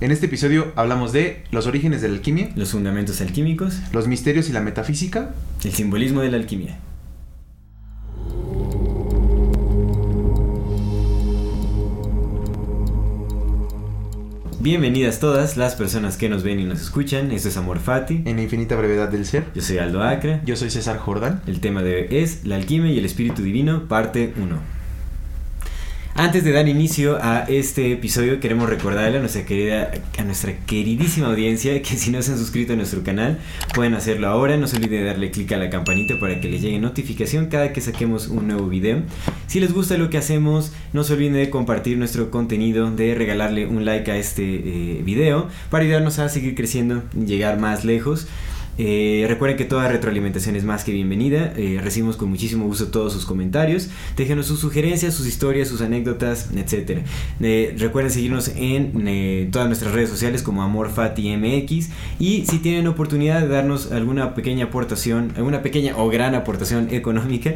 En este episodio hablamos de los orígenes de la alquimia, los fundamentos alquímicos, los misterios y la metafísica, el simbolismo de la alquimia. Bienvenidas todas las personas que nos ven y nos escuchan. Esto es Amor Fati. En la infinita brevedad del ser. Yo soy Aldo Acre. Yo soy César Jordán. El tema de hoy es la alquimia y el espíritu divino, parte 1. Antes de dar inicio a este episodio, queremos recordarle a nuestra querida, a nuestra queridísima audiencia que si no se han suscrito a nuestro canal, pueden hacerlo ahora. No se olviden de darle clic a la campanita para que les llegue notificación cada que saquemos un nuevo video. Si les gusta lo que hacemos, no se olviden de compartir nuestro contenido, de regalarle un like a este eh, video para ayudarnos a seguir creciendo y llegar más lejos. Eh, recuerden que toda retroalimentación es más que bienvenida. Eh, recibimos con muchísimo gusto todos sus comentarios. Déjenos sus sugerencias, sus historias, sus anécdotas, etc. Eh, recuerden seguirnos en todas nuestras redes sociales como AmorFatiMX. Y si tienen oportunidad de darnos alguna pequeña aportación, alguna pequeña o gran aportación económica,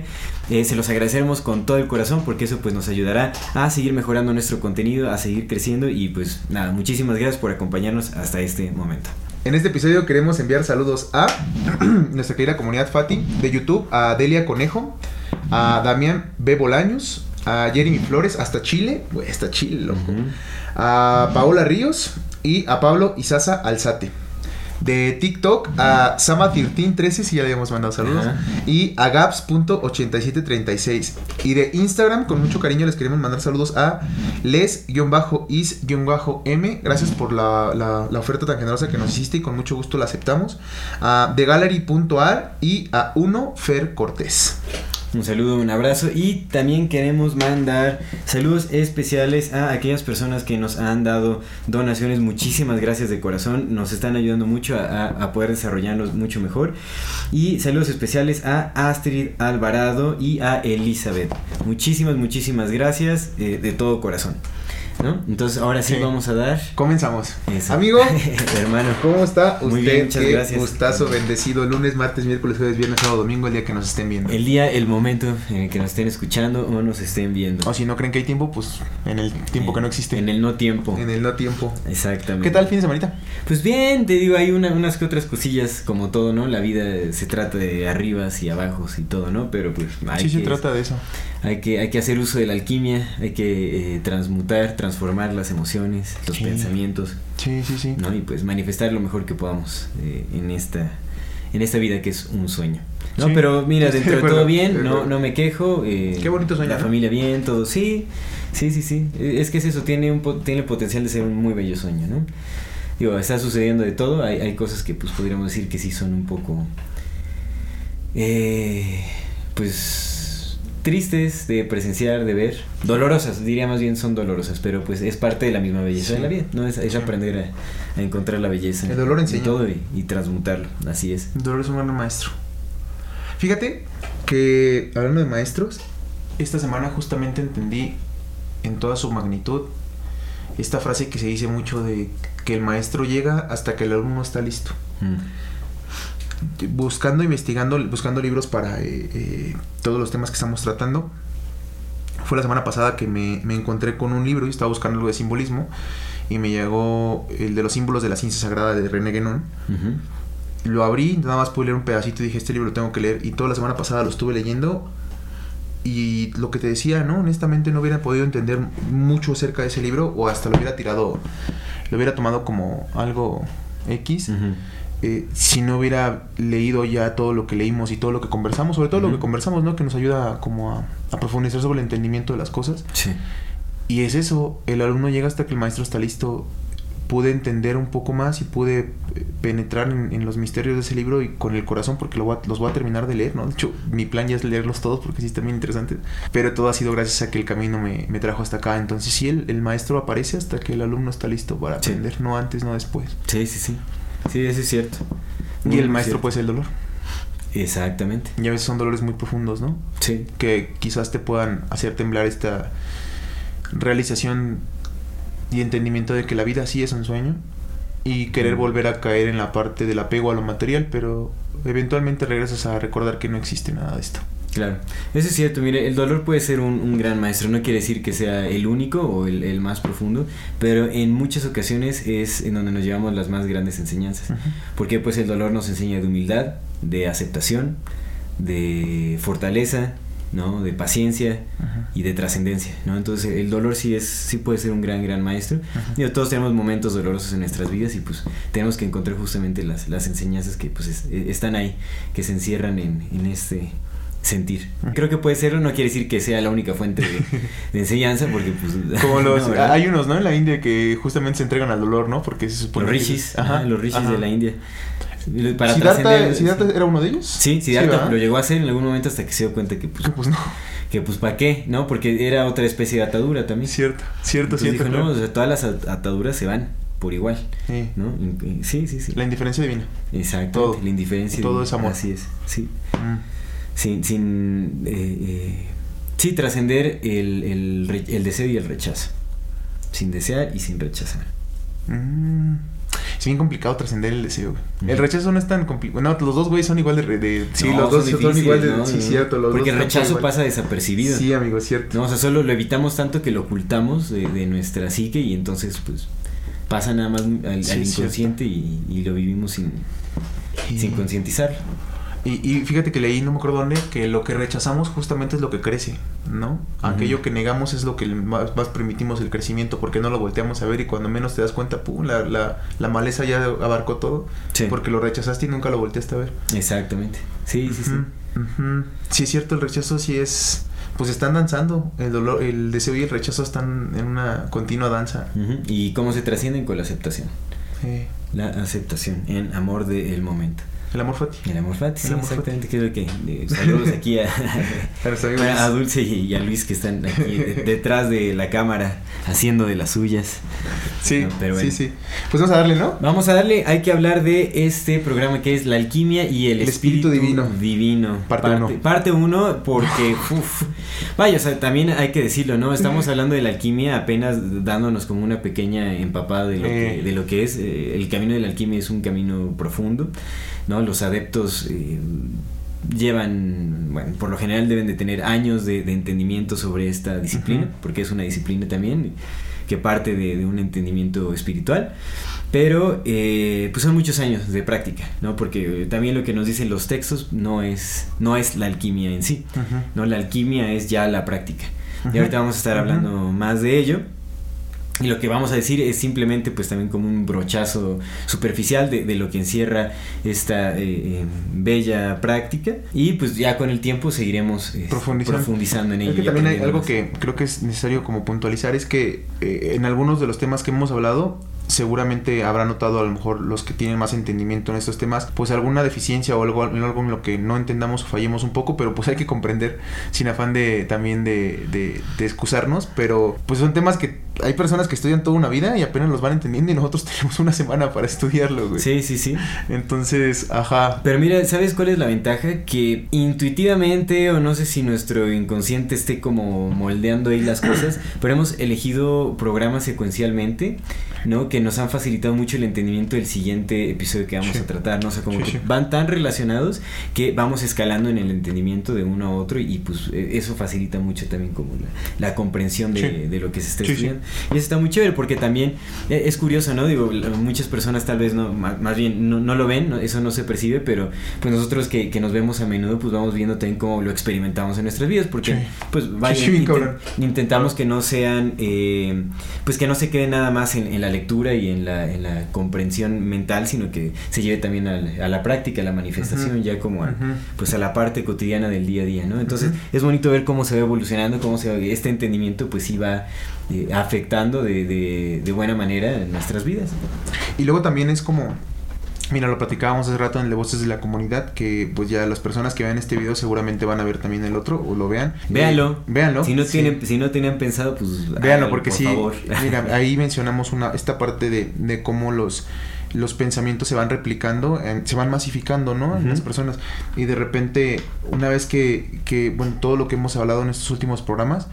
se los agradeceremos con todo el corazón porque eso pues nos ayudará a seguir mejorando nuestro contenido, a seguir creciendo. Y pues nada, muchísimas gracias por acompañarnos hasta este momento. En este episodio queremos enviar saludos a nuestra querida comunidad Fati de YouTube, a Delia Conejo, a Damián B. Bolaños, a Jeremy Flores, hasta Chile, hasta Chile, loco, a Paola Ríos y a Pablo Isaza Alzate de TikTok a Sama1313, si ya le habíamos mandado saludos, y a Gaps.8736. Y de Instagram, con mucho cariño, les queremos mandar saludos a Les-Is-M. Gracias por la, la, oferta tan generosa que nos hiciste y con mucho gusto la aceptamos. A TheGallery.ar y a Uno Fer Cortés. Un saludo, un abrazo y también queremos mandar saludos especiales a aquellas personas que nos han dado donaciones. Muchísimas gracias de corazón, nos están ayudando mucho a, poder desarrollarnos mucho mejor. Y saludos especiales a Astrid Alvarado y a Elizabeth. Muchísimas, muchísimas gracias eh, de todo corazón. Entonces ahora sí, vamos a dar. Comenzamos. Amigo, hermano, ¿cómo está usted? Muy bien, muchas gracias. Gustazo, bendecido. Lunes, martes, miércoles, jueves, viernes, sábado, domingo, el día que nos estén viendo. El día, el momento en el que nos estén escuchando o nos estén viendo. O si no creen que hay tiempo, pues en el tiempo que no existe. En el no tiempo. En el no tiempo. Exactamente. ¿Qué tal el fin de semana? Pues bien, te digo, hay unas que otras cosillas como todo, ¿no? La vida se trata de arribas y abajos y todo, ¿no? Pero pues hay Sí, se trata de eso. Hay que, hay que hacer uso de la alquimia, hay que eh, transmutar, transformar las emociones, los pensamientos. Sí, sí, sí. ¿no? Y pues manifestar lo mejor que podamos eh, en esta en esta vida que es un sueño. No, pero mira, dentro de todo bien, no, no me quejo. Eh, Qué bonito sueño. La familia bien, todo. Sí, sí, sí, sí. Es que es eso, tiene, un, tiene el potencial de ser un muy bello sueño, ¿no? Digo, está sucediendo de todo. Hay, hay cosas que pues podríamos decir que sí son un poco... Eh, pues tristes de presenciar, de ver, dolorosas, diría más bien son dolorosas, pero pues es parte de la misma belleza de la vida, ¿no? Es, aprender a, encontrar la belleza. El dolor enseña. todo y, transmutarlo, así es. El dolor es un gran maestro. Fíjate que, hablando de maestros, esta semana justamente entendí en toda su magnitud esta frase que se dice mucho de que el maestro llega hasta que el alumno está listo. Mm buscando, investigando, buscando libros para eh, eh, todos los temas que estamos tratando. Fue la semana pasada que me, encontré con un libro y estaba buscando algo de simbolismo y me llegó el de los símbolos de la ciencia sagrada de René Guénon. Lo abrí, nada más pude leer un pedacito y dije, este libro lo tengo que leer. Y toda la semana pasada lo estuve leyendo y lo que te decía, ¿no? Honestamente no hubiera podido entender mucho acerca de ese libro o hasta lo hubiera tirado, lo hubiera tomado como algo X. Eh, si no hubiera leído ya todo lo que leímos y todo lo que conversamos, sobre todo lo que conversamos, ¿no? Que nos ayuda como a, profundizar sobre el entendimiento de las cosas. Sí. Y es eso, el alumno llega hasta que el maestro está listo pude entender un poco más y pude eh, penetrar en, los misterios de ese libro y con el corazón porque lo los voy a terminar de leer, ¿no? De hecho, mi plan ya es leerlos todos porque sí están bien interesantes, pero todo ha sido gracias a que el camino me, me trajo hasta acá. Entonces sí, el, el, maestro aparece hasta que el alumno está listo para aprender, no antes, no después. Sí, sí, sí. Sí, eso es cierto. y el maestro puede ser el dolor. Exactamente. Y a veces son dolores muy profundos, ¿no? Sí. Que quizás te puedan hacer temblar esta realización y entendimiento de que la vida sí es un sueño y querer volver a caer en la parte del apego a lo material, pero eventualmente regresas a recordar que no existe nada de esto. Claro, eso es cierto, mire, el dolor puede ser un, gran maestro, no quiere decir que sea el único o el, más profundo, pero en muchas ocasiones es en donde nos llevamos las más grandes enseñanzas, porque pues el dolor nos enseña de humildad, de aceptación, de fortaleza, ¿no? De paciencia y de trascendencia, ¿no? Entonces el dolor sí es sí puede ser un gran gran maestro. todos tenemos momentos dolorosos en nuestras vidas y pues tenemos que encontrar justamente las, las enseñanzas que pues e, están ahí, que se encierran en, en este sentir. Creo que puede serlo, no quiere decir que sea la única fuente de, enseñanza, porque pues... Como los, hay unos, ¿no? En la India que justamente se entregan al dolor, ¿no? Porque se supone... Los rishis, ajá, los rishis de la India. Para ¿Siddhartha, era uno de ellos? Sí, Siddhartha lo llegó a hacer en algún momento hasta que se dio cuenta que pues, pues no. Que pues para qué, ¿no? Porque era otra especie de atadura también. Cierto, cierto, cierto. Dijo, no, o sea, todas las ataduras se van por igual. Sí. ¿no? Sí, sí, sí. La indiferencia divina. Exacto, la indiferencia Todo es amor. Así es, sí. Mm. Sin, sin eh, eh, sí, trascender el, el, el, deseo y el rechazo. Sin desear y sin rechazar. Mm es bien complicado trascender el deseo. El rechazo no es tan complicado. No, los dos güeyes son igual de, sí, los dos son, igual de sí, cierto, los Porque el rechazo pasa desapercibido. Sí, amigo, es cierto. No, o sea, solo lo evitamos tanto que lo ocultamos de, nuestra psique y entonces pues pasa nada más al, inconsciente y, lo vivimos sin, sin concientizarlo. Y, y, fíjate que leí, no me acuerdo dónde, que lo que rechazamos justamente es lo que crece, ¿no? Aquello que negamos es lo que más, permitimos el crecimiento, porque no lo volteamos a ver y cuando menos te das cuenta, pum, la, la, la maleza ya abarcó todo, porque lo rechazaste y nunca lo volteaste a ver. Exactamente, sí, sí, sí. Sí, es cierto, el rechazo sí es... Pues están danzando, el dolor, el deseo y el rechazo están en una continua danza. ¿Y cómo se trascienden con la aceptación? Sí. La aceptación en amor del momento. El amor fati. El amor fati, sí, exactamente. Creo que saludos aquí a, a, Dulce y a Luis que están aquí detrás de la cámara haciendo de las suyas. Sí, pero sí, sí. Pues vamos a darle, ¿no? Vamos a darle. Hay que hablar de este programa que es La Alquimia y el, espíritu, Divino. Divino. Parte 1. Parte 1 porque, uf, vaya, o sea, también hay que decirlo, ¿no? Estamos hablando de la alquimia apenas dándonos como una pequeña empapada de lo, que, de lo que es. Eh, el camino de la alquimia es un camino profundo. ¿No? Los adeptos eh, llevan, bueno, por lo general deben de tener años de, entendimiento sobre esta disciplina, porque es una disciplina también que parte de, un entendimiento espiritual. Pero eh, pues son muchos años de práctica, ¿no? Porque también lo que nos dicen los textos no es, no es la alquimia en sí, ¿no? La alquimia es ya la práctica. Y ahorita vamos a estar hablando más de ello. Y lo que vamos a decir es simplemente pues también como un brochazo superficial de, de lo que encierra esta eh, eh, bella práctica y pues ya con el tiempo seguiremos eh, profundizando. en ello. Que también hay algo que creo que es necesario como puntualizar es que en algunos de los temas que hemos hablado seguramente habrá notado a lo mejor los que tienen más entendimiento en estos temas, pues alguna deficiencia o algo, algo en lo que no entendamos o fallemos un poco, pero pues hay que comprender sin afán de también de, de, de excusarnos, pero pues son temas que hay personas que estudian toda una vida y apenas los van entendiendo y nosotros tenemos una semana para estudiarlo, güey. Sí, sí, sí. Entonces, ajá. Pero mira, ¿sabes cuál es la ventaja? Que intuitivamente, o no sé si nuestro inconsciente esté como moldeando ahí las cosas, pero hemos elegido programas secuencialmente, ¿no? Que nos han facilitado mucho el entendimiento del siguiente episodio que vamos a tratar, ¿no? O sea, como que van tan relacionados que vamos escalando en el entendimiento de uno a otro y, pues e, eso facilita mucho también como la, comprensión de, de, lo que se está estudiando. Y eso está muy chévere porque también e, es curioso, ¿no? Digo, muchas personas tal vez no, más, bien no, lo ven, eso no se percibe, pero pues nosotros que, que, nos vemos a menudo, pues vamos viendo también cómo lo experimentamos en nuestras vidas, porque pues vaya, intentamos que no sean, eh, pues que no se quede nada más en, la lectura y en la, en la, comprensión mental, sino que se lleve también a, la práctica, a la manifestación, ya como a, pues a la parte cotidiana del día a día, ¿no? Entonces es bonito ver cómo se va evolucionando, cómo se va, este entendimiento pues va eh, afectando de, de, de buena manera en nuestras vidas. Y luego también es como, mira, lo platicábamos hace rato en el de Voces de la Comunidad, que pues ya las personas que vean este video seguramente van a ver también el otro o lo vean. Véanlo. Eh, véanlo. Si no, sí. tienen, si no tenían pensado, pues Véanlo, porque por sí, favor. mira, ahí mencionamos una, esta parte de, de cómo los, los pensamientos se van replicando, se van masificando, ¿no? En las personas. Y de repente, una vez que, que, bueno, todo lo que hemos hablado en estos últimos programas,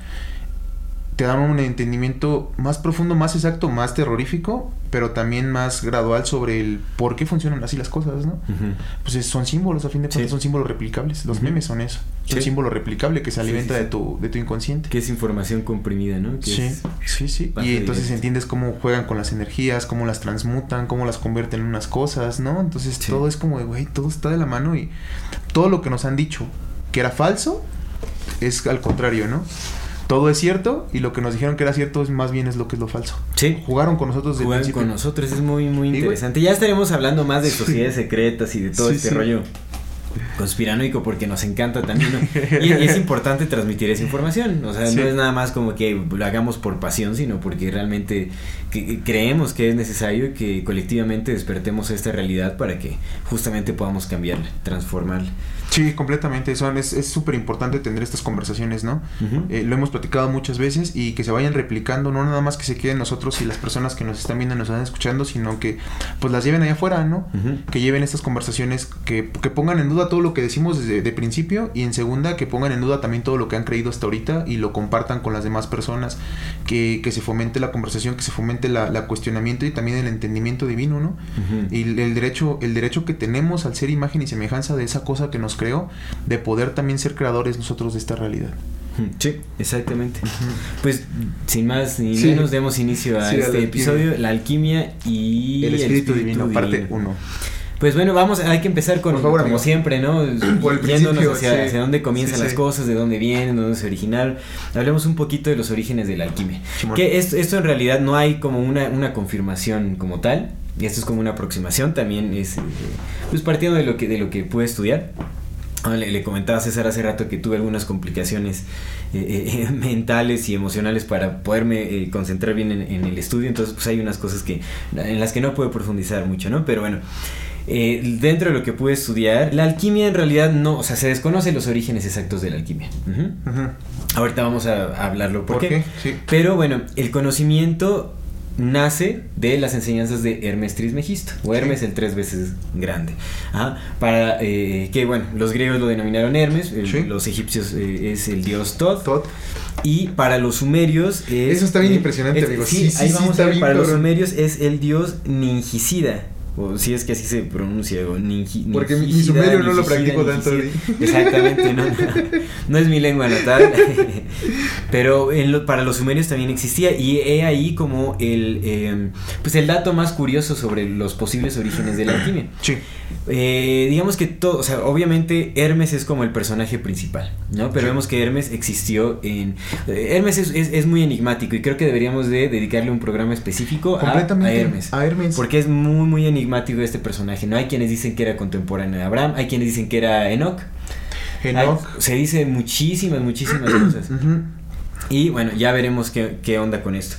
te dan un entendimiento más profundo, más exacto, más terrorífico, pero también más gradual sobre el por qué funcionan así las cosas, ¿no? Pues es- son símbolos, a fin de Sí. cuentas, son símbolos replicables. Los memes son eso. Es un Sí. símbolo replicable que se alimenta sí. De, tu, de tu inconsciente. Que es información comprimida, ¿no? Que Sí, es- sí, sí. Y entonces directo. entiendes cómo juegan con las energías, cómo las transmutan, cómo las convierten en unas cosas, ¿no? Entonces todo es como de, güey, todo está de la mano y todo lo que nos han dicho que era falso es al contrario, ¿no? Todo es cierto y lo que nos dijeron que era cierto es más bien es lo que es lo falso. Sí. Jugaron con nosotros desde principio. con nosotros, es muy, muy interesante. Ya estaremos hablando más de Sí. sociedades secretas y de todo Sí, este sí. rollo conspiranoico porque nos encanta también. ¿no? Y, y es importante transmitir esa información. O sea, Sí. no es nada más como que lo hagamos por pasión, sino porque realmente que- creemos que es necesario que colectivamente despertemos esta realidad para que justamente podamos cambiarla, transformarla. Sí, completamente. Son, es es súper importante tener estas conversaciones, ¿no? Ujú. Eh, lo hemos platicado muchas veces y que se vayan replicando, no nada más que se queden nosotros y las personas que nos están viendo y nos están escuchando, sino que pues las lleven allá afuera, ¿no? Ujú. Que lleven estas conversaciones, que, que pongan en duda todo lo que decimos desde de principio y en segunda que pongan en duda también todo lo que han creído hasta ahorita y lo compartan con las demás personas, que, que se fomente la conversación, que se fomente la, la cuestionamiento y también el entendimiento divino, ¿no? Ujú. Y el derecho, el derecho que tenemos al ser imagen y semejanza de esa cosa que nos creó, de poder también ser creadores nosotros de esta realidad. Sí, exactamente. Pues sin más ni Sí. menos demos inicio a Sí, a la este alquimia. episodio, la alquimia y el espíritu, divino, parte divino. 1. Pues bueno, vamos, hay que empezar con, favor, como amigo. siempre, ¿no? Yéndonos hacia, sí. hacia dónde comienzan Sí, las cosas, de dónde vienen, de dónde se originaron. Hablemos un poquito de los orígenes de la alquimia. Que esto, esto en realidad no hay como una, una confirmación como tal, y esto es como una aproximación, también es eh, pues partiendo de lo que, de lo que pude estudiar. Ah, Le, le comentaba a César hace rato que tuve algunas complicaciones eh, eh, mentales y emocionales para poderme eh, concentrar bien en, en el estudio, entonces pues hay unas cosas que en las que no puedo profundizar mucho, ¿no? Pero bueno, dentro de lo que pude estudiar, la alquimia en realidad no, o sea, se desconocen los orígenes exactos de la alquimia. Ahorita vamos a, a hablarlo por, ¿Por qué. qué? Sí. Pero bueno, el conocimiento nace de las enseñanzas de Hermes Trismegisto, o Hermes el tres veces grande. Ajá, para eh, que, bueno, los griegos lo denominaron Hermes, el- Sí. los egipcios eh, es el dios Thoth, y para los sumerios es... Eso está bien eh, impresionante, es- amigo. Sí, Sí, sí, ahí sí, vamos está a ver, bien para los sumerios es el dios Ningicida. O si es que así se pronuncia, o ningi- Porque mi- mi sumerio no lo practico tanto. Exactamente, no, no, no es mi lengua natal. Pero en lo- para los sumerios también existía. Y he ahí como el, eh, pues el dato más curioso sobre los posibles orígenes de la alquimia. Sí. Eh, digamos que todo, o sea, obviamente Hermes es como el personaje principal, ¿no? Pero Sí. vemos que Hermes existió en... eh, Hermes es, es- es muy enigmático y creo que deberíamos de dedicarle un programa específico a, a Hermes. A Hermes. Porque es muy, muy enigmático este personaje, ¿no? Hay quienes dicen que era contemporáneo de Abraham, hay quienes dicen que era Enoch. Enoch. Hay- se dice muchísimas, muchísimas cosas. Y bueno, ya veremos qué, qué onda con esto.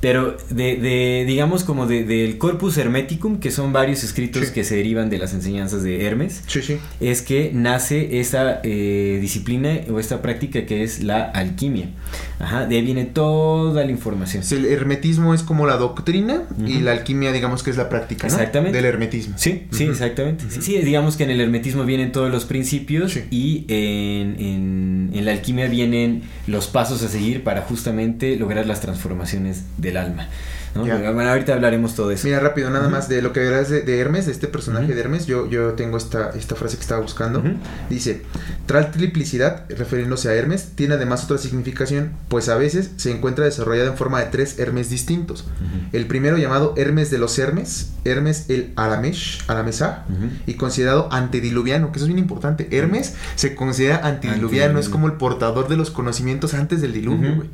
Pero de, de digamos como de- del corpus hermeticum, que son varios escritos Sí. que se derivan de las enseñanzas de Hermes, Sí, sí. es que nace esta eh, disciplina o esta práctica que es la alquimia. Ajá, de ahí viene toda la información. El hermetismo es como la doctrina y la alquimia, digamos que es la práctica, ¿no? Exactamente. Del hermetismo. Sí, sí, exactamente. Sí, sí, digamos que en el hermetismo vienen todos los principios y en, en- en la alquimia vienen los pasos a seguir para justamente lograr las transformaciones del alma. Bueno, ahorita hablaremos todo eso. Mira, rápido, nada más de lo que verás de, de Hermes, de este personaje de Hermes, yo, yo tengo esta, esta frase que estaba buscando. Ujú. Dice, tal triplicidad, refiriéndose a Hermes, tiene además otra significación, pues a veces se encuentra desarrollada en forma de tres Hermes distintos. El primero llamado Hermes de los Hermes, Hermes el Aramesh, Aramesá, y considerado antediluviano, que eso es bien importante. Hermes se considera antediluviano, es como el portador de los conocimientos antes del diluvio, güey.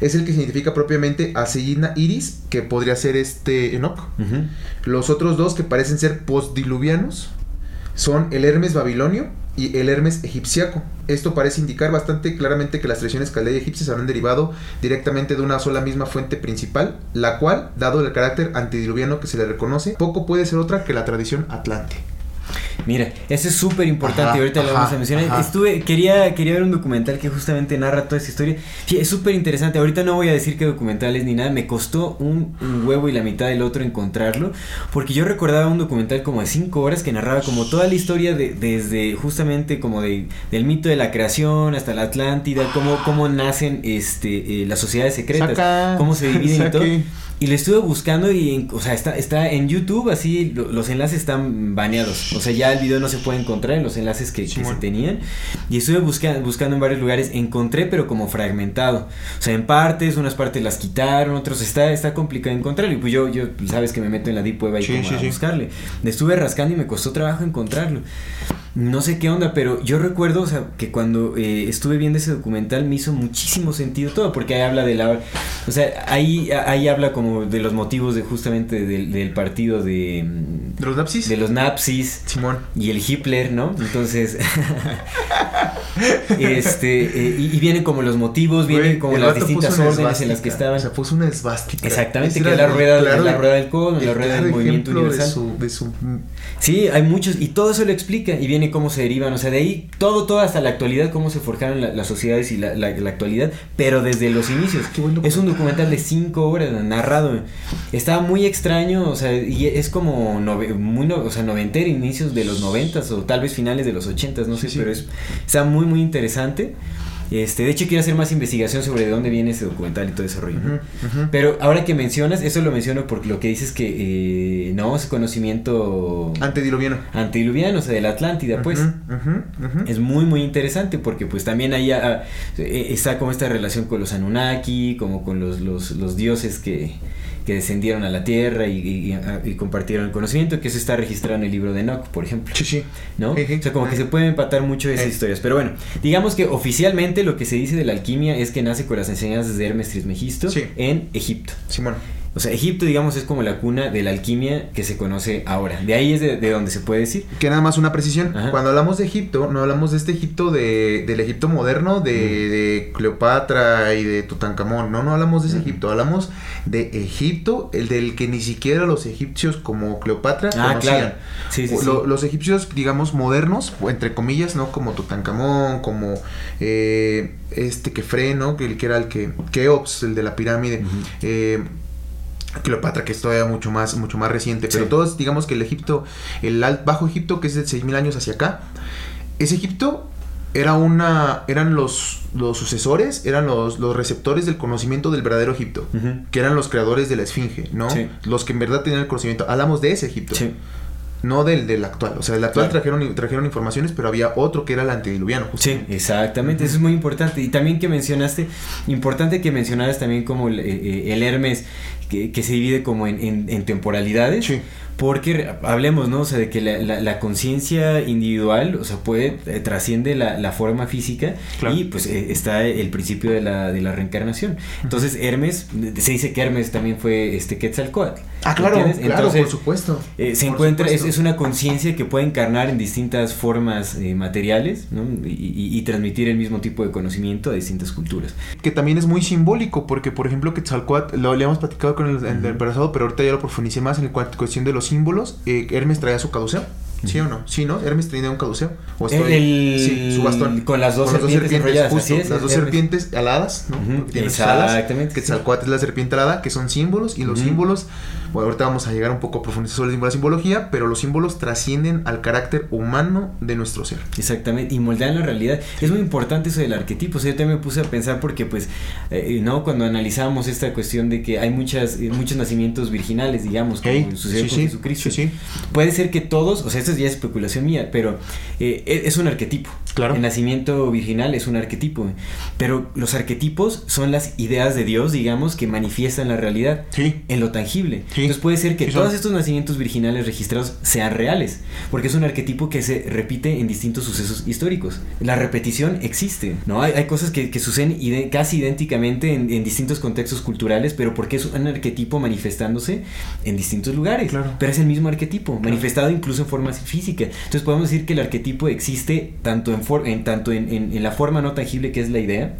Es el que significa propiamente Aseyina Iris, que podría ser este Enoch. Los otros dos que parecen ser postdiluvianos son el Hermes babilonio y el Hermes egipciaco. Esto parece indicar bastante claramente que las tradiciones caldea y egipcias habrán derivado directamente de una sola misma fuente principal, la cual, dado el carácter antediluviano que se le reconoce, poco puede ser otra que la tradición atlante. Mira, eso es súper importante. Ajá, Ahorita lo vamos ajá, a mencionar. ajá. Estuve, quería, quería ver un documental que justamente narra toda esa historia. Sí, es súper interesante. Ahorita no voy a decir qué documental es ni nada. Me costó un, un huevo y la mitad del otro encontrarlo. Porque yo recordaba un documental como de 5 horas que narraba como toda la historia de, desde justamente como de, del mito de la creación hasta la Atlántida, cómo, cómo nacen este, eh, las sociedades secretas, Saca, cómo se dividen y todo. Y lo estuve buscando y, o sea, está, está en YouTube, así, lo- los enlaces están baneados. O sea, ya el video no se puede encontrar en los enlaces que, que se tenían. Y estuve busca- buscando en varios lugares, encontré, pero como fragmentado. O sea, en partes, unas partes las quitaron, otros está, está complicado encontrarlo. Y pues yo, yo, sabes que me meto en la deep web ahí Sí, como sí, a sí. buscarle. Le estuve rascando y me costó trabajo encontrarlo. No sé qué onda, pero yo recuerdo, o sea, que cuando eh, estuve viendo ese documental me hizo muchísimo sentido todo, porque ahí habla de la... O sea, ahí, ahí habla como de los motivos de justamente del, del partido de, mm, ¿De los napsis? de los nazis Simón. y el Hitler, ¿no? Entonces, este, eh, y, y vienen como los motivos, vienen Güey, como las distintas órdenes en las que estaban. O sea, puso una esvástica. Exactamente, que es la rueda, claro- la rueda del codo, la rueda del movimiento universal. De su, de su Sí, hay muchos, y todo eso lo explica, y viene cómo se derivan, o sea, de ahí todo, todo hasta la actualidad, cómo se forjaron la- las sociedades y la, la- la actualidad, pero desde los inicios. Qué buen Es un documental de cinco horas, narrado. Está muy extraño, o sea, y es como nove- muy no- o sea, noventero, inicios de los noventas, o tal vez finales de los ochentas, no sé, Sí, sí. pero es, está muy, muy interesante. Este, de hecho, quiero hacer más investigación sobre de dónde viene ese documental y todo ese rollo. Pero ahora que mencionas, eso lo menciono porque lo que dices que eh, no, ese conocimiento Antediluviano. antediluviano, o sea, de la Atlántida, pues. Es muy, muy interesante porque pues también ahí ah, eh, está como esta relación con los Anunnaki, como con los, los, los dioses que, que descendieron a la Tierra y, y- y, y compartieron el conocimiento, que eso está registrado en el libro de Enoch, por ejemplo. Sí, sí. ¿no? O sea, como que se pueden empatar mucho esas Eh. historias. Pero bueno, digamos que oficialmente lo que se dice de la alquimia es que nace con las enseñanzas de Hermes Trismegisto Sí. en Egipto. Simón. O sea, Egipto, digamos, es como la cuna de la alquimia que se conoce ahora. De ahí es de, de donde se puede decir. Que nada más una precisión. Ajá. Cuando hablamos de Egipto, no hablamos de este Egipto de, del Egipto moderno, de, de Cleopatra y de Tutankamón. No, no hablamos de ese Ujú. Egipto. Hablamos de Egipto, el del que ni siquiera los egipcios como Cleopatra Ah, conocían. claro. Sí, sí, sí. Lo- Los egipcios, digamos, modernos, entre comillas, ¿no? Como Tutankamón, como eh, este Kefre, ¿no? Que, el que era el que... Keops, el de la pirámide. Eh, Cleopatra, que es todavía mucho más, mucho más reciente. Pero Sí. todos, digamos que el Egipto, el Bajo Egipto, que es de 6.000 años hacia acá, ese Egipto era una, eran los, los sucesores, eran los, los receptores del conocimiento del verdadero Egipto, que eran los creadores de la Esfinge, ¿no? Sí. Los que en verdad tenían el conocimiento. Hablamos de ese Egipto, Sí. no del, del actual. O sea, del actual Claro. trajeron, trajeron informaciones, pero había otro que era el antediluviano. Sí, justamente. exactamente, eso es muy importante. Y también que mencionaste, importante que mencionaras también como el, eh, eh, el Hermes, que, se divide como en, en- temporalidades. Porque hablemos, ¿no? O sea, de que la, la- la conciencia individual, o sea, puede, eh, trasciende la, la forma física Claro. y pues eh, está el principio de la, de la reencarnación. Entonces, Hermes, se dice que Hermes también fue este Quetzalcoatl. Ah, claro, claro, Entonces, por supuesto. eh, se Por encuentra, es, supuesto. es una conciencia que puede encarnar en distintas formas eh, materiales ¿no? y, y- y transmitir el mismo tipo de conocimiento a distintas culturas. que también es muy simbólico, porque por ejemplo Quetzalcoatl, lo hemos platicado con el, en el pasado, pero ahorita ya lo profundicé más en la cua- cuestión de los símbolos. Eh, Hermes traía su caduceo, ¿sí o no? Sí, ¿no? Hermes traía un caduceo. ¿O estoy- El- sí, su bastón. con las dos serpientes enrolladas, justo, es, las dos Hermes. serpientes aladas, ¿no? Sus alas. exactamente, Quetzalcoatl es la serpiente alada, que son símbolos, y los Ujú. símbolos, bueno, ahorita vamos a llegar un poco a profundizar sobre la simbología, pero los símbolos trascienden al carácter humano de nuestro ser. Exactamente, y moldean la realidad. Es muy importante eso del arquetipo. O sea, yo también me puse a pensar porque, pues, eh, ¿no? Cuando analizábamos esta cuestión de que hay muchas, eh, muchos nacimientos virginales, digamos, como Hey, sucedió sí, con sí, Jesucristo. Puede ser que todos, o sea, esto ya es especulación mía, pero eh, e- es un arquetipo. Claro. El nacimiento virginal es un arquetipo, pero los arquetipos son las ideas de Dios, digamos, que manifiestan la realidad Sí. en lo tangible. Sí. Entonces puede ser que Sí, todos estos nacimientos virginales registrados sean reales, porque es un arquetipo que se repite en distintos sucesos históricos. La repetición existe, ¿no? Hay, hay cosas que, que suceden ide- casi idénticamente en, en distintos contextos culturales, pero porque es un arquetipo manifestándose en distintos lugares. Claro. Pero es el mismo arquetipo, manifestado incluso en forma física. Entonces podemos decir que el arquetipo existe tanto en, for- en- tanto en, en- en la forma no tangible que es la idea,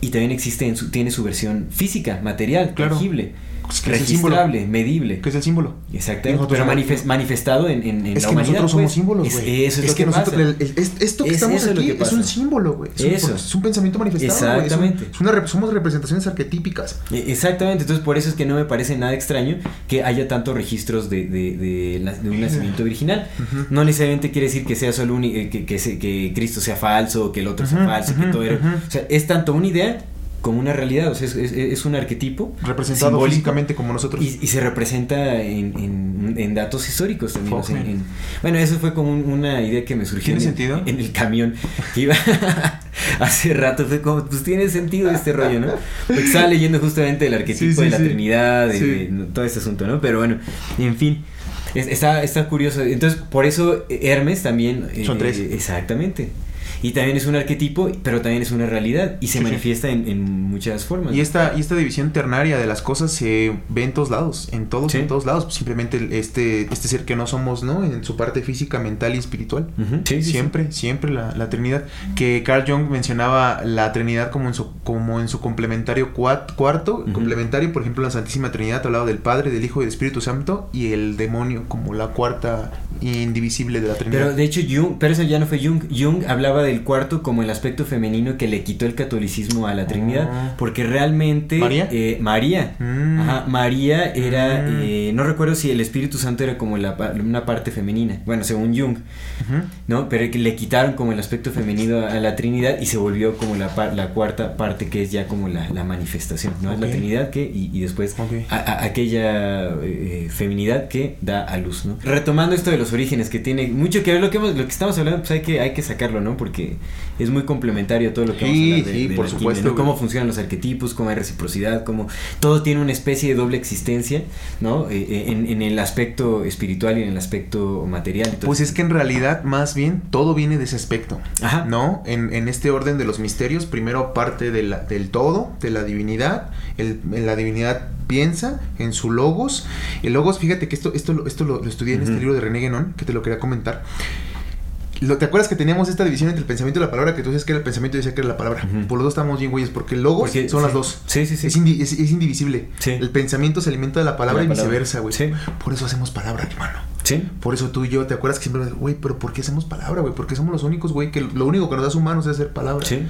y también existe en su, tiene su versión física, material, Claro. tangible, Es que es el símbolo. registrable, medible. Que es el símbolo. Exactamente, pero somos- manifes- manifestado en, en, en Es la que humanidad. nosotros somos pues. símbolos, Es- güey. eso es, lo que, nosotros, pasa. el- el- es- esto que Es- estamos es aquí que es un símbolo, güey. Es un, es un pensamiento manifestado. Es un- Exactamente. es una somos representaciones arquetípicas. E- Exactamente, entonces por eso es que no me parece nada extraño que haya tantos registros de, de, de la- de un nacimiento virginal. Ujú. No necesariamente quiere decir que sea solo un, eh, que, que, se- que Cristo sea falso, que el otro sea Ujú, falso, que ujú, todo era. O sea, es tanto una idea como una realidad, o sea, es, es- es un arquetipo Representado físicamente como nosotros. Y, y se representa en, en- en datos históricos también. o sea, en- bueno, eso fue como un- una idea que me surgió ¿Tiene en, el- sentido? en el camión que iba hace rato. Fue como, pues tiene sentido este rollo, ¿no? Porque estaba leyendo justamente el arquetipo Sí, sí, de la sí. Trinidad, de, de- todo este asunto, ¿no? Pero bueno, en fin. es- Está, está curioso. Entonces, por eso eh, Hermes también. eh, Son tres. Exactamente. Y también es un arquetipo, pero también es una realidad. Y se Sí, sí. manifiesta en, en muchas formas. Y esta, y esta división ternaria de las cosas se ve en todos lados, en todos, Sí. en todos lados. Simplemente este, este ser que no somos, ¿no? En su parte física, mental y espiritual. Sí, sí. siempre, siempre la, la Trinidad. Que Carl Jung mencionaba la Trinidad como en su, como en su complementario cuat- cuarto. Complementario, por ejemplo, la Santísima Trinidad hablaba del Padre, del Hijo y del Espíritu Santo. Y el demonio como la cuarta indivisible de la Trinidad. Pero de hecho Jung, pero eso ya no fue Jung. Jung hablaba del cuarto como el aspecto femenino que le quitó el catolicismo a la Trinidad, Ah. porque realmente ¿María? eh, María, Mm. ajá, María era, Mm. eh, no recuerdo si el Espíritu Santo era como la, una parte femenina, bueno, según Jung. ¿no? Pero que le quitaron como el aspecto femenino a la Trinidad y se volvió como la, par- la cuarta parte que es ya como la, la manifestación, ¿no? Es la. Trinidad que, y, y después Ok. a- a- aquella eh, feminidad que da a luz, ¿no? Retomando esto de los orígenes, que tiene mucho que ver lo que, hemos- lo que estamos hablando, pues hay que, hay que sacarlo, ¿no? Porque es muy complementario a todo lo que vamos a hablar de, sí, de por la supuesto. Cómo funcionan los arquetipos, cómo hay reciprocidad, cómo todo tiene una especie de doble existencia, ¿no? Eh, eh, en, en el aspecto espiritual y en el aspecto material. Pues es que en realidad, más bien, todo viene de ese aspecto. Ajá. ¿No? En, en este orden de los misterios, primero parte de la- del todo, de la divinidad. El, la divinidad piensa en su logos. El logos, fíjate que esto, esto, lo- esto lo, lo estudié en este libro de René Guénon, que te lo quería comentar. Lo, ¿Te acuerdas que teníamos esta división entre el pensamiento y la palabra? Que tú decías que era el pensamiento y decía que era la palabra. Por los dos estamos bien, güeyes, porque el logos Porque- son sí. las dos. Sí, sí, sí. Es, indi- es- es indivisible. Sí. El pensamiento se alimenta de la palabra La y viceversa, güey. Sí. Por eso hacemos palabra, hermano. Sí. Por eso tú y yo, ¿te acuerdas que siempre, güey, pero ¿por qué hacemos palabra, güey? Porque somos los únicos, güey, que lo único que nos da humanos es hacer palabra. Sí.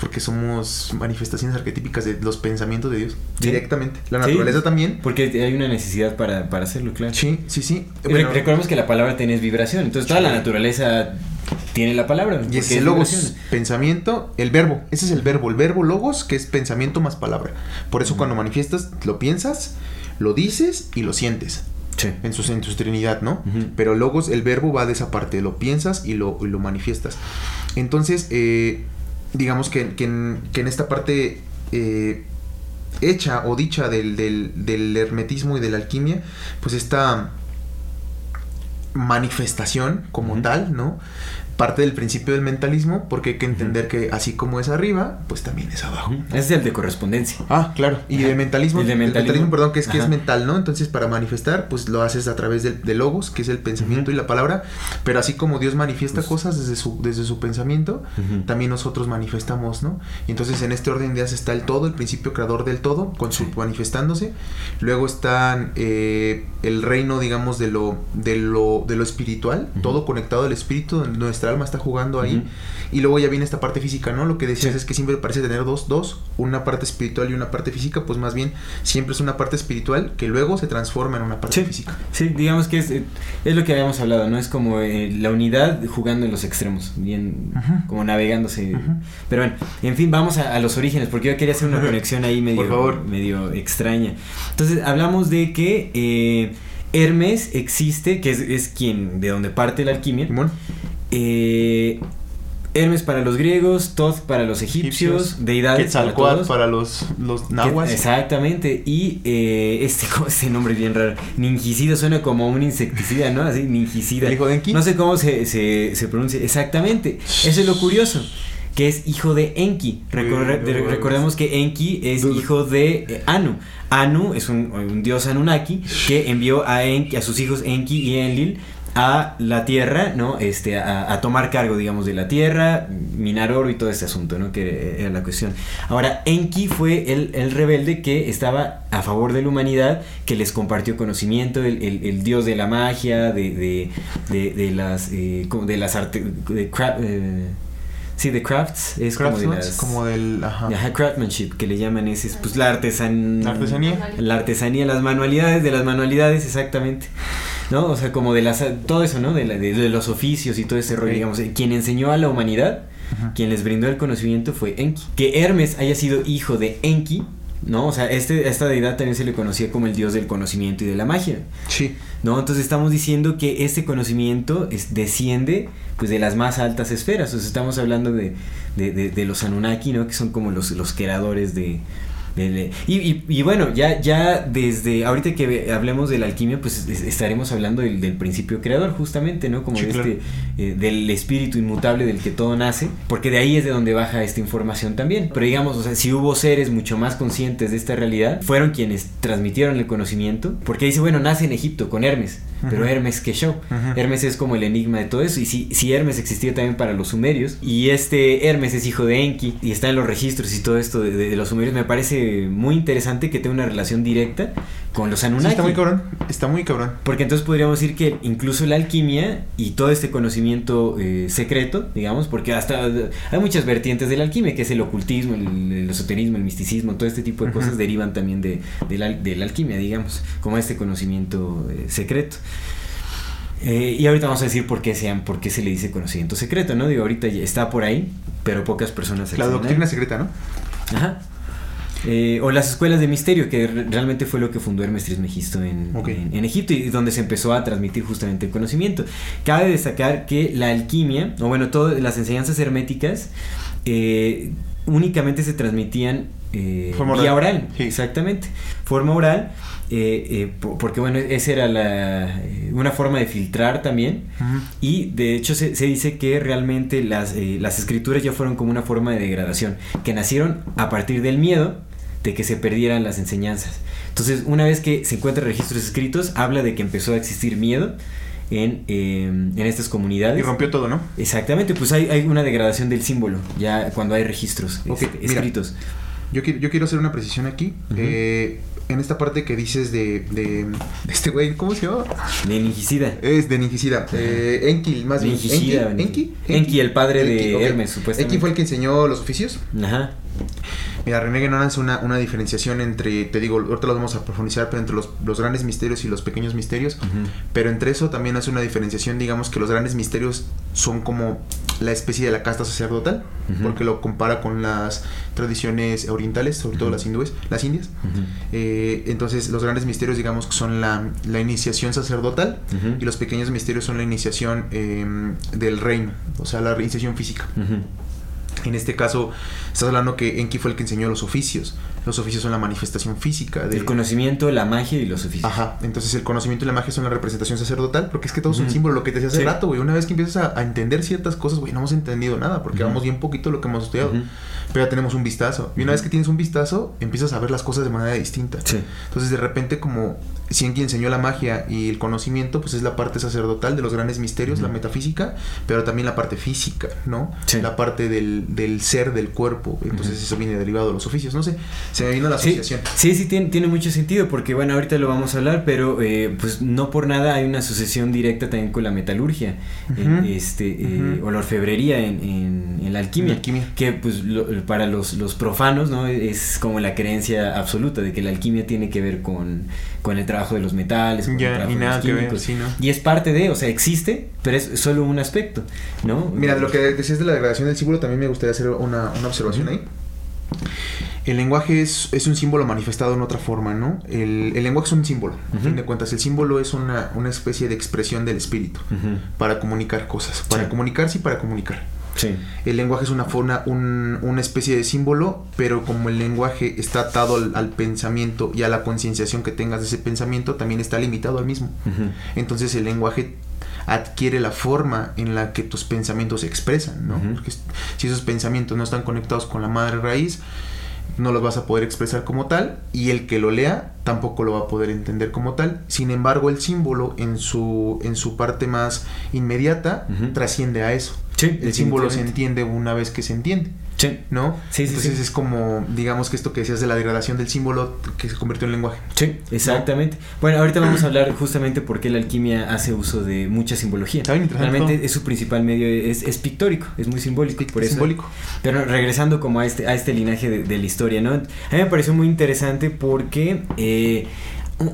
Porque somos manifestaciones arquetípicas de los pensamientos de Dios. Sí. Directamente. La Sí. naturaleza también. Porque hay una necesidad para, para hacerlo, claro. Sí, sí, sí. Re- recordemos que la palabra tiene vibración, entonces toda la naturaleza tiene la palabra. y es logos, vibración. pensamiento, el verbo, ese es el verbo, el verbo logos, que es pensamiento más palabra. Por eso cuando manifiestas, lo piensas, lo dices y lo sientes. Sí. en su, en su trinidad, ¿no? Pero logos, el verbo va de esa parte, lo piensas y lo, y lo manifiestas. Entonces, eh, digamos que, que en, que en esta parte eh, hecha o dicha del, del, del hermetismo y de la alquimia, pues esta manifestación como tal, ¿no? Parte del principio del mentalismo, porque hay que entender que así como es arriba, pues también es abajo. Es el de correspondencia. Ah, claro. Y de mentalismo, de el mentalismo. mentalismo, perdón, que es que es mental, ¿no? Entonces, para manifestar, pues lo haces a través del, de logos, que es el pensamiento y la palabra. Pero así como Dios manifiesta Pues- cosas desde su, desde su pensamiento, también nosotros manifestamos, ¿no? Y entonces en este orden de ideas está el todo, el principio creador del todo, con su Sí. manifestándose. Luego está eh, el reino, digamos, de lo, de lo, de lo espiritual, todo conectado al espíritu, donde nuestra alma está jugando ahí. Y luego ya viene esta parte física, ¿no? Lo que decías Sí. es que siempre parece tener dos, dos, una parte espiritual y una parte física, pues más bien siempre es una parte espiritual que luego se transforma en una parte Sí. física. Sí, digamos que es, eh, es lo que habíamos hablado, ¿no? Es como eh, la unidad jugando en los extremos, bien como navegándose. Ujú. Pero bueno, en fin, vamos a, a los orígenes, porque yo quería hacer una conexión ahí medio, Por favor. medio extraña. Entonces, hablamos de que eh, Hermes existe, que es, es quien, de donde parte la alquimia, Simón. Eh, Hermes para los griegos, Thoth para los egipcios, Egipcios, deidades para Quetzalcóatl todos. para los, los nahuas. Exactamente. Y eh, este, ¿cómo es ese nombre bien raro? Ningicida suena como un insecticida, ¿no? Así, Ningicida. ¿El hijo de Enki? No sé cómo se, se, se pronuncia. Exactamente. Eso es lo curioso. Que es hijo de Enki. Recorre- de- recordemos que Enki es hijo de eh, Anu. Anu es un, un dios Anunnaki que envió a, Enki, a sus hijos Enki y Enlil a la tierra, ¿no? Este, a, tomar cargo, digamos, de la tierra, minar oro y todo este asunto, ¿no? Que era la cuestión. Ahora, Enki fue el, el rebelde que estaba a favor de la humanidad, que les compartió conocimiento, el, el- el dios de la magia, de, de, de, de las, eh, de las artes, de eh, sí, de crafts, es como de las... como del. Ajá. Ajá, craftsmanship, que le llaman ese, pues la artesan... La artesanía. La artesanía, las manualidades de las manualidades, exactamente. ¿No? O sea, como de las todo eso, ¿no? De, la- de- de los oficios y todo ese rollo, Sí. digamos. eh, Quien enseñó a la humanidad, Ajá. quien les brindó el conocimiento fue Enki. Que Hermes haya sido hijo de Enki, ¿no? O sea, este, a esta deidad también se le conocía como el dios del conocimiento y de la magia. Sí. ¿no? Entonces estamos diciendo que este conocimiento es- desciende pues de las más altas esferas. O sea, estamos hablando de, de, de- de los Anunnaki, ¿no? Que son como los, los creadores de... y, y- y bueno, ya, ya desde ahorita que hablemos de la alquimia, pues es- estaremos hablando del, del principio creador, justamente, ¿no? Como Sí, de claro. este, eh, del espíritu inmutable del que todo nace, porque de ahí es de donde baja esta información también. Pero digamos, o sea, si hubo seres mucho más conscientes de esta realidad, fueron quienes transmitieron el conocimiento, porque dice, bueno, nace en Egipto con Hermes, pero. Hermes, ¿qué show? Hermes es como el enigma de todo eso, y si, si Hermes existía también para los sumerios, y este Hermes es hijo de Enki, y está en los registros y todo esto de, de- de los sumerios, me parece muy interesante que tenga una relación directa con los Sí, Anunnaki. está muy cabrón. Está muy cabrón. Porque entonces podríamos decir que incluso la alquimia y todo este conocimiento eh, secreto, digamos, porque hasta hay muchas vertientes de la alquimia, que es el ocultismo, el, el esoterismo, el misticismo, todo este tipo de cosas derivan también de, de la, de la alquimia, digamos, como este conocimiento eh, secreto. Eh, y ahorita vamos a decir por qué, sean, por qué se le dice conocimiento secreto, ¿no? Digo, ahorita ya está por ahí, pero pocas personas La doctrina secreta, ¿no? Ajá. Eh, o las escuelas de misterio, que re- realmente fue lo que fundó Hermes Trismegisto en, en, en Egipto y donde se empezó a transmitir justamente el conocimiento. Cabe destacar que la alquimia, o bueno, todas las enseñanzas herméticas, eh, únicamente se transmitían eh, Forma vía oral. oral. Sí. Exactamente. Forma oral, eh, eh, po- porque bueno, esa era la, una forma de filtrar también. Y de hecho se, se dice que realmente las, eh, las escrituras ya fueron como una forma de degradación, que nacieron a partir del miedo de que se perdieran las enseñanzas. Entonces, una vez que se encuentran registros escritos, habla de que empezó a existir miedo en, eh, en estas comunidades. Y rompió todo, ¿no? Exactamente, pues hay, hay una degradación del símbolo, ya cuando hay registros mira. escritos. Yo quiero, yo quiero hacer una precisión aquí. Eh, en esta parte que dices de, de, de este güey, ¿cómo se llama? De Ningicida. Es de Ningicida. Eh, Enki, más bien. Ningicida, Enki, Enki. Enki, el padre de. Hermes, supuestamente. Enki fue el que enseñó los oficios. Ajá. Mira, René Guénon hace una, una diferenciación entre, te digo, ahorita lo vamos a profundizar, pero entre los, los grandes misterios y los pequeños misterios. Pero entre eso también hace una diferenciación, digamos que los grandes misterios son como la especie de la casta sacerdotal, porque lo compara con las tradiciones orientales, sobre todo las hindúes, las indias. Eh, entonces los grandes misterios digamos que son la, la iniciación sacerdotal y los pequeños misterios son la iniciación eh, del reino, o sea, la iniciación física. En este caso, estás hablando que Enki fue el que enseñó los oficios. Los oficios son la manifestación física de... El conocimiento, la magia y los oficios. Ajá, entonces el conocimiento y la magia son la representación sacerdotal, porque es que todo es un símbolo, lo que te decía hace Sí. rato, güey. Una vez que empiezas a, a entender ciertas cosas, güey, no hemos entendido nada, porque vamos bien poquito lo que hemos estudiado, pero ya tenemos un vistazo. Y una vez que tienes un vistazo, empiezas a ver las cosas de manera distinta. Sí. Entonces, de repente, como si en quien enseñó la magia y el conocimiento, pues es la parte sacerdotal de los grandes misterios, la metafísica, pero también la parte física, ¿no? Sí. La parte del, del ser del cuerpo. Entonces, eso viene derivado de los oficios. No sé, se vino la asociación. sí, sí, tiene, tiene mucho sentido porque, bueno, ahorita lo vamos a hablar, pero eh, pues no por nada hay una asociación directa también con la metalurgia este, eh, o la orfebrería en, en- en la alquimia. En la alquimia. Que pues lo- para los, los profanos, ¿no? Es como la creencia absoluta de que la alquimia tiene que ver con, con el trabajo de los metales, con el Ya, trabajo y de nada los que ver, químicos. sí, ¿no? Y es parte de, o sea, existe, pero es solo un aspecto, ¿no? Mira, lo que decías de la degradación del símbolo, también me gustaría hacer una, una observación ahí. El lenguaje es, es un símbolo manifestado en otra forma, ¿no? El, el lenguaje es un símbolo, a Ujú. fin de cuentas. El símbolo es una, una especie de expresión del espíritu para comunicar cosas, para Sí. comunicarse y para comunicar. Sí. El lenguaje es una, forma, un- una especie de símbolo, pero como el lenguaje está atado al, al pensamiento y a la concienciación que tengas de ese pensamiento, también está limitado al mismo. Entonces el lenguaje adquiere la forma en la que tus pensamientos se expresan, ¿no? Porque si esos pensamientos no están conectados con la madre raíz, no los vas a poder expresar como tal y el que lo lea tampoco lo va a poder entender como tal. Sin embargo, el símbolo en su en su parte más inmediata trasciende a eso. Sí, El símbolo se entiende una vez que se entiende. Sí. ¿no? Sí, sí, Entonces sí. es como, digamos que esto que decías de la degradación del símbolo que se convirtió en lenguaje. Sí, exactamente. Bueno, ahorita vamos a hablar justamente por qué la alquimia hace uso de mucha simbología. Está bien Realmente es su principal medio, es, es pictórico, es muy simbólico. Por Es eso. simbólico. Pero regresando como a este, a este linaje de, de la historia, ¿no? A mí me pareció muy interesante porque eh,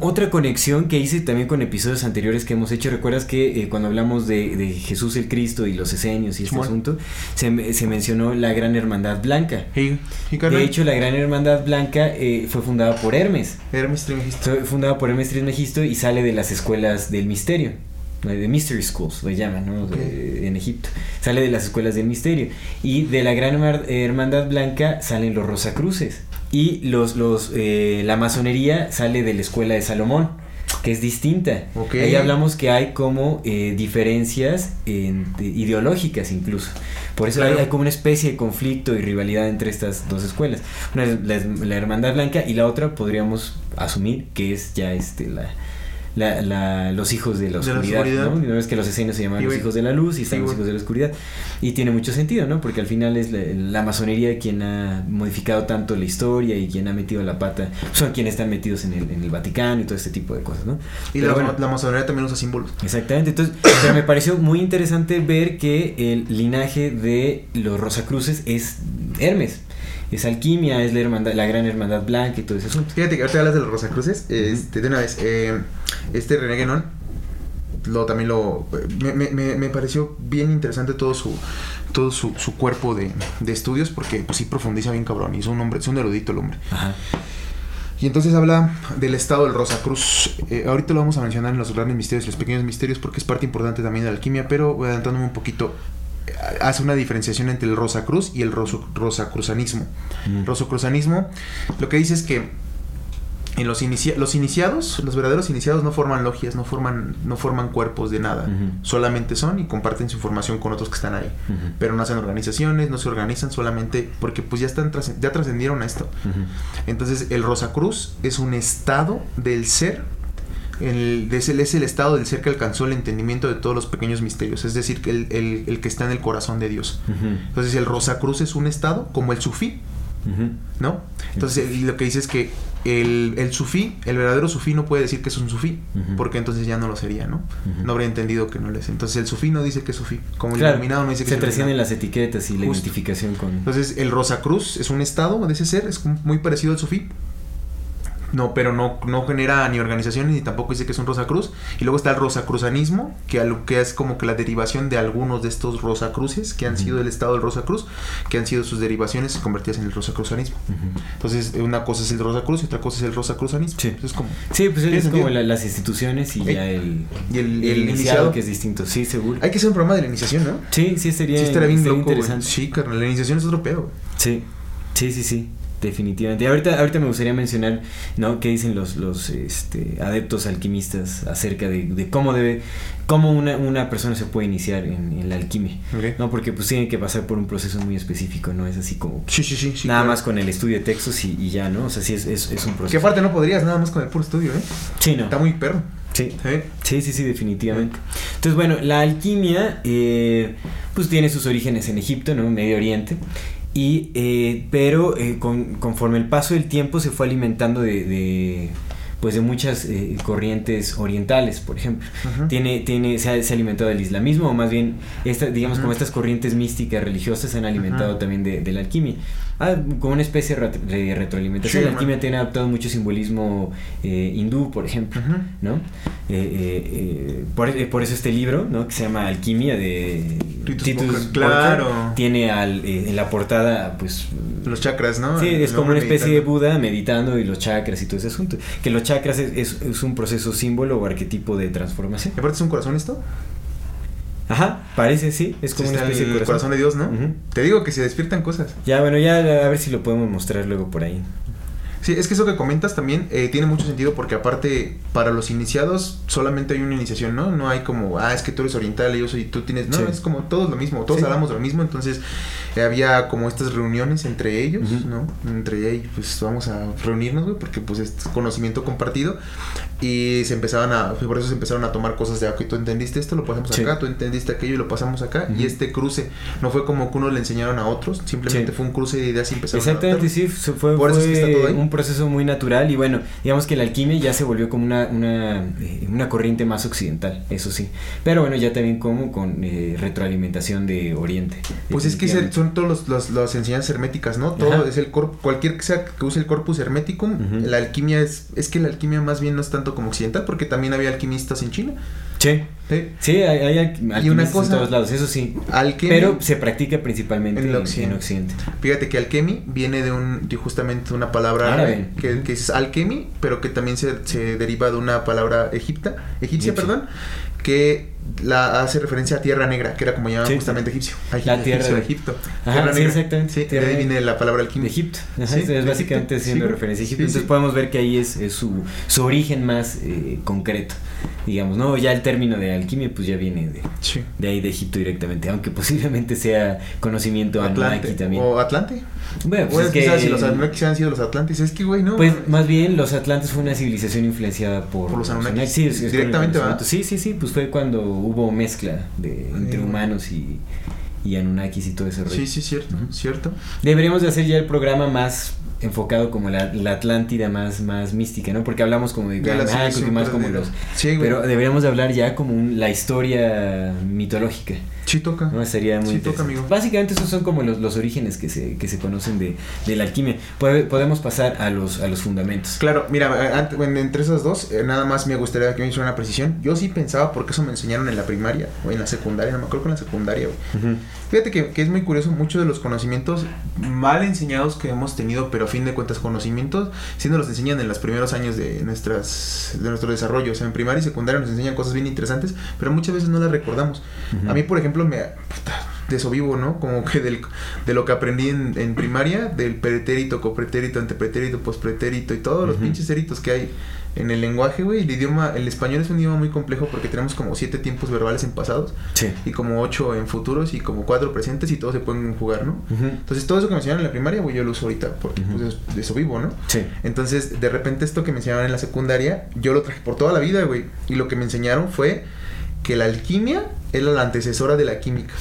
otra conexión que hice también con episodios anteriores que hemos hecho, recuerdas que eh, cuando hablamos de, de Jesús el Cristo y los esenios y este asunto, se, se mencionó la Gran Hermandad Blanca. Y, y carnal, De hecho, la Gran Hermandad Blanca eh, fue fundada por Hermes. Hermes Trismegisto. Fue fundada por Hermes Trismegisto y sale de las escuelas del misterio. De Mystery Schools, le llaman, ¿no? De- en Egipto. Sale de las escuelas del misterio. Y de la Gran Hermandad Blanca salen los Rosacruces. Y los, los, eh, la masonería sale de la escuela de Salomón, que es distinta. Ahí hablamos que hay como eh, diferencias en- de- ideológicas incluso. Por eso Claro. hay, hay como una especie de conflicto y rivalidad entre estas dos escuelas. Una es la, la Hermandad Blanca y la otra podríamos asumir que es ya este la, la- la- los hijos de la De la oscuridad, oscuridad. ¿no? No es que los esenios se llaman los hijos de la luz y están los hijos de la oscuridad. Y tiene mucho sentido, ¿no? Porque al final es la, la masonería quien ha modificado tanto la historia y quien ha metido la pata. Son quienes están metidos en el, en el Vaticano y todo este tipo de cosas, ¿no? Y Pero la, bueno. la masonería también usa símbolos. Exactamente, entonces, pero me pareció muy interesante ver que el linaje de los Rosacruces es Hermes, es alquimia, es la, hermandad, la gran hermandad blanca y todo ese asunto. Fíjate que ahorita hablas de los Rosacruces. Este, de una vez, eh, este René Guénon, lo también lo me, me- me- pareció bien interesante todo su todo su, su cuerpo de, de estudios porque pues sí profundiza bien cabrón y es un hombre es un erudito el hombre Ajá. y entonces habla del estado del Rosacruz Eh, ahorita lo vamos a mencionar en los grandes misterios y los pequeños misterios porque es parte importante también de la alquimia pero adelantándome un poquito hace una diferenciación entre el Rosacruz y el rosacruzanismo Mm. Rosacruzanismo lo que dice es que en los, inicia- los iniciados, los verdaderos iniciados no forman logias, no forman, no forman cuerpos de nada. Solamente son y comparten su información con otros que están ahí. Pero no hacen organizaciones, no se organizan solamente porque pues ya están ya trascendieron a esto. Entonces el Rosacruz es un estado del ser. El, es, el, es el estado del ser que alcanzó el entendimiento de todos los pequeños misterios. Es decir, que el, el- el que está en el corazón de Dios. Entonces el Rosacruz es un estado como el sufí. ¿no? Entonces lo que dice es que el, el sufí, el verdadero sufí no puede decir que es un sufí, porque entonces ya no lo sería, ¿no? No habría entendido que no lo es. Entonces el sufí no dice que es sufí, como el Claro, iluminado no dice que se trascienden las etiquetas y la Justo. identificación con... Entonces el Rosacruz es un estado de ese ser, es muy parecido al sufí. No, pero no, no genera ni organizaciones ni tampoco dice que es un Rosacruz. Y luego está el Rosacruzanismo, que, al- que es como que la derivación de algunos de estos Rosacruces, que han sido el estado del Rosacruz, que han sido sus derivaciones convertidas en el Rosacruzanismo. Entonces, una cosa es el Rosacruz y otra cosa es el Rosacruzanismo. Sí. Entonces, como... Sí, pues ¿Tiene es como la- las instituciones y ya el, Y el, el el iniciado, que es distinto. Sí, seguro. Hay que hacer un programa de la iniciación, ¿no? Sí, sí, sería, sí, estaría bien loco, güey. interesante. Sí, carnal, la iniciación es otro pedo. Sí, sí, sí, sí, definitivamente. Y ahorita, ahorita me gustaría mencionar, ¿no? ¿Qué dicen los, los este, adeptos alquimistas acerca de, de cómo debe, cómo una, una persona se puede iniciar en, en la alquimia? No, porque pues tienen que pasar por un proceso muy específico, no es así como Sí, sí, sí. sí, nada claro. más con el estudio de textos y, y ya, ¿no? O sea, sí es, es, es un Que proceso. aparte no podrías nada más con el puro estudio, ¿eh? Sí, no. Está muy perro. Sí. Sí, sí, sí, definitivamente. Entonces, bueno, la alquimia, eh, pues tiene sus orígenes en Egipto, ¿no? Medio Oriente. Y, eh, pero eh, con- conforme el paso del tiempo se fue alimentando de, de, pues de muchas eh, corrientes orientales, por ejemplo. Tiene, tiene, se ha, se alimentado del islamismo, o más bien, esta, digamos, como estas corrientes místicas religiosas se han alimentado también de, de la alquimia. Ah, como una especie de ret- de retroalimentación. Sí, la alquimia tiene adaptado mucho simbolismo eh, hindú, por ejemplo. ¿no? Eh, eh, por, por eso este libro, ¿no? Que se llama Alquimia de Titus Walker. Claro. Tiene al, eh, en la portada, pues... Los chakras, ¿no? Sí, es como una especie de. Buda meditando y los chakras y todo ese asunto. Que los chakras es, es- es un proceso símbolo o arquetipo de transformación. ¿Y aparte es un corazón esto? Ajá, parece, sí, es como Sí, una especie el de corazón. de Dios, ¿no? Te digo que se despiertan cosas. Ya, bueno, ya a ver si lo podemos mostrar luego por ahí. Sí, es que eso que comentas también eh, tiene mucho sentido porque aparte para los iniciados solamente hay una iniciación, ¿no? No hay como, ah, es que tú eres oriental y yo soy, tú tienes, no, Sí. es como todos lo mismo, todos Sí. hablamos lo mismo, entonces eh, había como estas reuniones entre ellos. ¿no? Entre ellos, pues vamos a reunirnos, güey, porque pues es conocimiento compartido y se empezaban a, por eso se empezaron a tomar cosas de, ah, ok, tú entendiste esto, lo pasamos Sí. acá, tú entendiste aquello y lo pasamos acá y este cruce no fue como que uno le enseñaron a otros, simplemente fue un cruce de ideas y empezaron a Exactamente, adaptar. sí, fue, Por eso es que fue está todo ahí. un proceso muy natural y bueno, digamos que la alquimia ya se volvió como una, una, eh, una corriente más occidental, eso sí. Pero bueno, ya también como con eh, retroalimentación de Oriente. Pues es que son todos los, los- las enseñanzas herméticas, ¿no? Todo Ajá. es el corpus, cualquier que sea que use el corpus hermeticum, la alquimia es, es que la alquimia más bien no es tanto como occidental, porque también había alquimistas en China. Sí, ¿sí? sí, hay, hay alqui- alquimistas cosa- en todos lados, eso sí. Alquimia, Pero se practica principalmente En occidente. Occidente. fíjate que alquemi viene de un, de justamente una palabra Árabe. que, que es alquemi, pero que también se, se deriva de una palabra egipta, egipcia, Egipcia. perdón, que la hace referencia a tierra negra, que era como llamaban Sí. justamente egipcio. Ay, La tierra de- Egipto. Ajá, Tierra sí, negra. exactamente, Sí, de ahí viene la palabra De alquimia. Egipto, Ajá, Sí, es de básicamente haciendo referencia a Egipto. Entonces podemos ver que ahí es, es su, su origen más eh, concreto, digamos, ¿no? Ya el término de alquimia pues ya viene de, de ahí de Egipto directamente, aunque posiblemente sea conocimiento Atlante. anunnaki también. O Atlante. Bueno, pues es es que, quizás si los Anunnakis han sido los Atlantes. Es que, güey, no. pues más bien los Atlantes fue una civilización influenciada por, Por los Anunnakis. Sí, es- es Directamente. Sí, sí, sí, pues fue cuando hubo mezcla de, entre Sí. humanos y, y Anunnakis y todo ese rollo. Sí, sí, cierto, cierto. Deberíamos de hacer ya el programa más enfocado como la, la Atlántida más, más mística, ¿no? Porque hablamos como de Gran y más como los... Sí, güey. Pero deberíamos de hablar ya como un- la historia mitológica, Sí toca. ¿no? Sería muy Sí, toca, amigo. Básicamente esos son como los, los orígenes que se, que se conocen de, de la alquimia. Pode- podemos pasar a los, a los fundamentos. Claro, mira, entre esas dos, eh, nada más me gustaría que me hiciera una precisión. Yo sí pensaba, porque eso me enseñaron en la primaria o en la secundaria, no me acuerdo que en la secundaria, güey. Fíjate que, que es muy curioso, muchos de los conocimientos mal enseñados que hemos tenido, pero a fin de cuentas conocimientos, sí nos los enseñan en los primeros años de nuestras de nuestro desarrollo. O sea, en primaria y secundaria nos enseñan cosas bien interesantes, pero muchas veces no las recordamos. Ujú. A mí, por ejemplo, me... puta, de eso vivo, ¿no? Como que del, de lo que aprendí en, en primaria, del pretérito, copretérito, antepretérito, pospretérito y todos los pinches éritos que hay en el lenguaje, güey. El idioma, el español es un idioma muy complejo porque tenemos como siete tiempos verbales en pasados Sí. y como ocho en futuros y como cuatro presentes y todos se pueden jugar, ¿no? Entonces todo eso que me enseñaron en la primaria, güey, yo lo uso ahorita porque Ujú. pues, es- de eso vivo, ¿no? Sí. Entonces, de repente esto que me enseñaron en la secundaria, yo lo traje por toda la vida, güey. Y lo que me enseñaron fue que la alquimia era la antecesora de la química.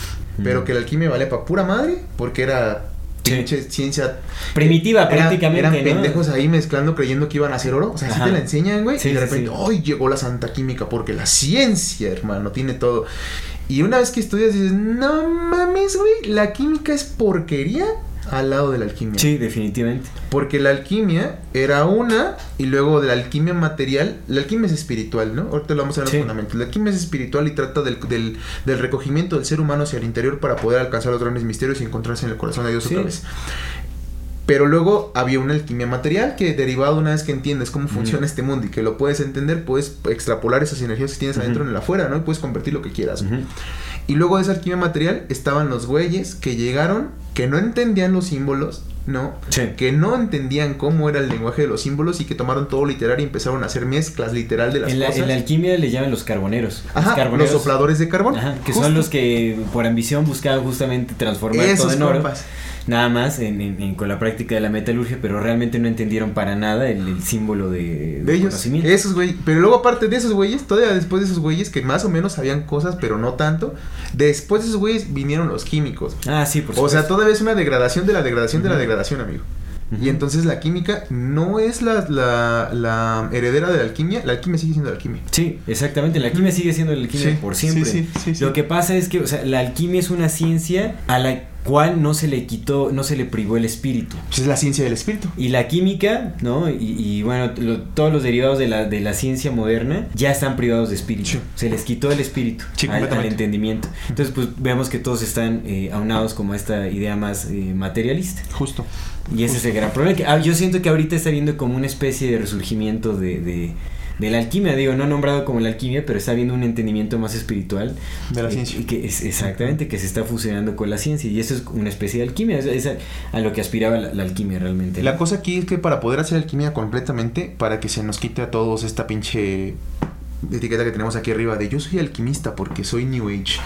Pero Mm. que la alquimia valía para pura madre porque era Sí. ciencia Primitiva, Era- prácticamente, Eran ¿no? pendejos ahí mezclando creyendo que iban a hacer oro. O sea, así te la enseñan, güey. Sí, y de repente, sí. hoy llegó la santa química porque la ciencia, hermano, tiene todo. Y una vez que estudias dices, no mames, güey, la química es porquería al lado de la alquimia. Sí, definitivamente. Porque la alquimia era una, y luego de la alquimia material, la alquimia es espiritual, ¿no? Ahorita lo vamos a ver en Sí. los fundamentos. La alquimia es espiritual y trata del, del, del recogimiento del ser humano hacia el interior para poder alcanzar los grandes misterios y encontrarse en el corazón de Dios Sí. otra vez. Pero luego había una alquimia material que derivado una vez que entiendes cómo funciona Ujú. este mundo y que lo puedes entender, puedes extrapolar esas energías que tienes adentro en el afuera, ¿no? Y puedes convertir lo que quieras. Y luego de esa alquimia material estaban los güeyes que llegaron, que no entendían los símbolos, ¿no? Sí. Que no entendían cómo era el lenguaje de los símbolos y que tomaron todo literal y empezaron a hacer mezclas literal de las En la, cosas. en la alquimia le llaman los carboneros. Ajá, los carboneros. los sopladores de carbón. Ajá, que Justo. son los que por ambición buscaban justamente transformar todo en oro. compas. Nada más en- en- en- con la práctica de la metalurgia, pero realmente no entendieron para nada el, el símbolo de, De ellos, conocimiento. esos güeyes. Pero luego, aparte de esos güeyes, todavía después de esos güeyes que más o menos sabían cosas, pero no tanto, después de esos güeyes vinieron los químicos. Ah, sí, por O supuesto. sea, todavía es una degradación de la degradación de la degradación, amigo. Y entonces la química no es la, la, la heredera de la alquimia, la alquimia sigue siendo la alquimia. Sí, exactamente. La alquimia sigue siendo la alquimia Sí, por siempre. sí, sí. Lo que pasa es que, o sea, la alquimia es una ciencia a la cual no se le quitó, no se le privó el espíritu. Pues es la ciencia del espíritu. Y la química, ¿no? Y, y bueno, lo- todos los derivados de la, de la ciencia moderna ya están privados de espíritu. Sí. Se les quitó el espíritu Sí, al, al entendimiento. Entonces, pues vemos que todos están eh, aunados como a esta idea más eh, materialista. Justo. Y ese es el gran problema. Que, ah, yo siento que ahorita está viendo como una especie de resurgimiento de, de, de la alquimia. Digo, no nombrado como la alquimia, pero está viendo un entendimiento más espiritual. De la eh, ciencia. y que es, exactamente, que se está fusionando con la ciencia. Y eso es una especie de alquimia. Es, es a, a lo que aspiraba la, la alquimia realmente. La cosa aquí es que para poder hacer alquimia completamente, para que se nos quite a todos esta pinche etiqueta que tenemos aquí arriba de yo soy alquimista porque soy New Age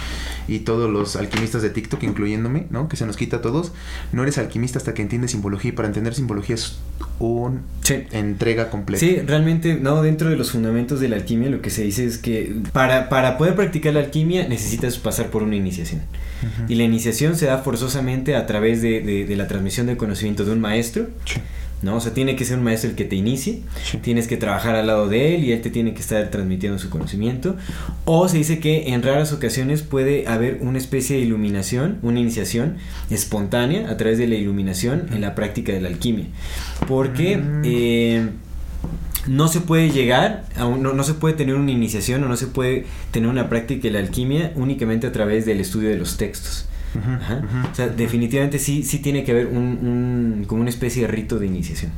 y todos los alquimistas de TikTok, incluyéndome, ¿no? Que se nos quita a todos. No eres alquimista hasta que entiendes simbología y para entender simbología es una Sí. entrega completa. Sí, realmente, no, dentro de los fundamentos de la alquimia lo que se dice es que para, para poder practicar la alquimia necesitas pasar por una iniciación. Ujú. Y la iniciación se da forzosamente a través de, de- de la transmisión del conocimiento de un maestro, Sí. ¿No? O sea, tiene que ser un maestro el que te inicie, Sí. tienes que trabajar al lado de él y él te tiene que estar transmitiendo su conocimiento. O se dice que en raras ocasiones puede haber una especie de iluminación, una iniciación espontánea a través de la iluminación en la práctica de la alquimia. Porque... Mm. eh, no se puede llegar, a un- no, no se puede tener una iniciación o no se puede tener una práctica de la alquimia únicamente a través del estudio de los textos. Ujú, Ajá. ujú. O sea, definitivamente sí, sí tiene que haber un, un- como una especie de rito de iniciación.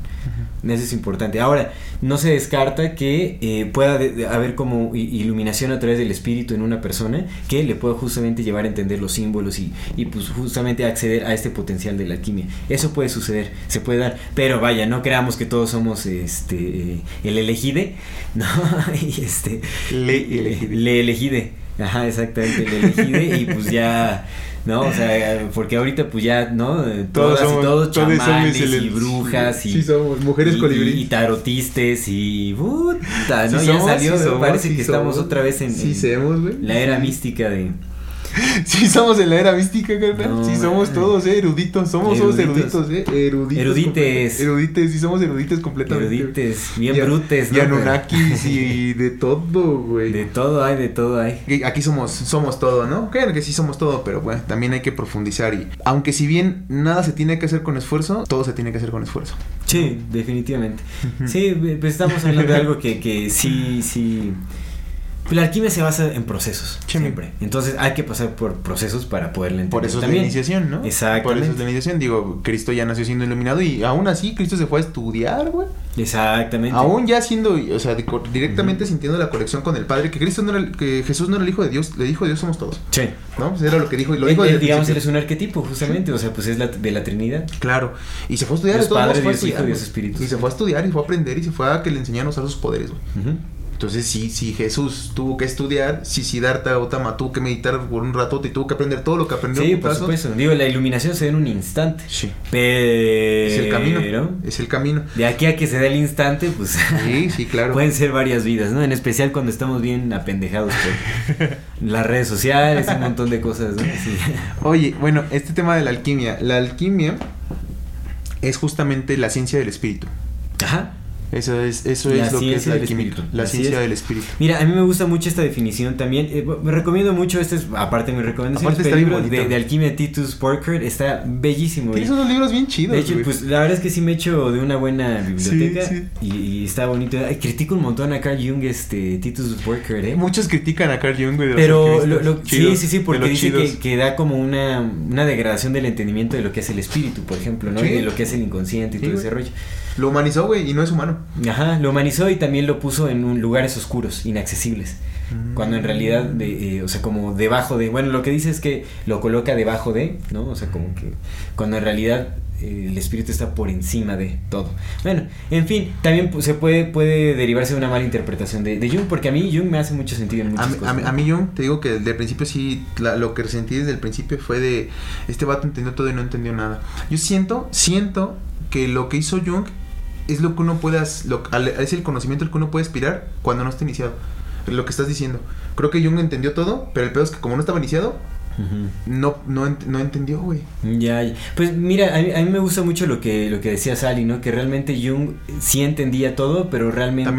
Eso es importante. Ahora, no se descarta que eh, pueda de- de haber como iluminación a través del espíritu en una persona que le pueda justamente llevar a entender los símbolos y, y pues justamente acceder a este potencial de la alquimia. Eso puede suceder, se puede dar, pero vaya, no creamos que todos somos este eh, el elegide, ¿no? y este Le elegide. le elegide. Ajá, exactamente, le elegide y pues ya ¿no? O sea, porque ahorita pues ya, ¿no? Todas y todos chamanes y brujas y, Sí, somos mujeres y, colibrí. y tarotistes y puta, ¿no? Sí ya somos, salió, sí somos, parece sí que estamos somos. otra vez en, somos, la era mística de Sí, somos en la era mística, carnal. No, sí, somos todos, eh, eruditos. Somos todos Eruditos. eh. Eruditos. Erudites. Erudites, sí, somos erudites completamente. erudites, bien Y brutes, Y ¿no? Anunnakis y de todo, güey. De todo hay, de todo hay. Aquí somos, somos todo, ¿no? Claro que sí somos todo, pero bueno, también hay que profundizar y aunque si bien nada se tiene que hacer con esfuerzo, todo se tiene que hacer con esfuerzo. Sí, definitivamente. Sí, pues estamos hablando de algo que, que sí, sí. Pues la alquimia se basa en procesos, Sí. siempre. Entonces hay que pasar por procesos para poderla entender Por eso es también. la iniciación, ¿no? Exactamente. Por eso es la iniciación. Digo, Cristo ya nació siendo iluminado y aún así Cristo se fue a estudiar, güey. Exactamente. Aún ya siendo, o sea, directamente sintiendo la conexión con el Padre, que Cristo no era, que Jesús no era el hijo de Dios, le dijo Dios somos todos, Sí. ¿no? Pues era lo que dijo y lo dijo el digamos, él es un arquetipo, justamente. O sea, pues es la, de la Trinidad. Claro, y se fue a estudiar, Dios de todos Padre, modos fue a Dios Hijo, Dios. Espíritu Y se fue a estudiar y fue a aprender y se fue a que le enseñaran a usar sus poderes, güey. Ujú. Entonces, sí, sí, Jesús tuvo que estudiar, si Siddhartha Gautama tuvo que meditar por un rato y tuvo que aprender todo lo que aprendió. Sí, por supuesto. Digo, la iluminación se da en un instante. Sí, Pero. es el camino. Es el camino. De aquí a que se dé el instante, pues. Sí, sí, claro. Pueden ser varias vidas, ¿no? En especial cuando estamos bien apendejados por las redes sociales, un montón de cosas, ¿no? Sí. Oye, bueno, este tema de la alquimia. La alquimia es justamente la ciencia del espíritu. Ajá. Eso es, eso La es lo que es la espíritu. La ciencia es. del espíritu. Mira, a mí me gusta mucho esta definición también. Eh, me recomiendo mucho, este es, aparte mi recomendación, Aparte este libro de, de alquimia Titus Parker está bellísimo. Tienes unos libros bien chidos. de hecho, güey. pues la verdad es que sí me echo de una buena biblioteca Sí, Y, y está bonito. Ay, critico un montón a Carl Jung, este Titus Parker, ¿eh? Muchos critican a Carl Jung, güey. Pero lo- lo- sí, Chidos, sí, sí, de porque dice que, que da como una, una degradación del entendimiento de lo que es el espíritu, por ejemplo, ¿no? Sí. Y de lo que es el inconsciente y Sí, todo ese rollo. Lo humanizó, güey, y no es humano. Ajá, lo humanizó y también lo puso en un- lugares oscuros, inaccesibles. Cuando en realidad, de, eh, o sea, como debajo de, bueno, lo que dice es que lo coloca debajo de, ¿no? O sea, como que cuando en realidad eh, el espíritu está por encima de todo. Bueno, en fin, también pu- se puede, puede derivarse de una mala interpretación de, de Jung, porque a mí Jung me hace mucho sentido en muchas A mí, cosas. a, mí, ¿no? a mí Jung, te digo que desde el principio sí, la- lo que sentí desde el principio fue de, este vato entendió todo y no entendió nada. Yo siento, siento que lo que hizo Jung es lo que uno puede, es el conocimiento al que uno puede aspirar cuando no está iniciado. Lo que estás diciendo. Creo que Jung entendió todo, pero el pedo es que como no estaba iniciado, no, no, ent- no entendió, güey. Ya, ya. pues mira, a mí, a mí me gusta mucho lo que, lo que decía Sally, ¿no? Que realmente Jung sí entendía todo, pero realmente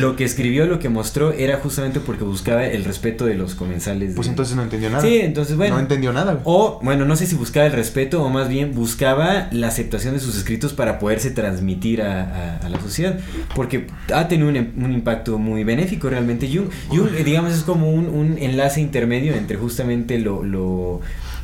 lo que escribió, lo que mostró, era justamente porque buscaba el respeto de los comensales. Pues de- entonces no entendió nada. Sí, entonces bueno. No entendió nada, güey. O, bueno, no sé si buscaba el respeto o más bien buscaba la aceptación de sus escritos para poderse transmitir a, a- a la sociedad. Porque ha tenido un, em- un impacto muy benéfico realmente. Jung, Jung, digamos, es como un, un enlace intermedio entre justamente lo, lo,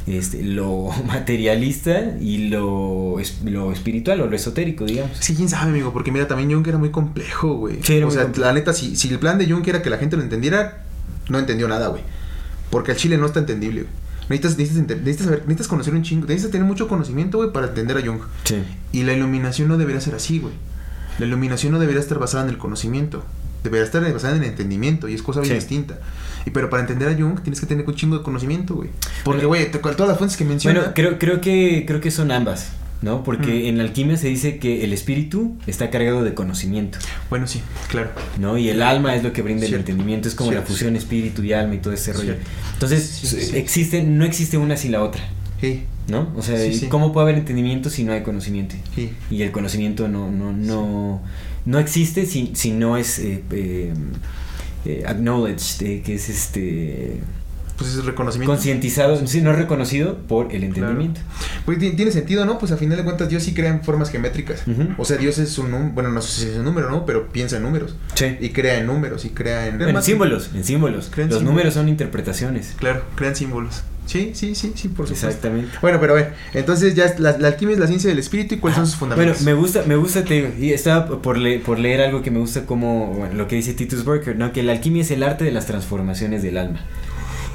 este, lo materialista y lo, lo espiritual o lo esotérico, digamos. Sí, quién sabe, amigo, porque mira, también Jung era muy complejo, güey. Sí, o sea, complejo. la neta, si, si el plan de Jung era que la gente lo entendiera, no entendió nada, güey. Porque el chile no está entendible, güey. Necesitas, necesitas, necesitas, saber- necesitas conocer un chingo, necesitas tener mucho conocimiento, güey, para entender a Jung. Sí. Y la iluminación no debería ser así, güey. La iluminación no debería estar basada en el conocimiento. Debería estar basada en el entendimiento y es cosa bien Sí. distinta. Y pero para entender a Jung tienes que tener un chingo de conocimiento, güey. Porque, güey, todas las fuentes que menciona... Bueno, creo, creo que creo que son ambas, ¿no? Porque Mm. en la alquimia se dice que el espíritu está cargado de conocimiento. Bueno, sí, claro. ¿no? Y el alma es lo que brinda Cierto. el entendimiento, es como la fusión espíritu y alma y todo ese rollo. Cierto. Entonces, existe, no existe una sin la otra, Sí, ¿no? O sea, Sí, sí. ¿cómo puede haber entendimiento si no hay conocimiento? sí. Y el conocimiento no, no, no, no existe si, si no es eh, eh, eh, acknowledged, eh, que es este Pues es reconocimiento. concientizado, si no es reconocido por el entendimiento. Pues ti- tiene sentido, ¿no? Pues a final de cuentas Dios sí crea en formas geométricas. O sea, Dios es un número, bueno, no sé si es un número, ¿no? Pero piensa en números. Sí. Y crea en números y crea en... En símbolos, en símbolos. Los símbolos. números son interpretaciones. Claro, crean símbolos. Sí, sí, sí, sí, por supuesto. Exactamente. Bueno, pero a ver, entonces ya la, la alquimia es la ciencia del espíritu y cuáles son sus Bueno, fundamentos. me gusta, me gusta, te digo, y estaba por, le- por leer algo que me gusta como bueno, lo que dice Titus Burker, ¿no? Que la alquimia es el arte de las transformaciones del alma.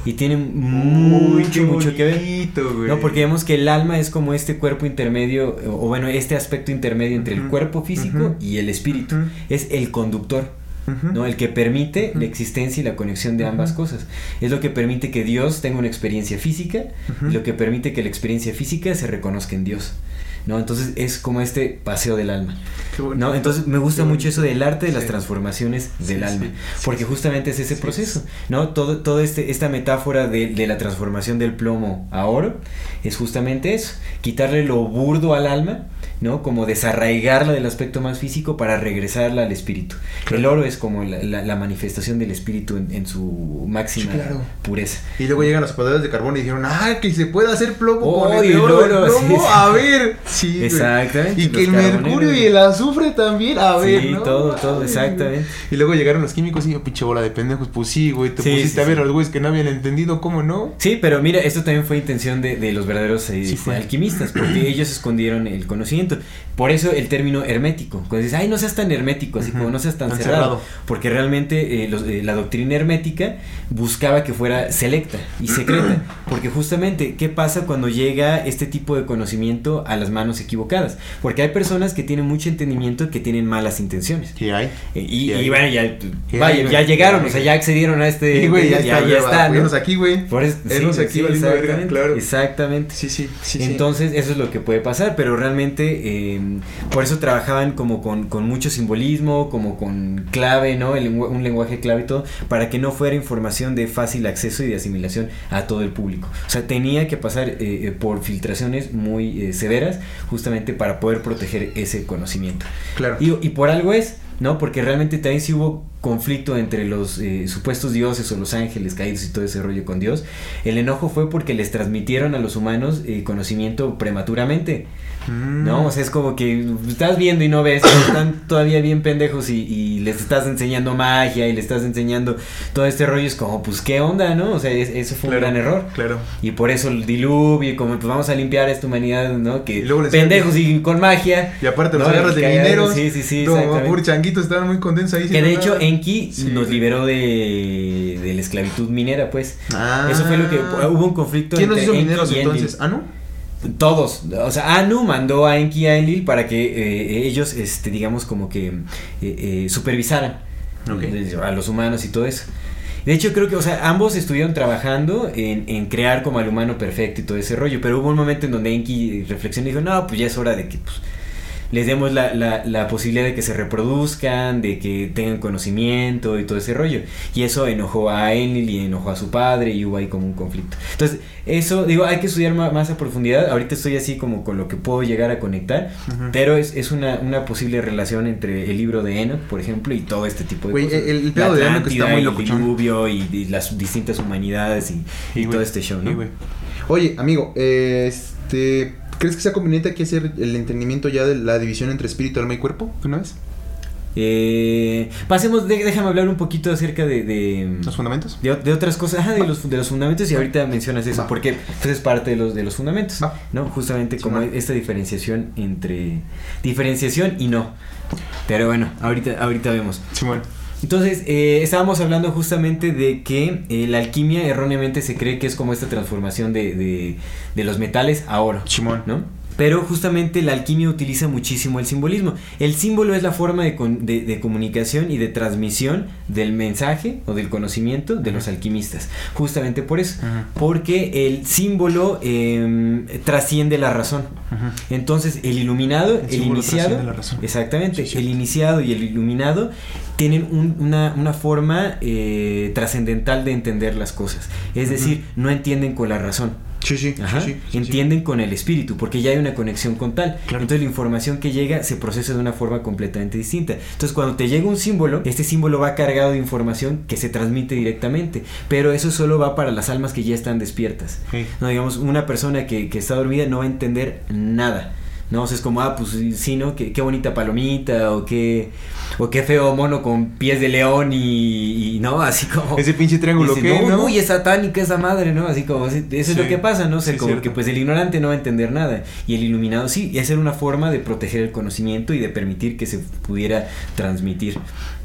Y tiene mucho, qué mucho que ver. güey. No, porque vemos que el alma es como este cuerpo intermedio, o o bueno, este aspecto intermedio entre el cuerpo físico y el espíritu. Es el conductor. ¿No? El que permite la existencia y la conexión de ambas cosas. Es lo que permite que Dios tenga una experiencia física y lo que permite que la experiencia física se reconozca en Dios. ¿no? Entonces es como este paseo del alma. Qué. ¿no? Entonces me gusta mucho eso del arte de las transformaciones del Sí, alma. sí, porque justamente es ese proceso. ¿no? Todo, todo este, esta metáfora de, de la transformación del plomo a oro es justamente eso. Quitarle lo burdo al alma. ¿no? Como desarraigarla del aspecto más físico para regresarla al espíritu. El oro es como la, la- la manifestación del espíritu en, en su máxima Sí, claro. pureza. Y luego llegan los zapateros de carbón y dijeron, ah, que se puede hacer plomo Oh, con y el el oro, del oro, plomo. sí. A ver, sí. Exactamente, Y que el mercurio y el azufre también, a ver, Sí, ¿no? todo, todo, exactamente. Y luego llegaron los químicos y yo, pinche bola de pendejos, pues sí, güey, te Sí, pusiste a ver a los güeyes que no habían entendido, ¿cómo no? Sí, pero mira, esto también fue intención de, de los verdaderos eh, Sí este, alquimistas, porque ellos escondieron el conocimiento. Por eso el término hermético. Cuando dices, ay, no seas tan hermético, así como no seas tan tan cerrado. cerrado. Porque realmente eh, los- eh, la doctrina hermética buscaba que fuera selecta y secreta. Porque justamente, ¿qué pasa cuando llega este tipo de conocimiento a las manos equivocadas? Porque hay personas que tienen mucho entendimiento que tienen malas intenciones. Sí, hay. Eh, Y, y bueno, ya, vaya, hay, ya llegaron, o sea, ya accedieron a este. Sí, güey, ya, está, ya ya está, ¿no? Venos aquí, güey. Por eso, sí, aquí, sí, verga, claro. exactamente. Sí, sí, sí. sí. Entonces, eso es lo que puede pasar, pero realmente eh, por eso trabajaban como con, con mucho simbolismo, como con clave, ¿no? El un lenguaje clave y todo, para que no fuera información de fácil acceso y de asimilación a todo el público. O sea, tenía que pasar eh, eh, por filtraciones muy eh, severas, justamente para poder proteger ese conocimiento. Claro. Y, y por algo es, ¿no? Porque realmente también sí hubo conflicto entre los eh, supuestos dioses o los ángeles caídos y todo ese rollo con Dios. El enojo fue porque les transmitieron a los humanos eh, conocimiento prematuramente, Mm. ¿no? O sea, es como que estás viendo y no ves, están todavía bien pendejos y, y les estás enseñando magia y les estás enseñando todo este rollo. Es como, pues, ¿qué onda, no? O sea, es- eso fue Claro, un gran error. Claro. Y por eso el diluvio, y como pues vamos a limpiar esta humanidad, ¿no? Que Y luego les- pendejos y con magia. Y aparte los No, agarras de mineros. Sí, sí, sí. No, puro changuito, estaban muy contentos ahí. Que de hecho Enki Sí, nos liberó de, de la esclavitud minera, pues. Ah. Eso fue lo que hubo un conflicto ¿Quién nos entre hizo Enki mineros y entonces? ¿Ah, no? Todos, o sea, Anu mandó a Enki y a Enlil para que eh, ellos, este, digamos, como que eh, eh, supervisaran a los humanos y todo eso. De hecho, creo que, o sea, ambos estuvieron trabajando en, en crear como al humano perfecto y todo ese rollo, pero hubo un momento en donde Enki reflexionó y dijo, no, pues ya es hora de que, pues, les demos la, la, la, posibilidad de que se reproduzcan, de que tengan conocimiento y todo ese rollo. Y eso enojó a Enlil y enojó a su padre y hubo ahí como un conflicto. Entonces, eso, digo, hay que estudiar más, a profundidad. Ahorita estoy así como con lo que puedo llegar a conectar, pero es, es una, una, posible relación entre el libro de Enoch, por ejemplo, y todo este tipo de cosas. El, el pedo de Enoch está muy diluvio y, y, las distintas humanidades y, y todo este show, ¿no? Oye, amigo, este ¿Crees que sea conveniente aquí hacer el entendimiento ya de la división entre espíritu, alma y cuerpo? ¿Una vez? Eh, pasemos, déjame hablar un poquito acerca de... ¿Los fundamentos? De, otras cosas, ajá, de los, de los fundamentos y ahorita mencionas eso, porque pues, es parte de los, de los fundamentos, ¿no? Justamente como esta diferenciación entre... Diferenciación y no. Pero bueno, ahorita, ahorita vemos. Sí, bueno. Entonces, eh, estábamos hablando justamente de que eh, la alquimia erróneamente se cree que es como esta transformación de, de, de los metales a oro. Simón. ¿No? Pero justamente la alquimia utiliza muchísimo el simbolismo. El símbolo es la forma de, de, comunicación y de transmisión del mensaje o del conocimiento de los alquimistas. Justamente por eso. Porque el símbolo em, trasciende la razón. Entonces el iluminado, el, iniciado... Exactamente. El iniciado y el iluminado tienen una, una, forma eh, trascendental de entender las cosas. Es decir, no entienden con la razón Sí, sí, Entienden con el espíritu, porque ya hay una conexión con tal. Entonces la información que llega se procesa de una forma completamente distinta. Entonces cuando te llega un símbolo, este símbolo va cargado de información que se transmite directamente, pero eso solo va para las almas que ya están despiertas. No digamos, una persona que, que está dormida no va a entender nada. ¿No? O sea, es como, ah, pues sí, ¿no? Qué, qué bonita palomita o qué, o qué feo mono con pies de león y, ¿no? Así como... Ese pinche triángulo que, no, ¿no? Uy, es satánica esa madre, ¿no? Así como, eso es lo que pasa, ¿no? O sea, como que pues el ignorante no va a entender nada y el iluminado sí, y esa era una forma de proteger el conocimiento y de permitir que se pudiera transmitir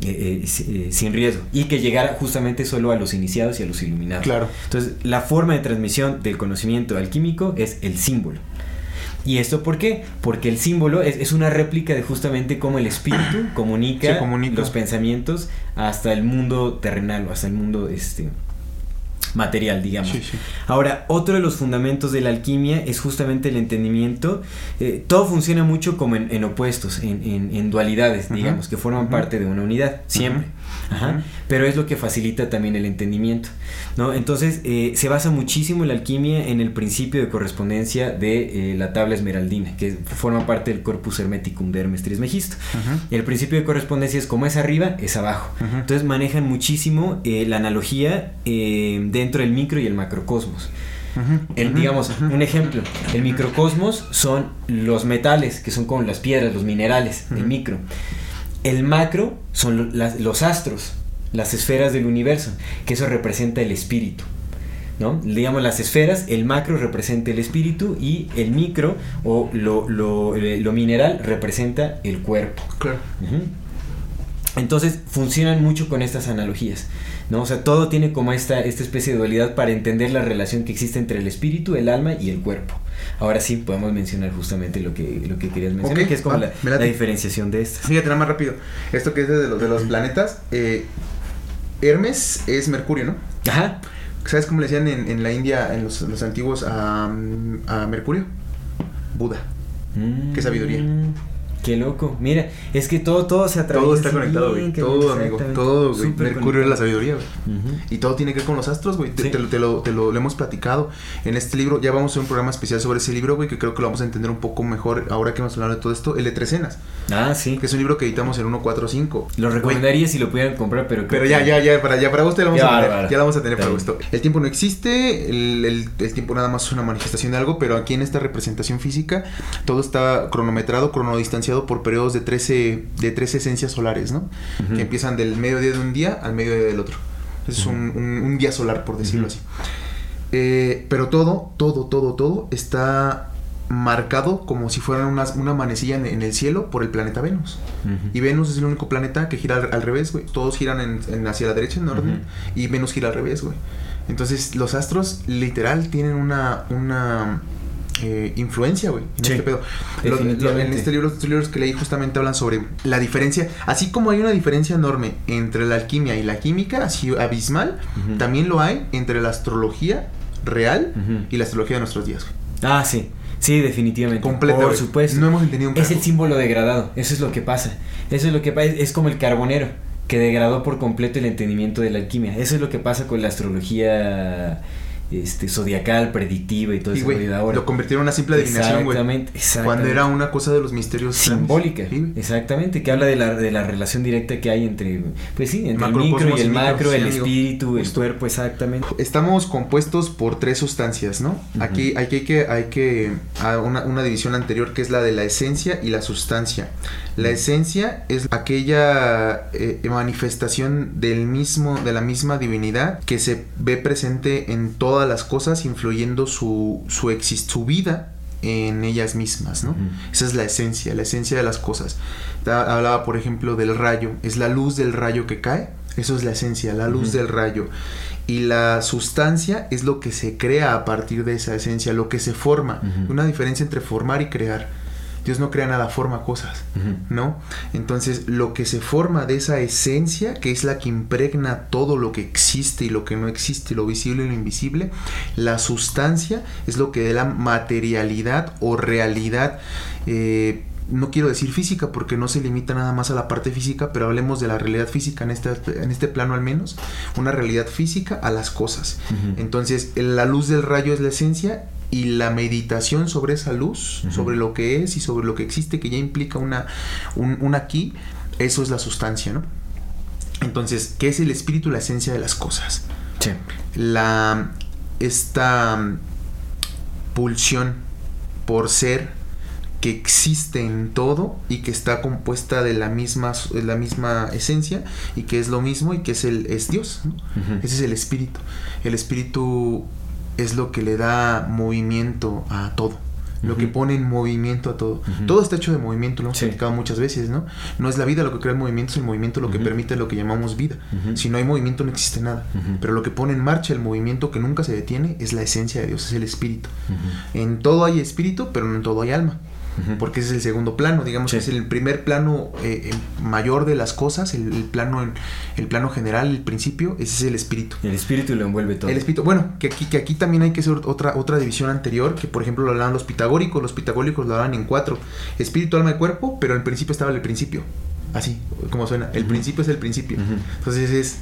eh, eh, eh, sin riesgo y que llegara justamente solo a los iniciados y a los iluminados. Claro. Entonces, la forma de transmisión del conocimiento alquímico es el símbolo. ¿Y esto por qué? Porque el símbolo es, una réplica de justamente cómo el espíritu comunica, los pensamientos hasta el mundo terrenal o hasta el mundo este, material, digamos. Ahora, otro de los fundamentos de la alquimia es justamente el entendimiento. Eh, todo funciona mucho como en, opuestos, en, dualidades, digamos, que forman parte de una unidad, siempre. Ajá. Pero es lo que facilita también el entendimiento. ¿no? Entonces, eh, se basa muchísimo la alquimia en el principio de correspondencia de eh, la tabla esmeraldina, que forma parte del corpus hermeticum de Hermes Trismegisto. El principio de correspondencia es como es arriba, es abajo. Entonces, manejan muchísimo la analogía dentro del micro y el macrocosmos. el, digamos, un ejemplo, el microcosmos son los metales, que son como las piedras, los minerales, el micro. El macro son los astros, las esferas del universo, que eso representa el espíritu. ¿no? Digamos las esferas, el macro representa el espíritu y el micro o lo, lo, eh, mineral representa el cuerpo. Claro. Entonces funcionan mucho con estas analogías. ¿no? O sea, todo tiene como esta, esta especie de dualidad para entender la relación que existe entre el espíritu, el alma y el cuerpo. Ahora sí podemos mencionar justamente lo que, lo que querías mencionar, que es como la, diferenciación de estas. Fíjate, nada más rápido. Esto que es de los, de los planetas, eh, Hermes es Mercurio, ¿no? Ajá. ¿Sabes cómo le decían en, la India, en los, los antiguos, a, a Mercurio? Buda. Qué sabiduría. Qué loco. Mira, es que todo, todo se atraviesa. Todo está conectado, güey. Todo, amigo. Todo, güey. Mercurio es la sabiduría, güey. Y todo tiene que ver con los astros, güey. Te, lo, te, lo, hemos platicado. En este libro, ya vamos a hacer un programa especial sobre ese libro, güey, que creo que lo vamos a entender un poco mejor ahora que hemos hablado de todo esto. El de Tres Cenas. Ah, sí. Que es un libro que editamos en 145. Lo recomendaría si lo pudieran comprar, pero. Pero ya, ya, ya, para, ya para gusto lo vamos a tener. Ya lo vamos a tener para gusto. El tiempo no existe. El, el, el tiempo nada más es una manifestación de algo, pero aquí en esta representación física, todo está cronometrado, cronodistanciado por periodos de 13, de 13 esencias solares, ¿no? Que empiezan del mediodía de un día al mediodía del otro. Es un, un, día solar, por decirlo así. Eh, pero todo, todo, todo, todo está marcado como si fuera una, una manecilla en, el cielo por el planeta Venus. Y Venus es el único planeta que gira al, revés, güey. Todos giran en, hacia la derecha en orden y Venus gira al revés, güey. Entonces los astros literal tienen una, una eh, influencia, güey, en este pedo. en este libro, estos libros que leí justamente hablan sobre la diferencia, así como hay una diferencia enorme entre la alquimia y la química, así abismal, también lo hay entre la astrología real y la astrología de nuestros días. Ah, sí. Sí, definitivamente. Completa, Por güey. supuesto. No hemos entendido un Es el símbolo degradado. Eso es lo que pasa. Eso es lo que pasa. Es como el carbonero que degradó por completo el entendimiento de la alquimia. Eso es lo que pasa con la astrología este, zodiacal, predictiva y todo eso de ahora. lo convirtieron en una simple adivinación, güey. Exactamente, exactamente. Cuando era una cosa de los misterios simbólica, Sí, exactamente, que habla de la, de la relación directa que hay entre, pues sí, entre el micro y el macro, el espíritu, el Justo. cuerpo, exactamente. Estamos compuestos por tres sustancias, ¿no? Ujú. Aquí, aquí hay que, hay que a una, una división anterior que es la de la esencia y la sustancia. La esencia es aquella eh, manifestación del mismo, de la misma divinidad que se ve presente en todas las cosas, influyendo su, su, exist su vida en ellas mismas, ¿no? Esa es la esencia, la esencia de las cosas. Ta- Hablaba, por ejemplo, del rayo. Es la luz del rayo que cae. Eso es la esencia, la luz del rayo. Y la sustancia es lo que se crea a partir de esa esencia, lo que se forma. Una diferencia entre formar y crear. Dios no crea nada, forma cosas. ¿no? Entonces, lo que se forma de esa esencia, que es la que impregna todo lo que existe y lo que no existe, lo visible y lo invisible, la sustancia es lo que da la materialidad o realidad. eh, no quiero decir física porque no se limita nada más a la parte física, pero hablemos de la realidad física en este, en este plano al menos, una realidad física a las cosas. Entonces, la luz del rayo es la esencia y la meditación sobre esa luz, sobre lo que es y sobre lo que existe, que ya implica una, un, un aquí, eso es la sustancia, ¿no? Entonces, ¿qué es el espíritu? La esencia de las cosas. Sí. La, esta mm, pulsión por ser que existe en todo y que está compuesta de la misma, de la misma esencia y que es lo mismo y que es, el, es Dios. ¿no? Ese es el espíritu. El espíritu es lo que le da movimiento a todo. Lo que pone en movimiento a todo. Todo está hecho de movimiento, lo hemos Sí. platicado muchas veces, ¿no? No es la vida lo que crea el movimiento, es el movimiento lo que permite lo que llamamos vida. Si no hay movimiento no existe nada. Pero lo que pone en marcha el movimiento que nunca se detiene es la esencia de Dios, es el espíritu. En todo hay espíritu, pero no en todo hay alma. Porque ese es el segundo plano, digamos Sí. que es el primer plano eh, mayor de las cosas, el, el plano el plano general, el principio, ese es el espíritu. El espíritu lo envuelve todo. El espíritu, bueno, que aquí, que aquí también hay que hacer otra, otra división anterior, que por ejemplo lo hablaban los pitagóricos, los pitagóricos lo hablaban en cuatro, espíritu, alma y cuerpo, pero el principio estaba el principio, así, como suena, el principio es el principio, entonces es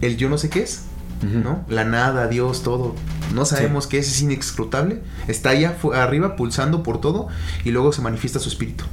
el yo no sé qué es, ¿no? La nada, Dios, todo, no sabemos qué es, es inescrutable, está allá arriba pulsando por todo y luego se manifiesta su espíritu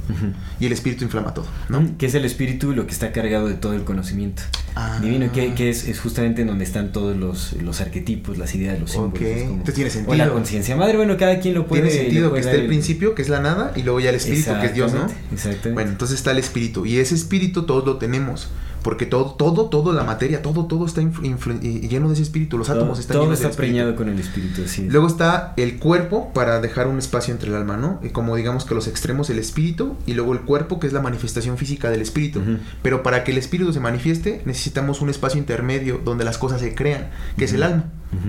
y el espíritu inflama todo, ¿no? Que es el espíritu lo que está cargado de todo el conocimiento. Ah. Divino, que, que es, es justamente en donde están todos los, los arquetipos, las ideas, los símbolos. Ok, es como- entonces tiene O sentido. la conciencia madre, bueno, cada quien lo puede Tiene sentido puede que esté el principio, que es la nada, y luego ya el espíritu, que es Dios, ¿no? Exactamente, Exactamente. Bueno, entonces está el espíritu. Y ese espíritu todos lo tenemos. Porque todo, todo, todo, la materia, todo, todo está lleno de ese espíritu. Los todo, átomos están todo llenos está de espíritu. preñado con el espíritu, es. Luego está el cuerpo para dejar un espacio entre el alma, ¿no? Y como digamos que los extremos el espíritu y luego el cuerpo que es la manifestación física del espíritu. Pero para que el espíritu se manifieste necesitamos un espacio intermedio donde las cosas se crean, que es el Ujú.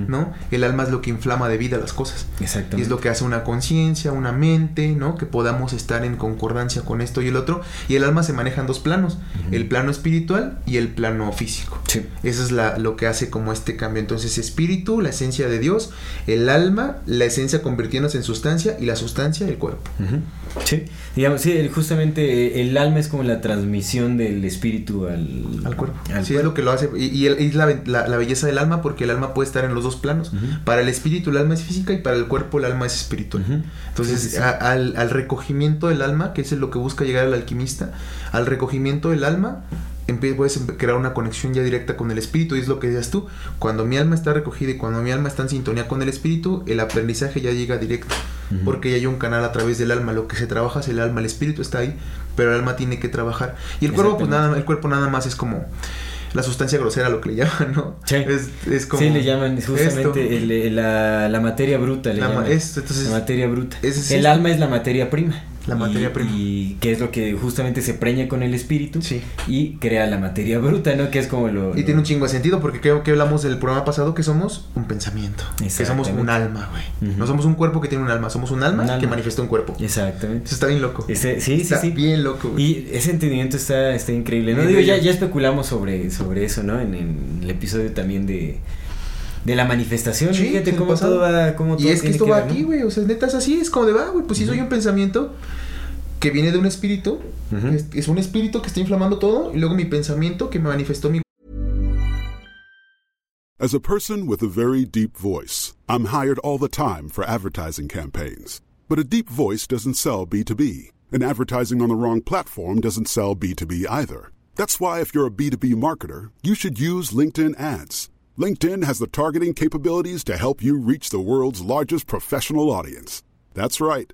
¿No? El alma es lo que inflama de vida las cosas. Exactamente. Y es lo que hace una conciencia, una mente, ¿no? Que podamos estar en concordancia con esto y el otro. Y el alma se maneja en dos planos, el plano espiritual y el plano físico. Sí. Eso es la, lo que hace como este cambio. Entonces, espíritu, la esencia de Dios, el alma, la esencia convirtiéndose en sustancia y la sustancia, el cuerpo. Sí, digamos, sí, justamente eh, el alma es como la transmisión del espíritu al, Al cuerpo. al sí, es lo que lo hace. Y, y el- y es la, la- la belleza del alma porque el alma puede estar en los dos planos. Para el espíritu el alma es física y para el cuerpo el alma es espiritual. Entonces, Sí, sí, sí. a- al, al recogimiento del alma, que es lo que busca llegar el alquimista, al recogimiento del alma, puedes crear una conexión ya directa con el espíritu, y es lo que decías tú. Cuando mi alma está recogida y cuando mi alma está en sintonía con el espíritu, el aprendizaje ya llega directo, Ujú. porque ya hay un canal a través del alma. Lo que se trabaja es el alma, el espíritu está ahí, pero el alma tiene que trabajar. Y el cuerpo, pues nada, el cuerpo nada más es como la sustancia grosera, lo que le llaman, ¿no? Sí. Es, es como. sí, le llaman justamente el- el- la, la materia bruta. Le La ma- llaman. esto, entonces- la materia bruta. es el alma es la materia prima. La Y- materia prima. Y que es lo que justamente se preña con el espíritu Sí. y crea la materia bruta, ¿no? Que es como lo... Y lo- tiene un chingo de sentido porque creo que hablamos del programa pasado que somos un pensamiento. Que somos un alma, güey. No somos un cuerpo que tiene un alma, somos un alma, Un que manifiesta un cuerpo. Exactamente. Eso está bien loco. Ese- sí, sí, está sí. bien loco, güey. Y ese entendimiento está, está increíble. No digo, ya, ya especulamos sobre, sobre eso, ¿no? En, en el episodio también de, de la manifestación. Sí, Fíjate cómo todo va. Cómo Y todo es que esto va aquí, güey. O sea, neta es así, es como de va, güey. Pues si soy un pensamiento que viene de un espíritu, Ujú. es, es un espíritu que está inflamando todo, y luego mi pensamiento que me manifestó mi As a person with a very deep voice, I'm hired all the time for advertising campaigns. But a deep voice doesn't sell B2B, and advertising on the wrong platform doesn't sell B2B either. That's why, if you're a B2B marketer, you should use LinkedIn ads. LinkedIn has the targeting capabilities to help you reach the world's largest professional audience. That's right,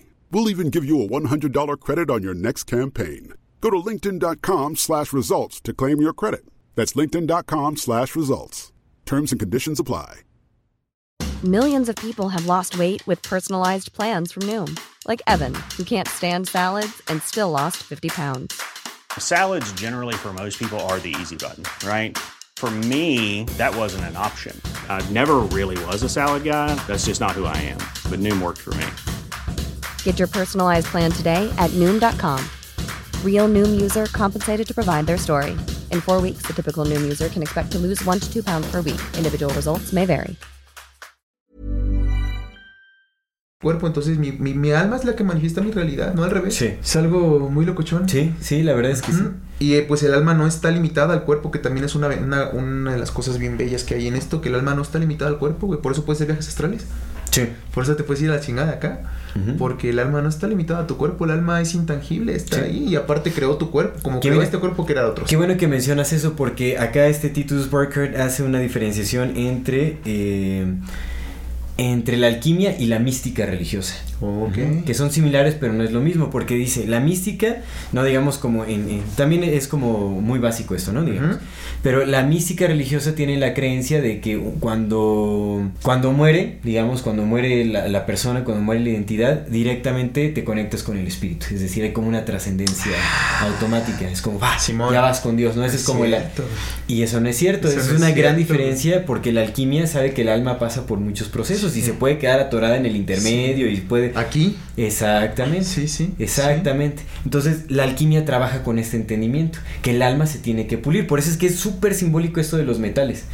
We'll even give you a $100 credit on your next campaign. Go to linkedin.com slash results to claim your credit. That's linkedin.com slash results. Terms and conditions apply. Millions of people have lost weight with personalized plans from Noom, like Evan, who can't stand salads and still lost 50 pounds. Salads, generally, for most people, are the easy button, right? For me, that wasn't an option. I never really was a salad guy. That's just not who I am. But Noom worked for me. Get your personalized plan today at Noom.com. Real Noom user compensated to provide their story. In four weeks, the typical Noom user can expect to lose one to two pounds per week. Individual results may vary. cuerpo. Entonces mi, mi, mi alma es la que manifiesta mi realidad, no al revés. Sí. Es algo muy locochón. Sí, sí, la verdad es que sí. Ujú. Y eh, pues el alma no está limitada al cuerpo, que también es una, una, una de las cosas bien bellas que hay en esto, que el alma no está limitada al cuerpo, güey. Por eso puedes hacer viajes astrales. Sí. Por eso te puedes ir a la chingada acá. Porque el alma no está limitada a tu cuerpo, el alma es intangible, está Sí. ahí y aparte creó tu cuerpo, como Qué creó bueno. este cuerpo que era de otros. Qué bueno que mencionas eso porque acá este Titus Burkhardt hace una diferenciación entre, eh, entre la alquimia y la mística religiosa. Que son similares pero no es lo mismo porque dice la mística, no digamos como en, en- también es como muy básico esto, ¿no? Digamos. Pero la mística religiosa tiene la creencia de que cuando, cuando muere, digamos, cuando muere la, la persona, cuando muere la identidad, directamente te conectas con el espíritu. Es decir, hay como una trascendencia automática. Es como, Simón. ya vas con Dios, ¿no? Ese es como la... Cierto. Y eso no es cierto, Eso es no es una gran cierto. diferencia porque la alquimia sabe que el alma pasa por muchos procesos y se puede quedar atorada en el intermedio y puede... Aquí. Exactamente. Sí, sí. Exactamente. Entonces, la alquimia trabaja con este entendimiento, que el alma se tiene que pulir. Por eso es que es súper simbólico esto de los metales.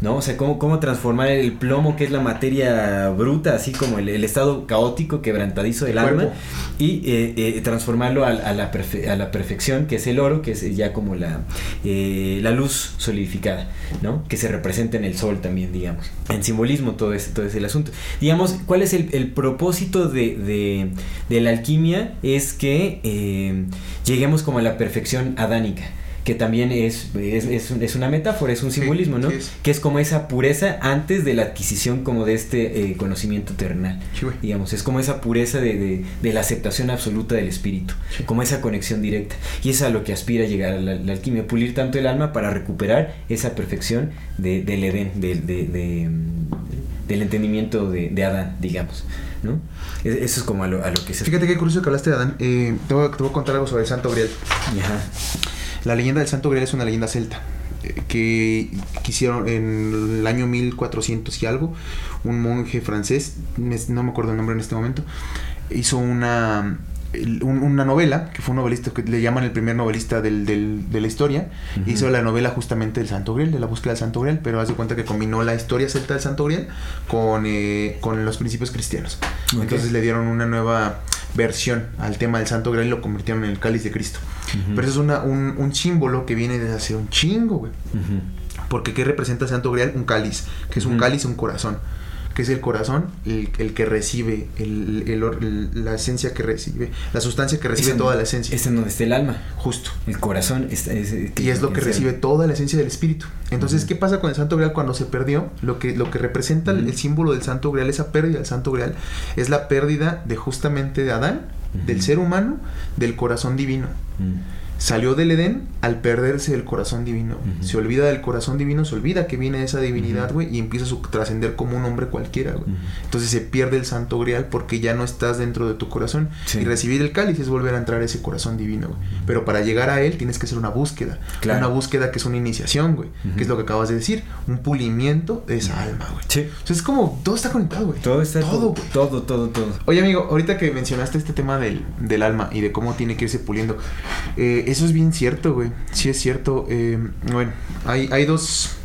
¿No? O sea, cómo, cómo transformar el plomo, que es la materia bruta, así como el, el estado caótico, quebrantadizo del El alma, y eh, eh, transformarlo a, a la perfe- a la perfección, que es el oro, que es ya como la, eh, la luz solidificada, ¿no? Que se representa en el sol también, digamos. En simbolismo todo ese, todo ese el asunto. Digamos, ¿cuál es el, el propósito de, de- de la alquimia? Es que eh, lleguemos como a la perfección adánica. Que también es, es, es un- es una metáfora, es un Sí, simbolismo, ¿no? sí es. Que es como esa pureza antes de la adquisición como de este eh, conocimiento terrenal Sí, güey. digamos, es como esa pureza de, de- de la aceptación absoluta del espíritu, como esa conexión directa. Y es a lo que aspira a llegar a la, la alquimia, pulir tanto el alma para recuperar esa perfección de- del Edén, del- de- de, del entendimiento de, de Adán, digamos. ¿no? Es- Eso es como a lo, a lo que se... Fíjate qué curioso que hablaste de Adán. Eh, te, voy a, te voy a contar algo sobre el Santo Grial. Ajá. La leyenda del Santo Grial es una leyenda celta eh, que quisieron en el año 1400 y algo, un monje francés, no me acuerdo el nombre en este momento, hizo una el- un- una novela, que fue un novelista que le llaman el primer novelista del, del- de la historia, hizo la novela justamente del Santo Grial, de la búsqueda del Santo Grial, pero haz de cuenta que combinó la historia celta del Santo Grial con, eh, con los principios cristianos. Entonces le dieron una nueva versión al tema del Santo Grial y lo convirtieron en el cáliz de Cristo. Pero eso es una- un, un símbolo que viene desde hace un chingo, güey. Porque ¿qué representa el Santo Grial? Un cáliz. Que es un cáliz, un corazón. Que es el corazón el, el que recibe, el, la esencia que recibe, la sustancia que recibe en- toda la esencia. Es en donde está el alma. Justo. El corazón es, es- Y es lo que recibe toda la esencia del espíritu. Entonces. ¿qué pasa con el Santo Grial cuando se perdió? Lo que, lo que representa el- símbolo del Santo Grial, esa pérdida del Santo Grial, es la pérdida de justamente de Adán, del ser humano, del corazón divino. Salió del Edén al perderse el corazón divino. Se olvida del corazón divino, se olvida que viene esa divinidad, güey, y empieza a trascender como un hombre cualquiera, güey. Entonces se pierde el santo grial porque ya no estás dentro de tu corazón. Y recibir el cáliz es volver a entrar a ese corazón divino, güey. Pero para llegar a él tienes que hacer una búsqueda. Una búsqueda que es una iniciación, güey. Que es lo que acabas de decir. Un pulimiento de esa alma, güey. Sí. Entonces es como, todo está conectado, güey. Todo está todo, todo, todo, todo. Oye, amigo, ahorita que mencionaste este tema del, del alma y de cómo tiene que irse puliendo. Eh, eso es bien cierto, güey. Sí es cierto. Eh, bueno, hay, hay dos,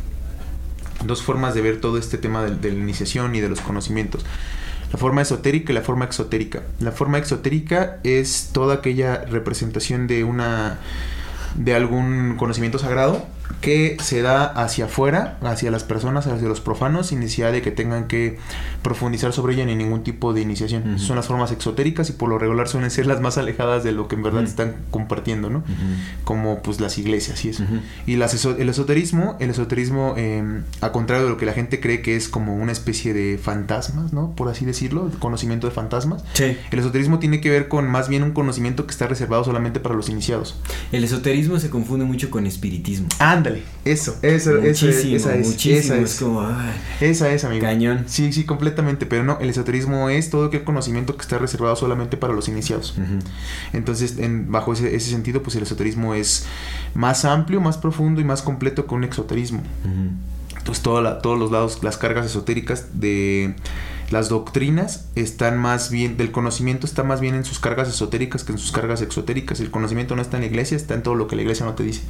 dos formas de ver todo este tema de, la iniciación y de los conocimientos. La forma esotérica y la forma exotérica. La forma exotérica es toda aquella representación de una de algún conocimiento sagrado que se da hacia afuera, hacia las personas, hacia los profanos, sin necesidad de que tengan que profundizar sobre ella ni ningún tipo de iniciación. Son las formas exotéricas y por lo regular suelen ser las más alejadas de lo que en verdad están compartiendo, ¿no? Como pues las iglesias y eso. Y las el esoterismo, el esoterismo, eh, a contrario de lo que la gente cree que es como una especie de fantasmas, ¿no? Por así decirlo, conocimiento de fantasmas. Sí. El esoterismo tiene que ver con más bien un conocimiento que está reservado solamente para los iniciados. El esoterismo se confunde mucho con espiritismo. Ándale, eso, eso, eso esa es. Muchísimo, esa es. como, esa es, amigo. Cañón. Sí, sí, completamente. Pero no, el esoterismo es todo aquel conocimiento que está reservado solamente para los iniciados. Entonces, en, bajo ese, ese, sentido, pues el esoterismo es más amplio, más profundo y más completo que un exoterismo. Entonces, todos los lados, las cargas esotéricas de las doctrinas están más bien, del conocimiento está más bien en sus cargas esotéricas que en sus cargas exotéricas. El conocimiento no está en la iglesia, está en todo lo que la iglesia no te dice,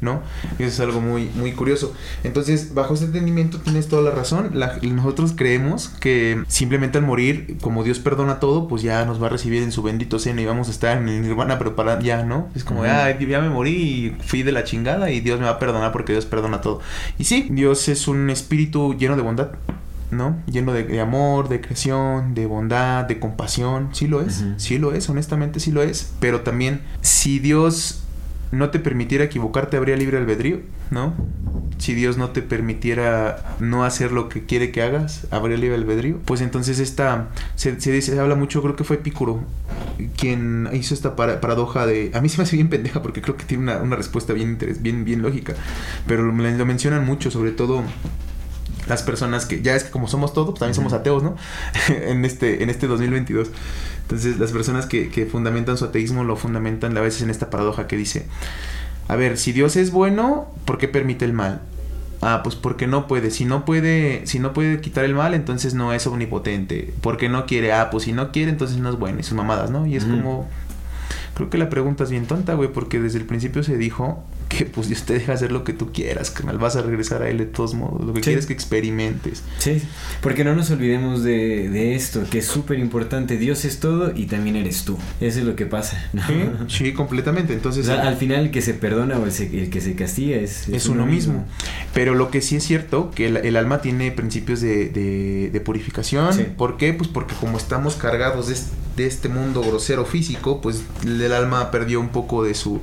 ¿no? Y eso es algo muy, muy curioso. Entonces, bajo ese entendimiento tienes toda la razón. nosotros creemos que simplemente al morir, como Dios perdona todo, pues ya nos va a recibir en su bendito seno y vamos a estar en el nirvana, pero para ya, ¿no? Es como, ya me morí y fui de la chingada y Dios me va a perdonar porque Dios perdona todo. Y sí, Dios es un espíritu lleno de bondad. ¿No? Lleno de, amor, de creación, de bondad, de compasión. Sí lo es, sí lo es, honestamente sí lo es. Pero también, si Dios no te permitiera equivocarte, habría libre albedrío, ¿no? Si Dios no te permitiera no hacer lo que quiere que hagas, habría libre albedrío. Pues entonces esta, se, se, se habla mucho, creo que fue Epicuro quien hizo esta paradoja de... A mí se me hace bien pendeja porque creo que tiene una, respuesta bien, bien, bien lógica, pero lo mencionan mucho, sobre todo las personas que ya es que como somos todos, pues también somos ateos, ¿no? en este en este 2022. Entonces, las personas que, que fundamentan su ateísmo lo fundamentan a veces en esta paradoja que dice, a ver, si Dios es bueno, ¿por qué permite el mal? Ah, pues porque no puede. Si no puede, si no puede quitar el mal, entonces no es omnipotente. Porque no quiere. Ah, pues si no quiere, entonces no es bueno. Y sus mamadas, ¿no? Y es como. Creo que la pregunta es bien tonta, güey, porque desde el principio se dijo que pues Dios te deja hacer lo que tú quieras, mal vas a regresar a Él de todos modos. Lo que quieres es que experimentes. Sí, porque no nos olvidemos de, de esto, que es súper importante. Dios es todo y también eres tú. Eso es lo que pasa. Sí, completamente. Entonces, al final el que se perdona o el, que se castiga es, es, uno, mismo. Pero lo que sí es cierto, que el, alma tiene principios de, de, purificación. ¿Por qué? Pues porque como estamos cargados de, de este mundo grosero físico, pues el alma perdió un poco de su...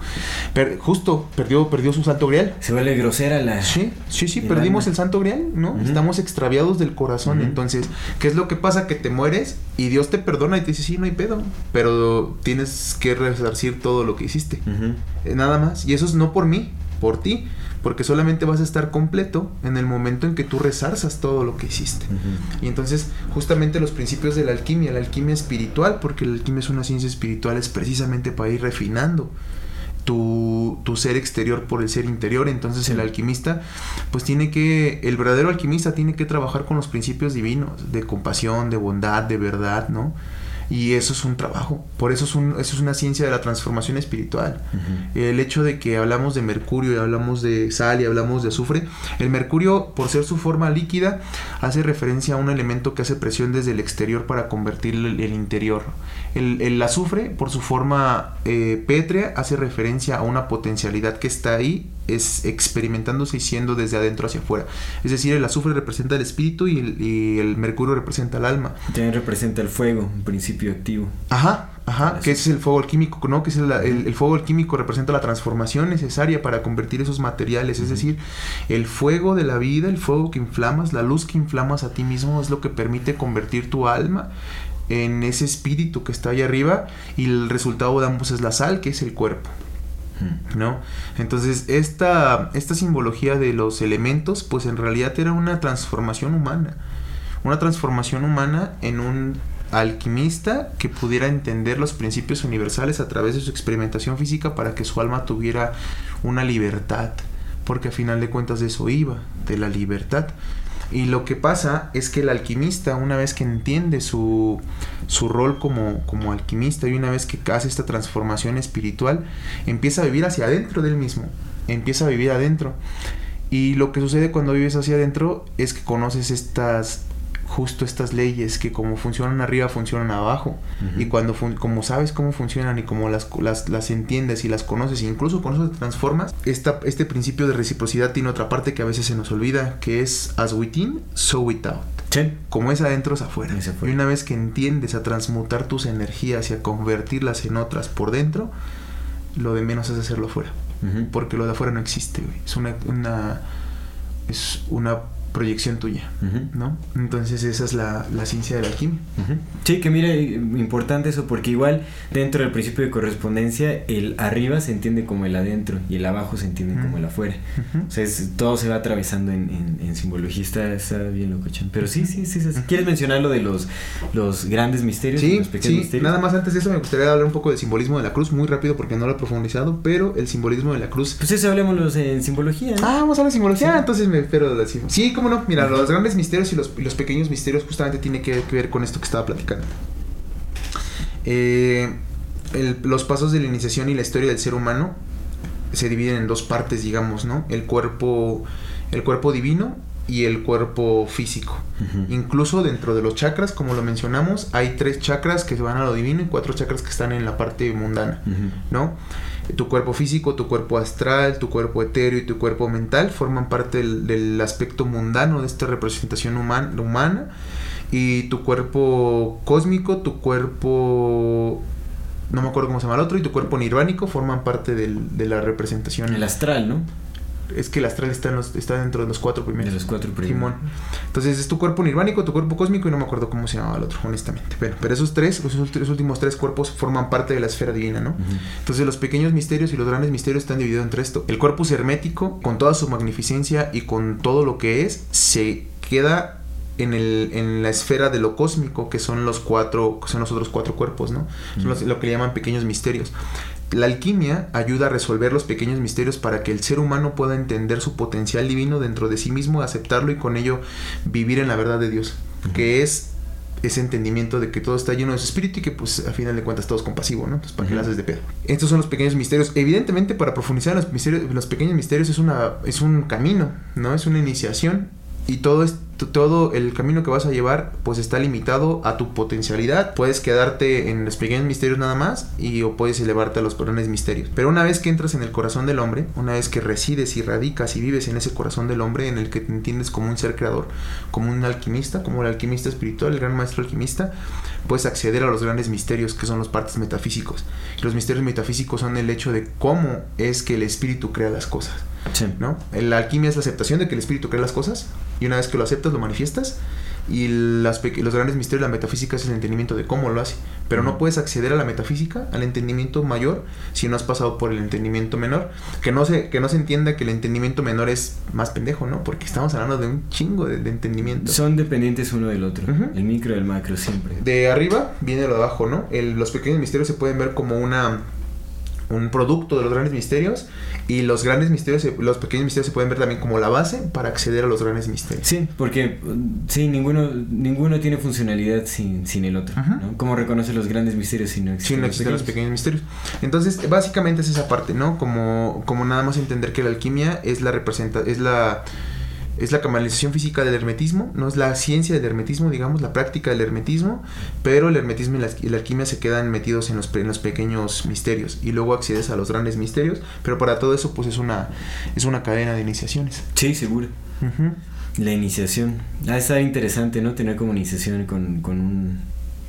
justo, perdió perdió, su santo grial. Se vuelve grosera la. Sí, sí, sí, perdimos el santo grial, ¿no? Estamos extraviados del corazón. Entonces, ¿qué es lo que pasa? Que te mueres y Dios te perdona y te dice, sí, no hay pedo. Pero tienes que resarcir todo lo que hiciste. Eh, nada más. Y eso es no por mí, por ti. Porque solamente vas a estar completo en el momento en que tú resarzas todo lo que hiciste. Y entonces, justamente los principios de la alquimia, la alquimia espiritual, porque la alquimia es una ciencia espiritual, es precisamente para ir refinando tu, tu, ser exterior por el ser interior. Entonces el alquimista, pues tiene que, el verdadero alquimista tiene que trabajar con los principios divinos, de compasión, de bondad, de verdad, ¿no? Y eso es un trabajo. Por eso es, un, eso es una ciencia de la transformación espiritual. El hecho de que hablamos de mercurio y hablamos de sal y hablamos de azufre. El mercurio, por ser su forma líquida, hace referencia a un elemento que hace presión desde el exterior para convertir el, interior. El, azufre, por su forma eh, pétrea, hace referencia a una potencialidad que está ahí es experimentándose y siendo desde adentro hacia afuera. Es decir, el azufre representa el espíritu y el, mercurio representa el alma. También representa el fuego, un principio activo. Ajá, Ajá, que ese es el fuego alquímico, ¿no? Que es el, el, fuego alquímico representa la transformación necesaria para convertir esos materiales, es decir, el fuego de la vida, el fuego que inflamas, la luz que inflamas a ti mismo es lo que permite convertir tu alma en ese espíritu que está ahí arriba y el resultado de ambos es la sal, que es el cuerpo. ¿no? Entonces, esta, esta simbología de los elementos, pues en realidad era una transformación humana. Una transformación humana en un alquimista que pudiera entender los principios universales a través de su experimentación física para que su alma tuviera una libertad, porque a final de cuentas de eso iba, de la libertad. Y lo que pasa es que el alquimista, una vez que entiende su, su rol como, como alquimista y una vez que hace esta transformación espiritual, empieza a vivir hacia adentro del mismo, empieza a vivir adentro. Y lo que sucede cuando vives hacia adentro es que conoces estas justo estas leyes que como funcionan arriba funcionan abajo. Y cuando como sabes cómo funcionan y como las, las, las, entiendes y las conoces e incluso con eso te transformas esta, este principio de reciprocidad tiene otra parte que a veces se nos olvida que es as within so without como es adentro es afuera. y una vez que entiendes a transmutar tus energías y a convertirlas en otras por dentro lo de menos es hacerlo afuera. Porque lo de afuera no existe es una, una es una proyección tuya, ¿no? Entonces esa es la, la ciencia de la alquimia. Sí, que mira, importante eso, porque igual dentro del principio de correspondencia, el arriba se entiende como el adentro y el abajo se entiende como el afuera. O sea, todo se va atravesando en, en, simbología, está, está bien loco, Pero sí, sí, sí, ¿Quieres mencionar lo de los, los grandes misterios? Sí, los pequeños sí. Misterios? Nada más antes de eso me gustaría hablar un poco del simbolismo de la cruz, muy rápido porque no lo he profundizado, pero el simbolismo de la cruz... Pues eso hablemoslo en simbología. Ah, vamos a hablar de simbología, entonces me espero decir. Sí, no? Mira, los grandes misterios y los, los pequeños misterios justamente tiene que, ver con esto que estaba platicando. Eh, los pasos de la iniciación y la historia del ser humano se dividen en dos partes, digamos, ¿no? El cuerpo, el cuerpo divino y el cuerpo físico. Incluso dentro de los chakras, como lo mencionamos, hay tres chakras que se van a lo divino y cuatro chakras que están en la parte mundana, ¿no? tu cuerpo físico, tu cuerpo astral, tu cuerpo etéreo y tu cuerpo mental forman parte del, aspecto mundano de esta representación humana y tu cuerpo cósmico, tu cuerpo no me acuerdo cómo se llama el otro y tu cuerpo nirvánico forman parte de la representación. El astral, ¿no? Es que el astral está, en los, está dentro de los cuatro primeros. De los cuatro primeros. Entonces es tu cuerpo nirvánico, tu cuerpo cósmico y no me acuerdo cómo se llamaba el otro, honestamente. Pero, pero esos tres, esos, últimos tres cuerpos forman parte de la esfera divina, ¿no? Entonces los pequeños misterios y los grandes misterios están divididos entre esto. El cuerpo hermético, con toda su magnificencia y con todo lo que es, se queda en, el, en la esfera de lo cósmico, que son los cuatro, que son los otros cuatro cuerpos, ¿no? Son lo que le llaman pequeños misterios. La alquimia ayuda a resolver los pequeños misterios para que el ser humano pueda entender su potencial divino dentro de sí mismo, aceptarlo y con ello vivir en la verdad de Dios, que es ese entendimiento de que todo está lleno de su espíritu y que pues a final de cuentas todo es compasivo, ¿no? Entonces, ¿para qué haces de pedo? Estos son los pequeños misterios. Evidentemente, para profundizar en los, misterios, los pequeños misterios es, una, es un camino, ¿no? Es una iniciación y todo es todo el camino que vas a llevar pues está limitado a tu potencialidad. Puedes quedarte en los pequeños misterios nada más y o puedes elevarte a los grandes misterios. Pero una vez que entras en el corazón del hombre, una vez que resides y radicas y vives en ese corazón del hombre en el que te entiendes como un ser creador, como un alquimista, como el alquimista espiritual, el gran maestro alquimista, puedes acceder a los grandes misterios que son los partes metafísicos. los misterios metafísicos son el hecho de cómo es que el espíritu crea las cosas. ¿no? La alquimia es la aceptación de que el espíritu crea las cosas y una vez que lo aceptas lo manifiestas y las los grandes misterios de la metafísica es el entendimiento de cómo lo hace. Pero no puedes acceder a la metafísica, al entendimiento mayor, si no has pasado por el entendimiento menor. Que no se, que no se entienda que el entendimiento menor es más pendejo, ¿no? Porque estamos hablando de un chingo de, entendimiento. Son dependientes uno del otro, el micro y el macro siempre. De arriba viene lo de abajo, ¿no? los pequeños misterios se pueden ver como una un producto de los grandes misterios y los grandes misterios, los pequeños misterios se pueden ver también como la base para acceder a los grandes misterios. Sí, porque sí, ninguno, ninguno tiene funcionalidad sin, sin el otro. ¿no? ¿Cómo reconoce los grandes misterios si no existen, no existen los, pequeños? misterios? Entonces, básicamente es esa parte, ¿no? Como, como nada más entender que la alquimia es la representa, es la es la canalización física del hermetismo, no es la ciencia del hermetismo, digamos, la práctica del hermetismo, pero el hermetismo y la, alquimia se quedan metidos en los, en los, pequeños misterios y luego accedes a los grandes misterios, pero para todo eso pues es una, es una cadena de iniciaciones. Sí, seguro. La iniciación. Ah, está interesante, ¿no? Tener como iniciación con, con un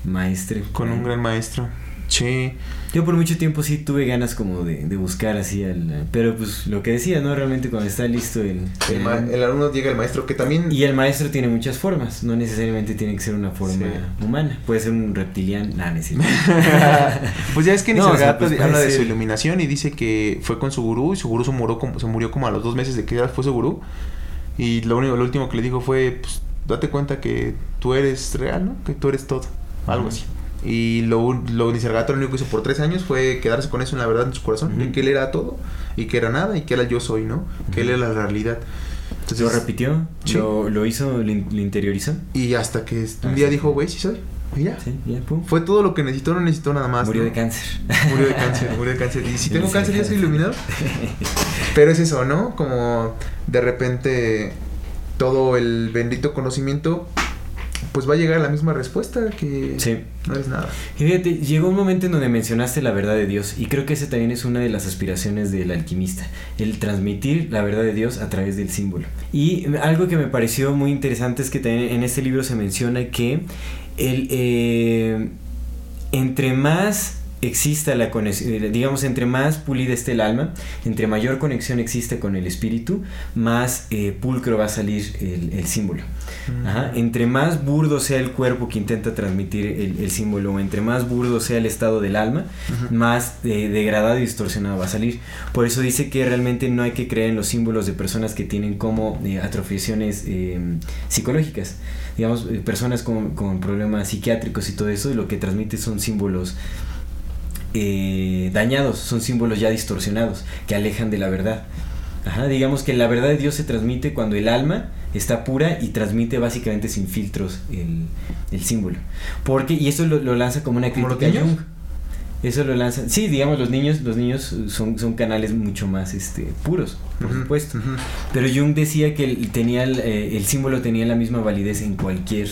maestro. Con un gran maestro. Sí. Yo por mucho tiempo sí tuve ganas como de, de buscar así al... Pero pues lo que decía, ¿no? Realmente cuando está listo el... El, ma- el alumno llega el maestro que también... Y el maestro tiene muchas formas, no necesariamente tiene que ser una forma Sí. humana. Puede ser un reptiliano, nah, no es cierto. pues ya es que No, o sea, pues habla de su iluminación y dice que fue con su gurú y su gurú se murió como, se murió como a los dos meses de que ya fue su gurú. Y lo único, lo último que le dijo fue, pues, date cuenta que tú eres real, ¿no? Que tú eres todo. Algo así. Y lo, lo Nisargata lo único que hizo por tres años fue quedarse con eso en la verdad en su corazón. De que él era todo y que era nada y que era yo soy, ¿no? Que él era la realidad. Entonces, lo repitió, Sí. lo, lo hizo, lo, in- lo interiorizó. Y hasta que un Ah, día dijo, güey, sí soy. Y ya. Sí, ya, pum. Fue todo lo que necesitó, no necesitó nada más. Murió ¿no? de cáncer. Murió de cáncer, murió de cáncer. Y si tengo cáncer ya soy iluminado. Pero es eso, ¿no? Como de repente todo el bendito conocimiento pues va a llegar a la misma respuesta que Sí. no es nada. Y fíjate, llegó un momento en donde mencionaste la verdad de Dios y creo que ese también es una de las aspiraciones del alquimista, el transmitir la verdad de Dios a través del símbolo. Y algo que me pareció muy interesante es que también en este libro se menciona que el, eh, entre más exista la conexión, eh, digamos, entre más pulida esté el alma, entre mayor conexión existe con el espíritu, más eh, pulcro va a salir el, el símbolo. Ajá, Entre más burdo sea el cuerpo que intenta transmitir el, el símbolo, o entre más burdo sea el estado del alma, más eh, degradado y distorsionado va a salir. Por eso dice que realmente no hay que creer en los símbolos de personas que tienen como eh, atrofiaciones eh, psicológicas. Digamos, personas con, con problemas psiquiátricos y todo eso, y lo que transmite son símbolos eh, dañados, son símbolos ya distorsionados, que alejan de la verdad. Ajá, digamos que la verdad de Dios se transmite cuando el alma está pura y transmite básicamente sin filtros el, el símbolo. Porque, y eso lo, lo lanza como una ¿Como los crítica a? Jung. Eso lo lanza. Sí, digamos, los niños, los niños son, son canales mucho más este, puros, por supuesto. Pero Jung decía que el, tenía el, eh, el símbolo tenía la misma validez en cualquier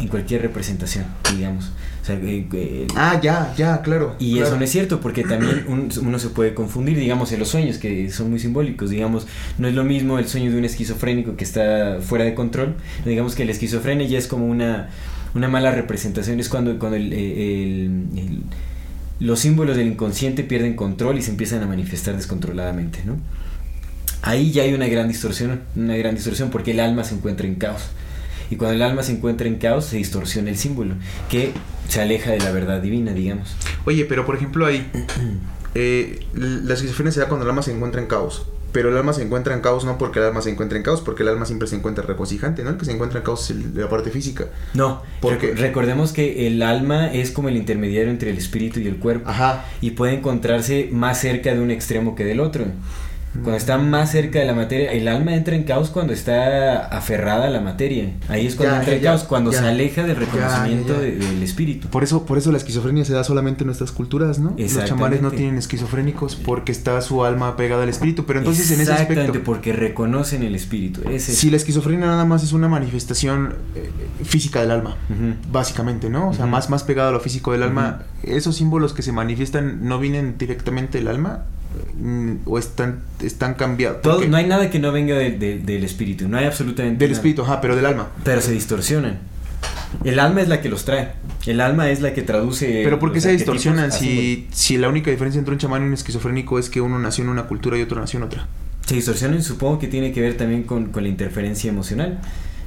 en cualquier representación, digamos. O sea, eh, eh, Ah, ya, ya, claro. y claro. eso no es cierto, porque también un- uno se puede confundir, digamos, en los sueños, que son muy simbólicos, digamos, no es lo mismo el sueño de un esquizofrénico que está fuera de control, digamos que la esquizofrenia ya es como una, una mala representación, es cuando, cuando el- el- el- los símbolos del inconsciente pierden control y se empiezan a manifestar descontroladamente, ¿no? Ahí ya hay una gran distorsión, una gran distorsión porque el alma se encuentra en caos. Y cuando el alma se encuentra en caos, se distorsiona el símbolo, que se aleja de la verdad divina, digamos. Oye, pero por ejemplo ahí, eh, la esquizofrenia se da cuando el alma se encuentra en caos. Pero el alma se encuentra en caos no porque el alma se encuentra en caos, porque el alma siempre se encuentra regocijante, ¿no? El que se encuentra en caos es la parte física. No, Porque- reco- recordemos que el alma es como el intermediario entre el espíritu y el cuerpo. Ajá. Y puede encontrarse más cerca de un extremo que del otro. Cuando está más cerca de la materia, el alma entra en caos cuando está aferrada a la materia. Ahí es cuando Ya, entra en caos, cuando ya. se aleja del reconocimiento ya, ya. de- del espíritu. Por eso, por eso la esquizofrenia se da solamente en nuestras culturas, ¿no? Los Exactamente. chamanes no tienen esquizofrénicos porque está su alma pegada al espíritu. Pero entonces en ese Exactamente, aspecto, porque reconocen el espíritu. Ese si la esquizofrenia nada más es una manifestación eh, física del alma, básicamente, ¿no? O sea, más, más pegado a lo físico del alma, esos símbolos que se manifiestan no vienen directamente del alma o están, están cambiados. Todo- no hay nada que no venga de- de- del espíritu, no hay absolutamente Del nada. espíritu, ajá, pero del alma. Pero se distorsionan. El alma es la que los trae. El alma es la que traduce. Pero ¿por qué se distorsionan si, si la única diferencia entre un chamán y un esquizofrénico es que uno nació en una cultura y otro nació en otra? Se distorsionan, supongo que tiene que ver también con, con la interferencia emocional.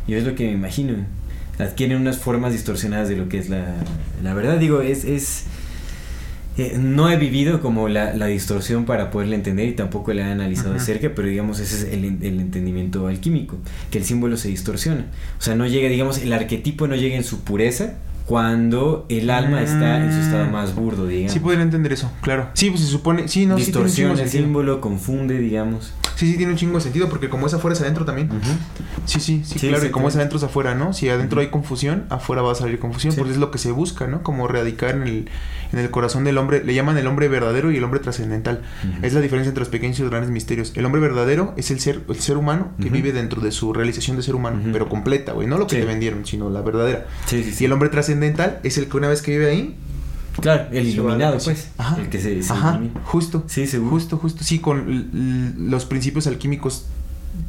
Yo es lo que me imagino. Adquieren unas formas distorsionadas de lo que es la, la verdad. Digo, es... es eh, no he vivido como la, la distorsión para poderla entender y tampoco la he analizado de cerca, pero digamos ese es el, el entendimiento alquímico, que el símbolo se distorsiona. O sea, no llega, digamos, el arquetipo no llega en su pureza cuando el alma está en su estado Mm. más burdo, digamos. Sí podría entender eso, claro. Sí, pues se supone, sí, no, sí Distorsiona chingo el símbolo, confunde, digamos. Sí, sí tiene un chingo de sentido porque como es afuera es adentro también. Sí, sí, sí, Sí, claro. Y como es adentro es afuera, ¿no? Si adentro hay confusión, afuera va a salir confusión. Sí. Porque es lo que se busca, ¿no? Como radicar en el, en el corazón del hombre. Le llaman el hombre verdadero y el hombre trascendental. Es la diferencia entre los pequeños y los grandes misterios. El hombre verdadero es el ser, el ser humano que vive dentro de su realización de ser humano, pero completa, güey. No lo que Sí. te vendieron, sino la verdadera. Sí, sí. Y el hombre trascendental es el que una vez que vive ahí. Claro, el iluminado, pues. Ajá. El que se, se Ajá, ilumina. justo. Sí, seguro. Justo, justo. Sí, con los principios alquímicos,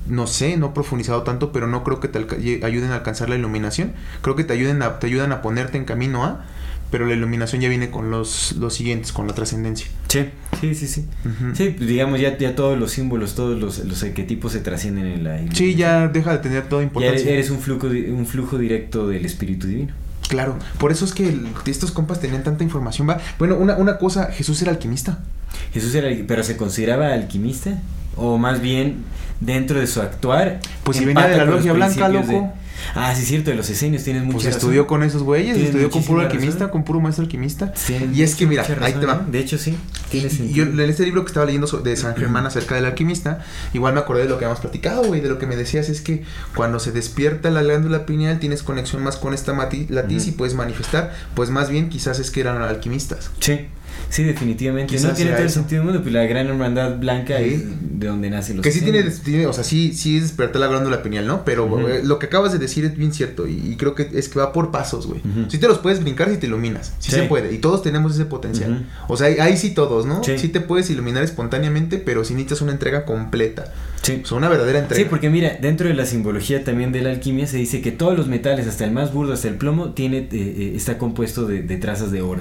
no sé, no he profundizado tanto, pero no creo que te ayuden a alcanzar la iluminación. Creo que te ayuden a, te ayudan a ponerte en camino a, pero la iluminación ya viene con los, los siguientes, con la trascendencia. Sí, sí, sí, sí. Sí, pues, digamos, ya, ya todos los símbolos, todos los, los arquetipos se trascienden en la Sí, ya deja de tener toda Ya importancia. eres, eres un, flujo, un flujo directo del espíritu divino. Claro, por eso es que el- estos compas tenían tanta información. Va. Bueno, una, una cosa, Jesús era alquimista. Jesús era, pero se consideraba alquimista o más bien dentro de su actuar. Pues si venía de la logia blanca, de- loco. Ah, sí, cierto, de los esenios tienes mucha Pues razón. estudió con esos güeyes, Tienes estudió con puro alquimista, razón. con puro maestro alquimista. Tienes Y es que mira, ahí te va. De hecho, sí. Tiene Y yo en este libro que estaba leyendo de San Germán acerca del alquimista, igual me acordé de lo que habíamos platicado, güey, de lo que me decías es que cuando se despierta la glándula pineal tienes conexión más con esta latiz y puedes manifestar, pues más bien quizás es que eran alquimistas. Sí, sí, definitivamente. Quizás no tiene todo el sentido del mundo, pues la gran hermandad blanca Sí. es de donde nacen los Que sí tiene, tiene- o sea, sí, sí es despertar la glándula pineal, ¿no? Pero eh, lo que acabas de decir es bien cierto y, y creo que es que va por pasos, güey. Ujú. Sí te los puedes brincar si te iluminas, sí, Sí. se puede y todos tenemos ese potencial. O sea, ahí, ahí sí todos, ¿no? Sí. Sí. te puedes iluminar espontáneamente, pero si necesitas una entrega completa. Sí. Una verdadera entrega. Sí, porque mira, dentro de la simbología también de la alquimia se dice que todos los metales, hasta el más burdo, hasta el plomo, tiene eh, eh, está compuesto de, de trazas de oro.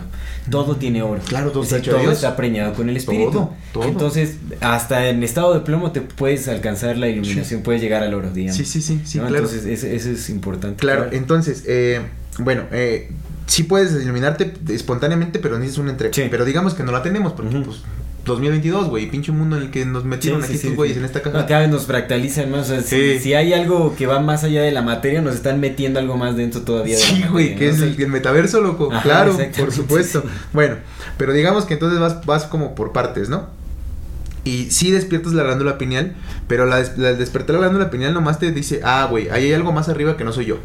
Todo tiene oro. Claro, todo Es está decir, todo está preñado con el espíritu. Todo, todo. Entonces, hasta en estado de plomo te puedes alcanzar la iluminación, puedes llegar al oro, digamos. Sí, sí, sí, sí, ¿no? claro. Entonces, eso, eso es importante. Claro, entonces, eh, bueno, eh, sí puedes iluminarte espontáneamente, pero necesitas una entrega. Sí. Pero digamos que no la tenemos, porque Ujú. pues 2022, güey, pinche mundo en el que nos metieron sí, aquí estos güeyes en esta No, caja. cada vez nos fractalizan más. O sea, si- Sí. si, hay algo que va más allá de la materia, nos están metiendo algo más dentro todavía de Sí, güey, que ¿no? es el, el metaverso, loco. Ajá, claro, por supuesto. Bueno, pero digamos que entonces vas, vas como por partes, ¿no? Y sí despiertas la glándula pineal, pero la, des- la- despertar la glándula pineal nomás te dice, ah, güey, ahí hay algo más arriba que no soy yo.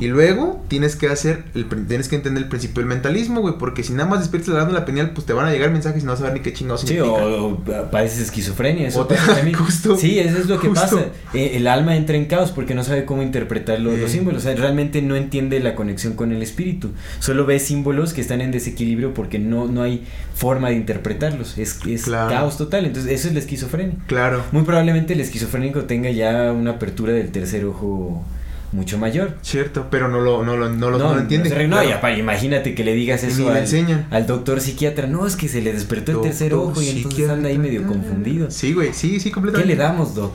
Y luego tienes que hacer, el, tienes que entender el principio del mentalismo, güey, porque si nada más despiertas la glándula pineal, pues te van a llegar mensajes y no vas a saber ni qué chingados Sí, significa. o, o padeces esquizofrenia. Eso O te- justo, sí, eso es lo que justo. pasa. Eh, el alma entra en caos porque no sabe cómo interpretar lo- los Eh. símbolos. O sea, realmente no entiende la conexión con el espíritu. Solo ve símbolos que están en desequilibrio porque no, no hay forma de interpretarlos. Es, es Claro. caos total. Entonces, eso es la esquizofrenia. Claro. Muy probablemente el esquizofrénico tenga ya una apertura del tercer ojo mucho mayor. Cierto, pero no lo, no lo, no lo, no lo entiende. no, claro. y apa- imagínate que le digas eso ni le al, al doctor psiquiatra. No, es que se le despertó el tercer ojo y entonces anda ahí medio confundido. Sí, güey, sí, sí, ¿Qué completamente. le damos, Doc?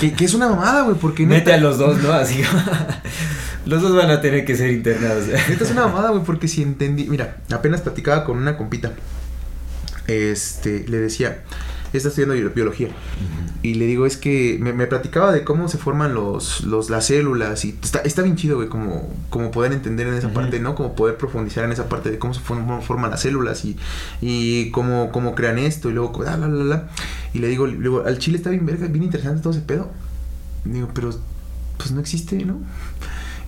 Que, que es una mamada, güey, porque Mete neta, a los dos, ¿no? Así. los dos van a tener que ser internados. neta es una mamada, güey, porque si entendí, mira, apenas platicaba con una compita. Este, le decía, está estudiando bio- biología. Y le digo, es que me, me platicaba de cómo se forman los, los, las células. Y está, está bien chido, güey, como, como poder entender en esa parte, ¿no? Como poder profundizar en esa parte de cómo se forman, forman las células y, y cómo, cómo crean esto. Y luego, bla, bla, bla, bla. Y le digo, le digo, al chile está bien verga, bien interesante todo ese pedo. Digo, pero pues no existe, ¿no?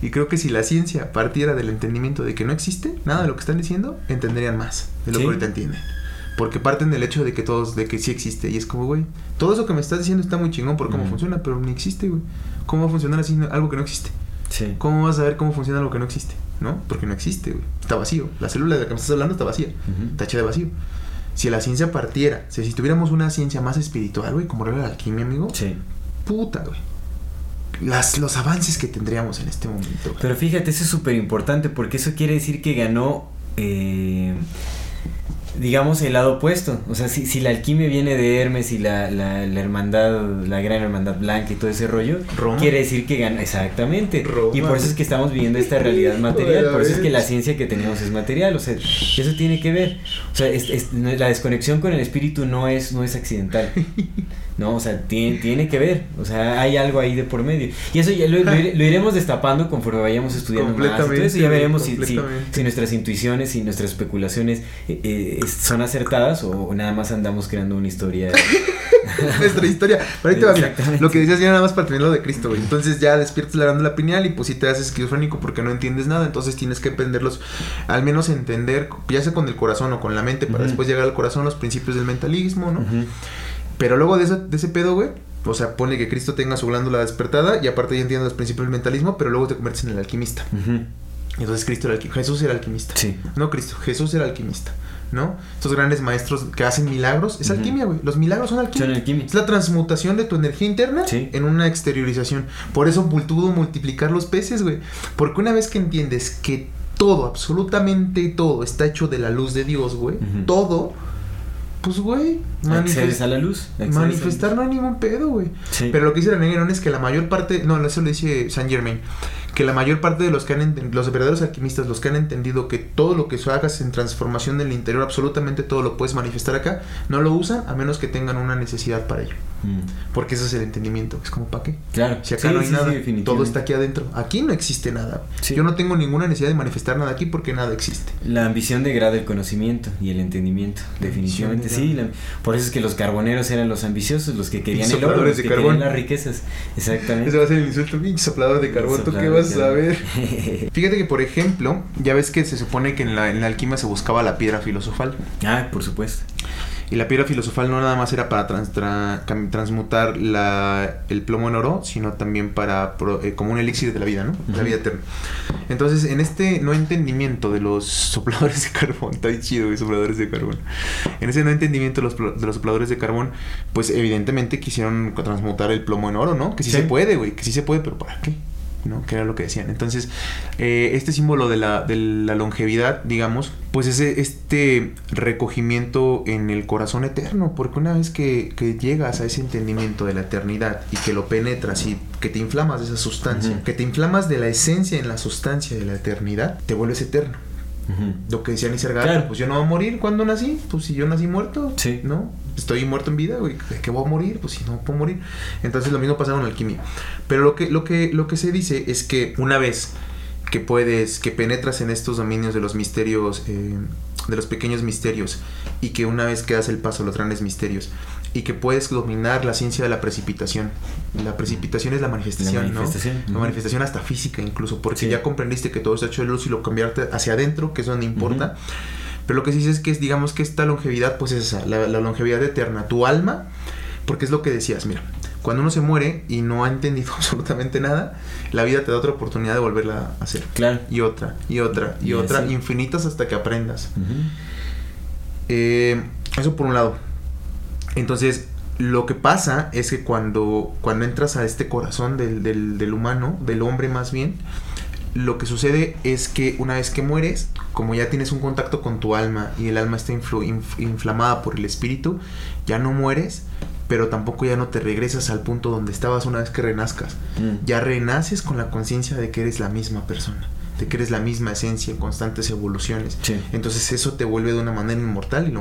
Y creo que si la ciencia partiera del entendimiento de que no existe nada de lo que están diciendo, entenderían más de lo Sí. que ahorita entienden. Porque parten del hecho de que todos, de que sí existe. Y es como, güey, todo eso que me estás diciendo está muy chingón por cómo funciona, pero ni existe, güey. ¿Cómo va a funcionar así algo que no existe? Sí. ¿Cómo vas a saber cómo funciona algo que no existe? ¿No? Porque no existe, güey. Está vacío. La célula de la que me estás hablando está vacía. Ujú. Está hecha de vacío. Si la ciencia partiera, si, si tuviéramos una ciencia más espiritual, güey, como era la alquimia, amigo, Sí. puta, güey. Las, los avances que tendríamos en este momento. güey. Pero fíjate, eso es súper importante porque eso quiere decir que ganó, eh, digamos, el lado opuesto. O sea, si, si la alquimia viene de Hermes y la, la, la hermandad, la gran hermandad blanca y todo ese rollo, Roma. quiere decir que gana, exactamente. Roma. Y por eso es que estamos viviendo esta realidad material, por eso es que la ciencia que tenemos es material, o sea, eso tiene que ver. O sea, es- es- la desconexión con el espíritu no es, no es accidental. No, o sea, tiene, tiene que ver, o sea, hay algo ahí de por medio. Y eso ya lo, lo ire- lo iremos destapando conforme vayamos estudiando más. eso ya veremos si, si, si nuestras intuiciones y nuestras especulaciones eh, eh, son acertadas o, o nada más andamos creando una historia. Nuestra historia. Pero ahí te va, mira. Lo que decías ya nada más para terminar lo de Cristo, güey. Entonces ya despiertas la glándula pineal y pues si te haces esquizofrénico porque no entiendes nada. Entonces tienes que aprenderlos, al menos entender, ya sea con el corazón o con la mente, para después llegar al corazón los principios del mentalismo, ¿no? Pero luego de, eso- de ese pedo, güey, o sea, pone que Cristo tenga su glándula despertada y aparte ya entiendes los principios del mentalismo, pero luego te conviertes en el alquimista. Entonces Cristo era alquimista. Jesús era alquimista. Sí. No Cristo, Jesús era alquimista, ¿no? Estos grandes maestros que hacen milagros, es alquimia, güey. Los milagros son alquimia. Son alquimia. Es la transmutación de tu energía interna Sí. en una exteriorización. Por eso pudo multiplicar los peces, güey. Porque una vez que entiendes que todo, absolutamente todo está hecho de la luz de Dios, güey, todo, pues, güey, Accedes manifest- a la luz. accedes a la manifestar no hay ningún pedo, güey. Sí. Pero lo que dice la Nerón es que la mayor parte, no, eso lo dice Saint Germain, que la mayor parte de los que han los verdaderos alquimistas, los que han entendido que todo lo que hagas en transformación del interior, absolutamente todo lo puedes manifestar acá, no lo usan a menos que tengan una necesidad para ello. Mm, Porque ese es el entendimiento. Es como, ¿para qué? Claro. Si acá Sí, no hay sí, nada, todo está aquí adentro. Aquí no existe nada. Yo no tengo ninguna necesidad de manifestar nada aquí porque nada existe. La ambición degrada el conocimiento y el entendimiento, definitivamente sí. la- por eso es que los carboneros eran los ambiciosos, los que querían el oro, los de que carbón. querían las riquezas. Exactamente. Ese va a ser el insulto, pinche soplador de carbón. ¿Tú qué vas a saber? Fíjate que, por ejemplo, ya ves que se supone que en la, en la alquimia se buscaba la piedra filosofal. ah, por supuesto. Y la piedra filosofal no nada más era para trans- tra- cam- transmutar la, el plomo en oro, sino también para pro- eh, como un elixir de la vida, ¿no? La vida eterna. Entonces, en este no entendimiento de los sopladores de carbón, está chido, güey, sopladores de carbón. En ese no entendimiento de los, de los sopladores de carbón, pues evidentemente quisieron transmutar el plomo en oro, ¿no? Que sí, Sí. se puede, güey, que sí se puede, pero ¿para qué? ¿No? Que era lo que decían. Entonces, eh, este símbolo de la, de la longevidad, digamos, pues es este recogimiento en el corazón eterno, porque una vez que, que llegas a ese entendimiento de la eternidad y que lo penetras y que te inflamas de esa sustancia, que te inflamas de la esencia en la sustancia de la eternidad, te vuelves eterno. Lo que decía Nisargata, Claro. pues yo no voy a morir cuando nací, pues si yo nací muerto, Sí. ¿no? Estoy muerto en vida, güey, ¿de qué voy a morir? Pues si no puedo morir. Entonces lo mismo pasa con la alquimia. Pero lo que, lo que, lo que se dice es que una vez que puedes, que penetras en estos dominios de los misterios, eh, de los pequeños misterios, y que una vez que das el paso a los grandes misterios, y que puedes dominar la ciencia de la precipitación. La precipitación es la manifestación, La manifestación, ¿no? La ujú. manifestación hasta física incluso, porque Sí. ya comprendiste que todo está hecho de luz y lo cambiarte hacia adentro, que es donde importa. Pero lo que sí es que es, digamos que esta longevidad, pues es esa, la, la longevidad eterna. Tu alma, porque es lo que decías, mira, cuando uno se muere y no ha entendido absolutamente nada, la vida te da otra oportunidad de volverla a hacer. Claro. Y otra, y otra, y, Y otra, así. infinitas hasta que aprendas. Eh, eso por un lado. Entonces, lo que pasa es que cuando, cuando entras a este corazón del, del- del humano, del hombre más bien, lo que sucede es que una vez que mueres, como ya tienes un contacto con tu alma y el alma está influ- inf- inflamada por el espíritu, ya no mueres, pero tampoco ya no te regresas al punto donde estabas una vez que renazcas. Mm. Ya renaces con la conciencia de que eres la misma persona, de que eres la misma esencia en constantes evoluciones. Sí. Entonces eso te vuelve de una manera inmortal y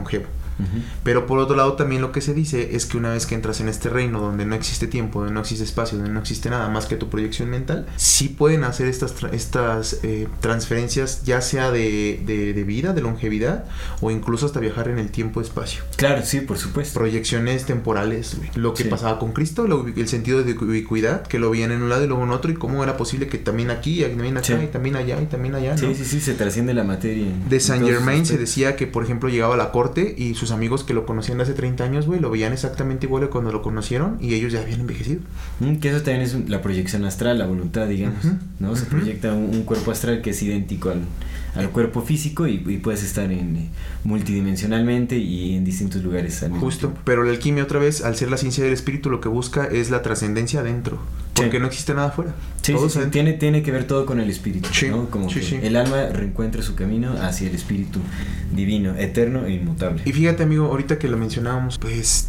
Pero por otro lado también lo que se dice es que una vez que entras en este reino donde no existe tiempo, donde no existe espacio, donde no existe nada más que tu proyección mental, sí pueden hacer estas, tra- estas eh, transferencias ya sea de, de- de vida, de longevidad o incluso hasta viajar en el tiempo-espacio. Claro, sí, por supuesto. Proyecciones temporales, güey. lo que Sí. pasaba con Cristo, lo el sentido de ubicuidad, que lo veían en un lado y luego en otro y cómo era posible que también aquí, y también acá Sí. y también allá y también allá. ¿no? Sí, sí, sí, se trasciende la materia. De Saint Germain se aspectos. decía que, por ejemplo, llegaba a la corte y sus amigos que lo conocían hace 30 años, güey, lo veían exactamente igual que cuando lo conocieron y ellos ya habían envejecido. Mm, que eso también es la proyección astral, la voluntad, digamos. Ujú, ¿no? Se ujú. proyecta un, un cuerpo astral que es idéntico al, al cuerpo físico y, y puedes estar en eh, multidimensionalmente y en distintos lugares al mismo Justo. tiempo. Pero la alquimia, otra vez, al ser la ciencia del espíritu, lo que busca es la trascendencia adentro. Porque Sí. no existe nada afuera. Sí, Todo sí. Tiene, tiene que ver todo con el espíritu, Sí, ¿no? Como que el alma reencuentra su camino hacia el espíritu divino, eterno e inmutable. Y fíjate, amigo, ahorita que lo mencionábamos, pues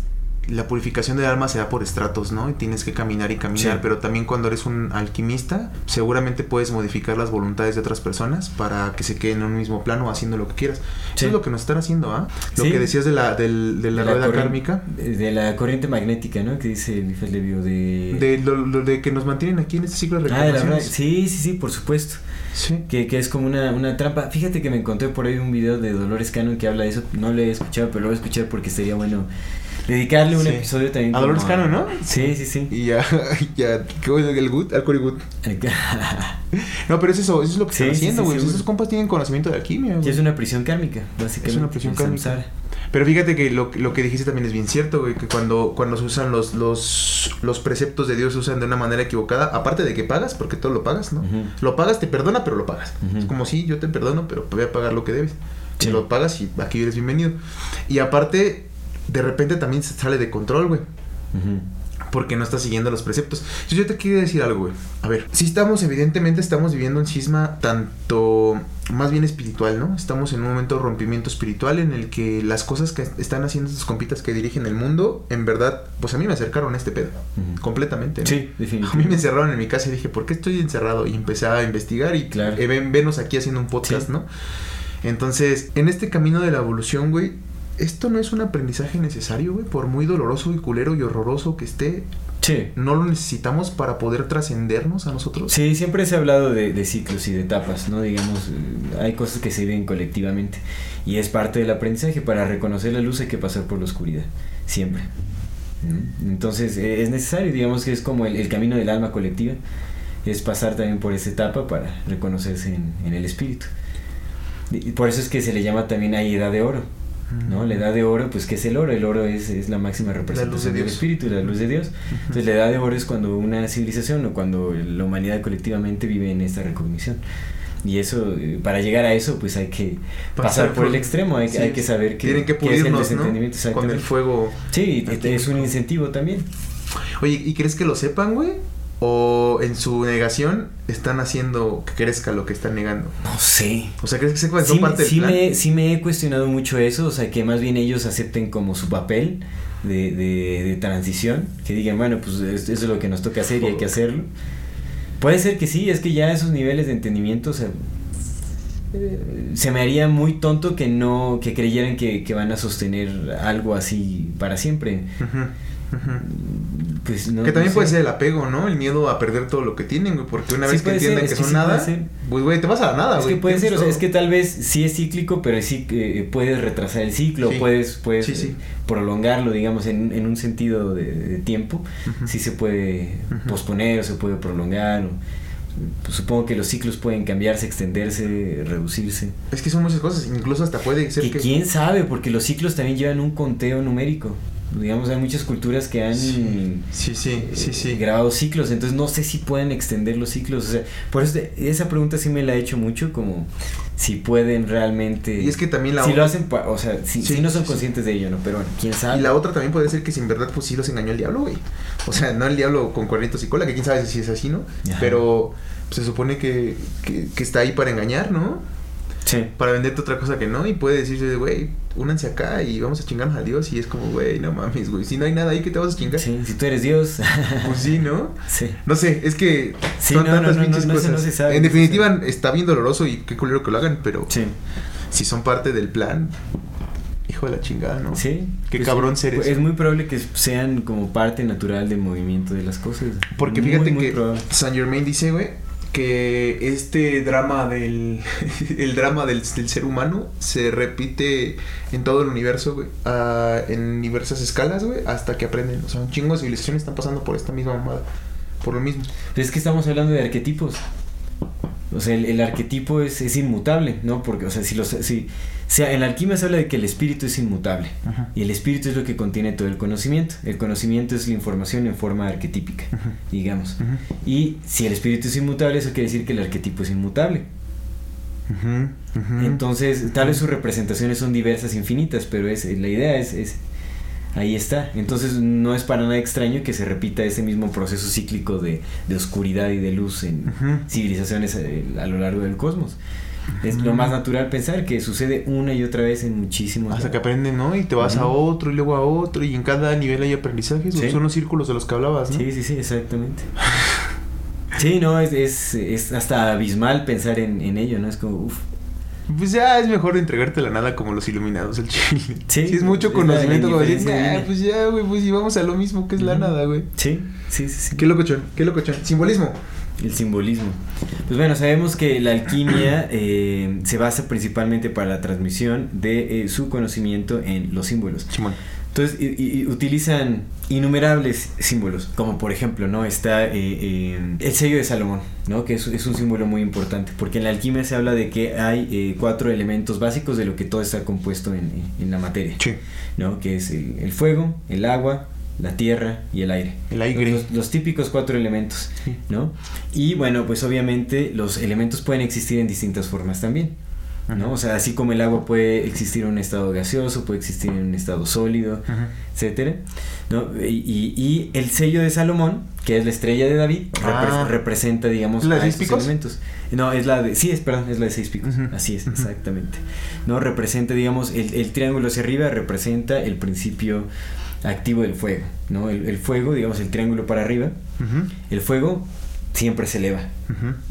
la purificación del alma se da por estratos, ¿no? Y tienes que caminar y caminar, Sí. pero también cuando eres un alquimista, seguramente puedes modificar las voluntades de otras personas para que se queden en un mismo plano haciendo lo que quieras. Sí. Eso es lo que nos están haciendo, ¿ah? Lo Sí. que decías de la, del- de la De rueda corriente- kármica, De, la corriente magnética, ¿no? Que dice Eliphas Levio de... de, lo, lo de que nos mantienen aquí en este ciclo de Ah, de la reencarnaciones. Sí, sí, sí, por supuesto. Sí. Que, que es como una, una trampa. Fíjate que me encontré por ahí un video de Dolores Cannon que habla de eso. No lo he escuchado, pero lo voy a escuchar porque sería bueno dedicarle un Sí. episodio también. A como Dolores Cannon, ¿no? Sí, sí, sí. Y ya, ya, ¿qué es el good? Al Cory Good. No, pero es eso, eso es lo que Sí, están sí, haciendo, sí, güey. seguro. Esos compas tienen conocimiento de alquimia, güey. es una prisión kármica, básicamente. Es una prisión kármica. Pero fíjate que lo, lo que dijiste también es bien cierto, güey, que cuando, cuando se usan los, los, los preceptos de Dios se usan de una manera equivocada, aparte de que pagas, porque todo lo pagas, ¿no? Lo pagas, te perdona, pero lo pagas. Es como si yo te perdono, pero voy a pagar lo que debes. Sí. Y lo pagas y aquí eres bienvenido. Y aparte, de repente también se sale de control, güey. Porque no estás siguiendo los preceptos. Yo te quiero decir algo, güey. A ver, si estamos, evidentemente estamos viviendo un cisma tanto más bien espiritual, ¿no? Estamos en un momento de rompimiento espiritual en el que las cosas que están haciendo estos compitas que dirigen el mundo, en verdad, pues a mí me acercaron a este pedo, completamente. ¿no? Sí, A mí me definitivamente. encerraron en mi casa y dije, ¿por qué estoy encerrado? Y empecé a investigar y Claro. eh, ven, venos aquí haciendo un podcast, Sí. ¿no? Entonces, en este camino de la evolución, güey, esto no es un aprendizaje necesario, güey, por muy doloroso y culero y horroroso que esté, Sí. no lo necesitamos para poder trascendernos a nosotros. Sí, siempre se ha hablado de, de ciclos y de etapas, ¿no? Digamos, eh, hay cosas que se viven colectivamente y es parte del aprendizaje. Para reconocer la luz hay que pasar por la oscuridad, siempre. ¿no? Entonces eh, es necesario, digamos que es como el, el camino del alma colectiva, es pasar también por esa etapa para reconocerse en, en el espíritu. Y por eso es que se le llama también ahí edad de oro. ¿No? La edad de oro, pues ¿qué es el oro? El oro es, es la máxima representación del espíritu, la luz de Dios. Entonces la edad de oro es cuando una civilización o cuando la humanidad colectivamente vive en esta recognición. Y eso, eh, para llegar a eso, pues hay que pasar, por el extremo, hay, sí, hay que saber que, Tienen que qué es el pulirnos, desentendimiento. ¿no? Con el fuego. Sí, es un incentivo también. Oye, ¿y crees que lo sepan, güey? ¿O en su negación están haciendo que crezca lo que están negando? No sé. O sea, ¿crees que que Sí, parte del sí plan? me, sí me he cuestionado mucho eso, o sea, que más bien ellos acepten como su papel de, de, de transición, que digan, bueno, pues es- eso es lo que nos toca hacer y hay que hacerlo. Puede ser que sí, es que ya esos niveles de entendimiento, o sea, se me haría muy tonto que no, que creyeran que, que van a sostener algo así para siempre. Ujú, ujú. Pues no, que también no puede sé. ser el apego, ¿no? El miedo a perder todo lo que tienen, güey. Porque una Sí vez que ser, entienden es que son sí nada, ser. pues, güey, te vas a la nada, Es güey. que puede ser, o sea, es que tal vez sí es cíclico, pero sí que puedes retrasar el ciclo, Sí. puedes, puedes eh, prolongarlo, digamos, en, en un sentido de, de tiempo, Ujú. sí se puede posponer o se puede prolongar. o- pues supongo que los ciclos pueden cambiarse, extenderse, reducirse. Es que son muchas cosas. Incluso hasta puede ser Que que... quién sabe, porque los ciclos también llevan un conteo numérico. Digamos, hay muchas culturas que han Sí, sí, sí, sí, sí. eh, grabado ciclos, entonces no sé si pueden extender los ciclos. O sea, por eso te- esa pregunta sí me la he hecho mucho, como si pueden realmente. Y es que también la Si otra- lo hacen, o sea, si, Sí, si no son conscientes de ello, ¿no? Pero bueno, quién sabe. Y la otra también puede ser que si en verdad pues sí los engañó el diablo, güey. O sea, no el diablo con cuernitos y cola, que quién sabe si es así, ¿no? Ajá. Pero pues, se supone que, que, que está ahí para engañar, ¿no? Sí. Para venderte otra cosa que no. Y puede decirse, güey, únanse acá y vamos a chingarnos a Dios. Y es como, güey, no mames, güey. Si no hay nada ahí, ¿qué te vas a chingar? Sí, si tú eres Dios. Pues sí, ¿no? sí. No sé, es que Sí, son no, no, tantas no, no, pinches cosas. no se sabe, en se definitiva, está bien doloroso y qué culero que lo hagan, pero Sí. si son parte del plan, hijo de la chingada, ¿no? Sí. Qué Pues cabrón ser. Es muy probable que sean como parte natural del movimiento de las cosas. Porque Muy, fíjate muy que probable. Saint Germain dice, güey, que este drama del el drama del, del ser humano se repite en todo el universo, güey, ah, en diversas escalas, güey, hasta que aprenden. O sea, un chingo de civilizaciones están pasando por esta misma mamada, por lo mismo. Pero es que estamos hablando de arquetipos. O sea, el, el arquetipo es, es inmutable, ¿no? Porque, o sea, si los... Si, sea, en la alquimia se habla de que el espíritu es inmutable. Y el espíritu es lo que contiene todo el conocimiento. El conocimiento es la información en forma arquetípica, digamos. Y si el espíritu es inmutable, eso quiere decir que el arquetipo es inmutable. Entonces, tal vez sus representaciones son diversas, infinitas, pero es, la idea es, es- ahí está. Entonces, no es para nada extraño que se repita ese mismo proceso cíclico de, de oscuridad y de luz en civilizaciones eh, a, lo largo del cosmos. Es lo más natural pensar que sucede una y otra vez en muchísimos. Hasta que aprenden, ¿no? Y te vas a Ujú. otro y luego a otro y en cada nivel hay aprendizajes. Sí. Son los círculos de los que hablabas, ¿no? Sí, sí, sí, exactamente. Sí, no, es, es, es hasta abismal pensar en, en ello, ¿no? Es como, uff. Pues ya es mejor entregarte la nada como los iluminados el chile. Sí, Si es mucho conocimiento, como decir, "Ah, divina". pues ya, güey, pues y vamos a lo mismo que es la nada, güey. Sí, sí, sí, sí. Qué locochón, qué locochón. Simbolismo. El simbolismo. Pues bueno, sabemos que la alquimia eh, se basa principalmente para la transmisión de eh, su conocimiento en los símbolos. Simón. Entonces, y- y- y utilizan innumerables símbolos, como por ejemplo, ¿no? Está eh, eh, el sello de Salomón, ¿no? Que es, es un símbolo muy importante, porque en la alquimia se habla de que hay eh, cuatro elementos básicos de lo que todo está compuesto en, en la materia, Sí. ¿no? Que es el, el fuego, el agua, la tierra y el aire. El aire. Los, los típicos cuatro elementos. ¿no? Y bueno, pues obviamente los elementos pueden existir en distintas formas también. ¿no? O sea, así como el agua puede existir en un estado gaseoso, puede existir en un estado sólido, etcétera, ¿no? Y, y, el sello de Salomón, que es la estrella de David, Ah. representa, digamos, ¿La de estos picos? elementos. No, es la de, sí, es, perdón, es la de seis picos, Ujú. así es, Ujú. exactamente, ¿no? Representa, digamos, el, el triángulo hacia arriba representa el principio activo del fuego, ¿no? El, el fuego, digamos, el triángulo para arriba, el fuego siempre se eleva,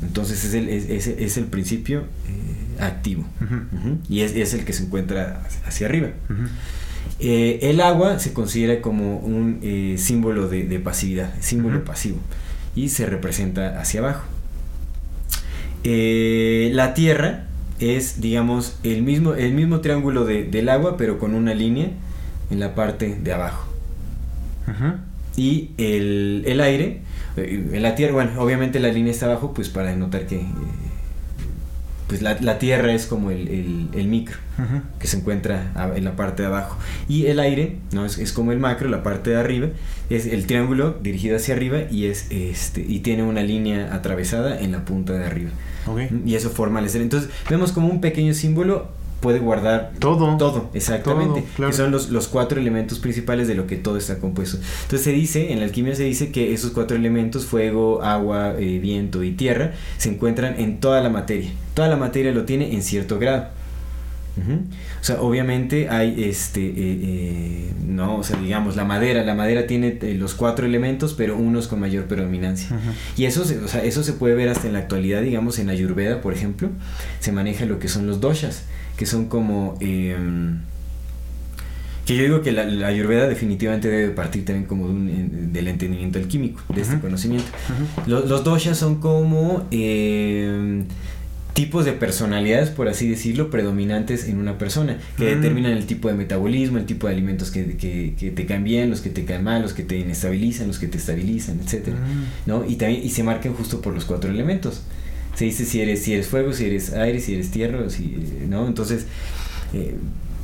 entonces es el, es, el principio eh, activo. Y es, es el que se encuentra hacia arriba. Eh, el agua se considera como un eh, símbolo de, de pasividad, símbolo pasivo, y se representa hacia abajo. La tierra es, digamos, el mismo, el mismo triángulo de- del agua, pero con una línea en la parte de abajo. Y el, el aire, eh, en la tierra, bueno, obviamente la línea está abajo, pues para denotar que eh, pues la, la tierra es como el, el- el micro que se encuentra en la parte de abajo. Y el aire, ¿no? Es, es como el macro, la parte de arriba, es el triángulo dirigido hacia arriba y es este y tiene una línea atravesada en la punta de arriba. Ok. Y eso forma el. Entonces, vemos como un pequeño símbolo puede guardar Todo. todo, exactamente. Todo, claro. Que son los, los cuatro elementos principales de lo que todo está compuesto. Entonces se dice, en la alquimia se dice que esos cuatro elementos, fuego, agua, eh, viento y tierra, se encuentran en toda la materia. Toda la materia lo tiene en cierto grado. O sea, obviamente hay este, eh, eh, no, o sea, digamos, la madera, la madera tiene eh, los cuatro elementos, pero unos con mayor predominancia. Y eso, se- o sea, eso se puede ver hasta en la actualidad, digamos, en Ayurveda, por ejemplo, se maneja lo que son los doshas, que son como... em, que yo digo que la, la Ayurveda definitivamente debe partir también como de un- del entendimiento alquímico, de este conocimiento. Los, los doshas son como em, tipos de personalidades, por así decirlo, predominantes en una persona, que Mm. determinan el tipo de metabolismo, el tipo de alimentos que, que- que te caen bien, los que te caen mal, los que te inestabilizan, los que te estabilizan, etcétera. Mm. ¿no? Y también y se marcan justo por los cuatro elementos. Se dice si eres si eres fuego, si eres aire, si eres tierra, si, ¿no? Entonces, eh,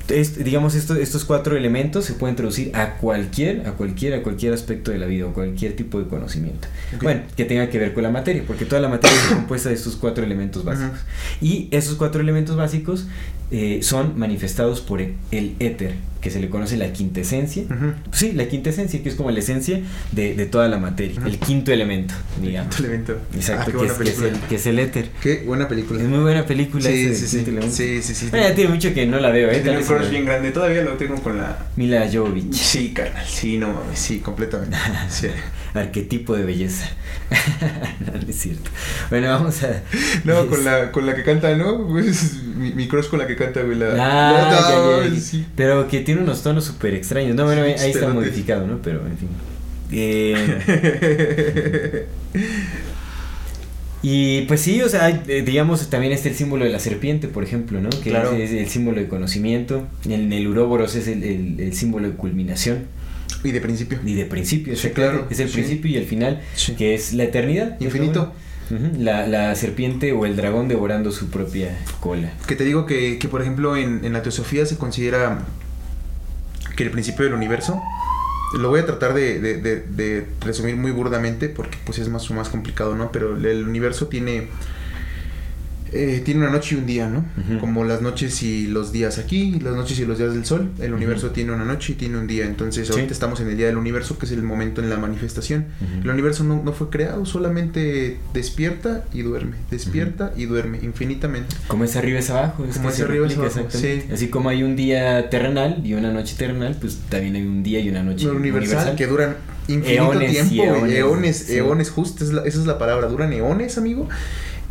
es- digamos estos estos cuatro elementos se pueden traducir a cualquier a cualquier a cualquier aspecto de la vida o cualquier tipo de conocimiento. Bueno, que tenga que ver con la materia, porque toda la materia está compuesta de estos cuatro elementos básicos. Y esos cuatro elementos básicos eh, son manifestados por el, el éter, que se le conoce la quintesencia. Ujú. Sí, la quintesencia, que es como la esencia de, de toda la materia, Ujú. el quinto elemento, digamos. Quinto elemento. Exacto, Ah, qué que, buena es, que es película. el, que es el éter. Qué buena película. Es muy buena película Sí, sí, sí. Sí, sí, sí. Bueno, ya tiene mucho que no la veo, ¿eh? Tiene un crush bien grande. Todavía lo tengo con la. Mila Jovovich, Sí, carnal. Sí, no mames. Sí, completamente. Sí. Arquetipo de belleza. no, no es cierto. Bueno, vamos a... No, con la, con la que canta, ¿no? Pues, mi, mi crush con la que canta, güey. La, Ah, la- ya, ya, ya. sí. Pero que tiene unos tonos súper extraños. No, bueno, ahí está modificado, ¿no? Pero, en fin. Eh, Y pues sí, o sea, eh, digamos, también está el símbolo de la serpiente, por ejemplo, ¿no? Que Claro. es, es el símbolo de conocimiento. En el Uroboros es el, el- el símbolo de culminación y de principio. y de principio. Sí, claro, Es el sí. principio y el final, Sí. que es la eternidad. Infinito. La, la serpiente o el dragón devorando su propia cola. Que te digo que, que por ejemplo, en, en la teosofía se considera que el principio del universo. Lo voy a tratar de, de- de- de resumir muy burdamente porque pues es más, más complicado, ¿no? Pero el universo tiene... eh, tiene una noche y un día, ¿no? Como las noches y los días aquí, las noches y los días del sol. El universo tiene una noche y tiene un día. Entonces Sí. ahorita estamos en el día del universo, que es el momento en la manifestación. El universo no, no fue creado, solamente despierta y duerme. Despierta y duerme infinitamente. Como es arriba es abajo. es Como es arriba es abajo, sí. Así como hay un día terrenal y una noche terrenal, pues también hay un día y una noche Lo universal, que duran infinito Eones tiempo, eones, eones, sí. eones, justo, es la- esa es la palabra, duran eones, amigo.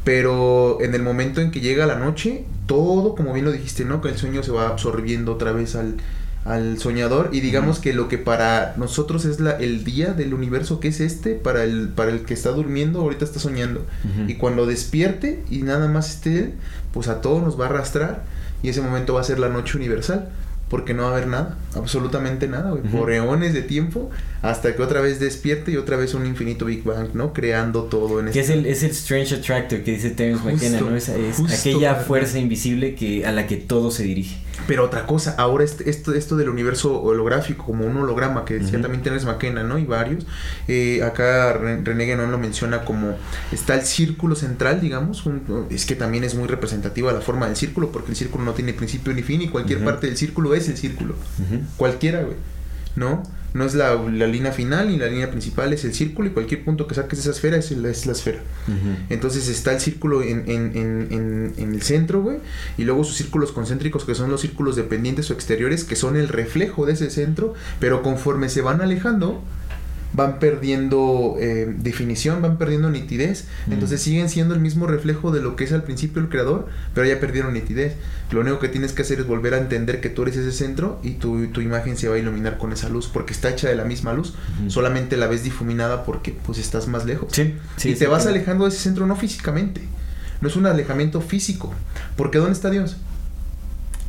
Pero en el momento en que llega la noche, todo, como bien lo dijiste, ¿no? Que el sueño se va absorbiendo otra vez al, al soñador. Y digamos que lo que para nosotros es la, el día del universo, que es este, para el, para el que está durmiendo, ahorita está soñando. Y cuando despierte y nada más esté él, pues a todos nos va a arrastrar. Y ese momento va a ser la noche universal. Porque no va a haber nada, absolutamente nada, güey, por eones de tiempo, hasta que otra vez despierte y otra vez un infinito Big Bang, ¿no? Creando todo en Que este... es el, es el Strange Attractor que dice Terence McKenna, ¿no? Es, es justo, aquella fuerza invisible que, a la que todo se dirige. Pero otra cosa, ahora este- esto, esto del universo holográfico, como un holograma, que decía también Terence McKenna, ¿no? Y varios. eh, acá Re- René Guénon lo menciona como está el círculo central, digamos. un- es que también es muy representativa la forma del círculo, porque el círculo no tiene principio ni fin y cualquier parte del círculo es el círculo. Cualquiera, güey. ¿No? No es la, la línea final ni la línea principal, es el círculo y cualquier punto que saques de esa esfera es, la- es la esfera. Entonces está el círculo en, en, en, en, en el centro, güey. Y luego sus círculos concéntricos, que son los círculos dependientes o exteriores, que son el reflejo de ese centro. Pero conforme se van alejando, van perdiendo eh, definición, van perdiendo nitidez. Mm. Entonces siguen siendo el mismo reflejo de lo que es al principio el creador, pero ya perdieron nitidez. Lo único que tienes que hacer es volver a entender que tú eres ese centro y tu, tu imagen se va a iluminar con esa luz, porque está hecha de la misma luz. Solamente la ves difuminada porque pues estás más lejos Sí, sí, y te vas alejando de ese centro no físicamente. No es un alejamiento físico. Porque ¿dónde está Dios?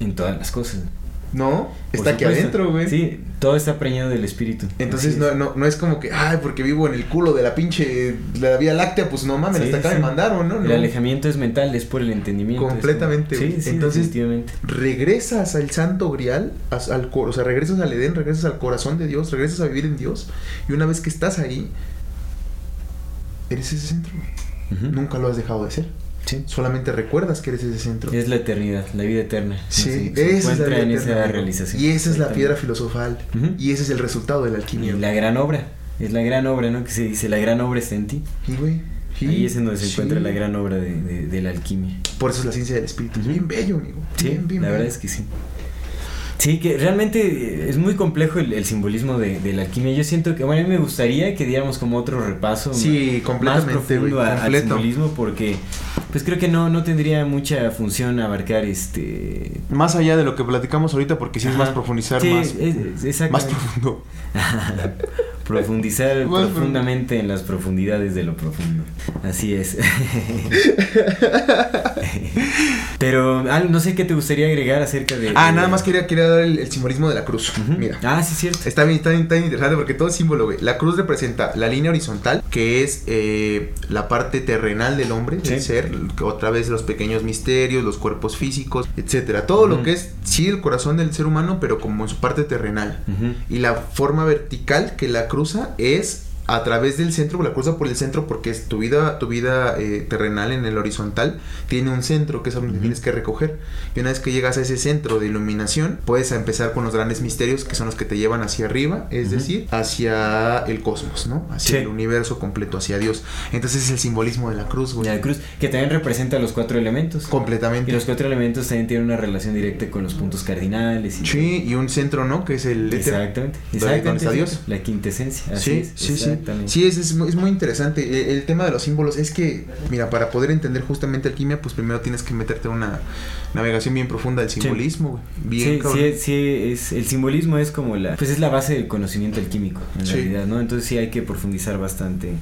En todas las cosas. No, está aquí adentro, güey. Sí, todo está preñado del espíritu. Entonces no, es. no, no es como que, ay, porque vivo en el culo de la pinche, de la Vía Láctea, pues no mames, Sí, hasta acá sí. me mandaron, ¿no? El No. alejamiento es mental, es por el entendimiento. Completamente, como- Sí, sí, Entonces-. Regresas al santo grial, as- al cor- o sea, regresas al Edén, regresas al corazón de Dios, regresas a vivir en Dios. Y una vez que estás ahí, eres ese centro, güey. Nunca lo has dejado de ser. Sí. Solamente recuerdas que eres ese centro. Es la eternidad, la vida eterna. Sí, esa es la vida en eterna, esa realización. Y esa es la piedra filosofal. Y ese es el resultado de la Y alquimia. la gran obra. Es la gran obra, ¿no? Que se dice, la gran obra está en ti. Y, güey, sí, Ahí es en donde se sí. encuentra la gran obra de, de- de la alquimia. Por eso es la ciencia del espíritu. Bien bello, amigo. Sí, Bien, bien la verdad bello. es que sí. Sí, que realmente eh, es muy complejo el, el simbolismo de, de la alquimia. Yo siento que, bueno, a mí me gustaría que diéramos como otro repaso Sí, más completamente, profundo a- al simbolismo porque, pues creo que no, no tendría mucha función abarcar este... Más allá de lo que platicamos ahorita, porque sí es Ajá. más profundizar, Sí, más, es- es- más profundo. Profundizar profundamente en las profundidades de lo profundo. Así es. Pero ah, no sé qué te gustaría agregar acerca de... Ah, de- nada más quería, quería dar el, el simbolismo de la cruz. Mira. Ah, sí, cierto. Está bien, está bien, está bien interesante porque todo es símbolo, güey. La cruz representa la línea horizontal, que es eh, la parte terrenal del hombre, del Sí. ser, que otra vez los pequeños misterios, los cuerpos físicos, etcétera. Todo lo que es, sí, el corazón del ser humano, pero como en su parte terrenal. Ujú. Y la forma vertical que la cruza es a través del centro, la cruza por el centro porque es tu vida, tu vida eh, terrenal en el horizontal tiene un centro que es donde Ujú. tienes que recoger. Y una vez que llegas a ese centro de iluminación, puedes empezar con los grandes misterios que son los que te llevan hacia arriba, es Ujú. decir, hacia el cosmos, ¿no? Hacia Sí. el universo completo, hacia Dios. Entonces es el simbolismo de la cruz, güey. La cruz, que también representa los cuatro elementos. Completamente. Y los cuatro elementos también tienen una relación directa con los puntos cardinales. Y Sí, y un centro, ¿no? Que es el. Exactamente. ¿Dónde- Exactamente. dónde está Dios? La quintesencia. Así Sí, es. sí, sí. Exactamente. Sí, es, es, muy, es muy interesante. E- El, tema de los símbolos es que, mira, para poder entender justamente alquimia, pues primero tienes que meterte a una navegación bien profunda del simbolismo, güey. Bien, Sí, sí, sí, es, el simbolismo es como la, pues es la base del conocimiento alquímico, en Sí. realidad, ¿no? Entonces sí hay que profundizar bastante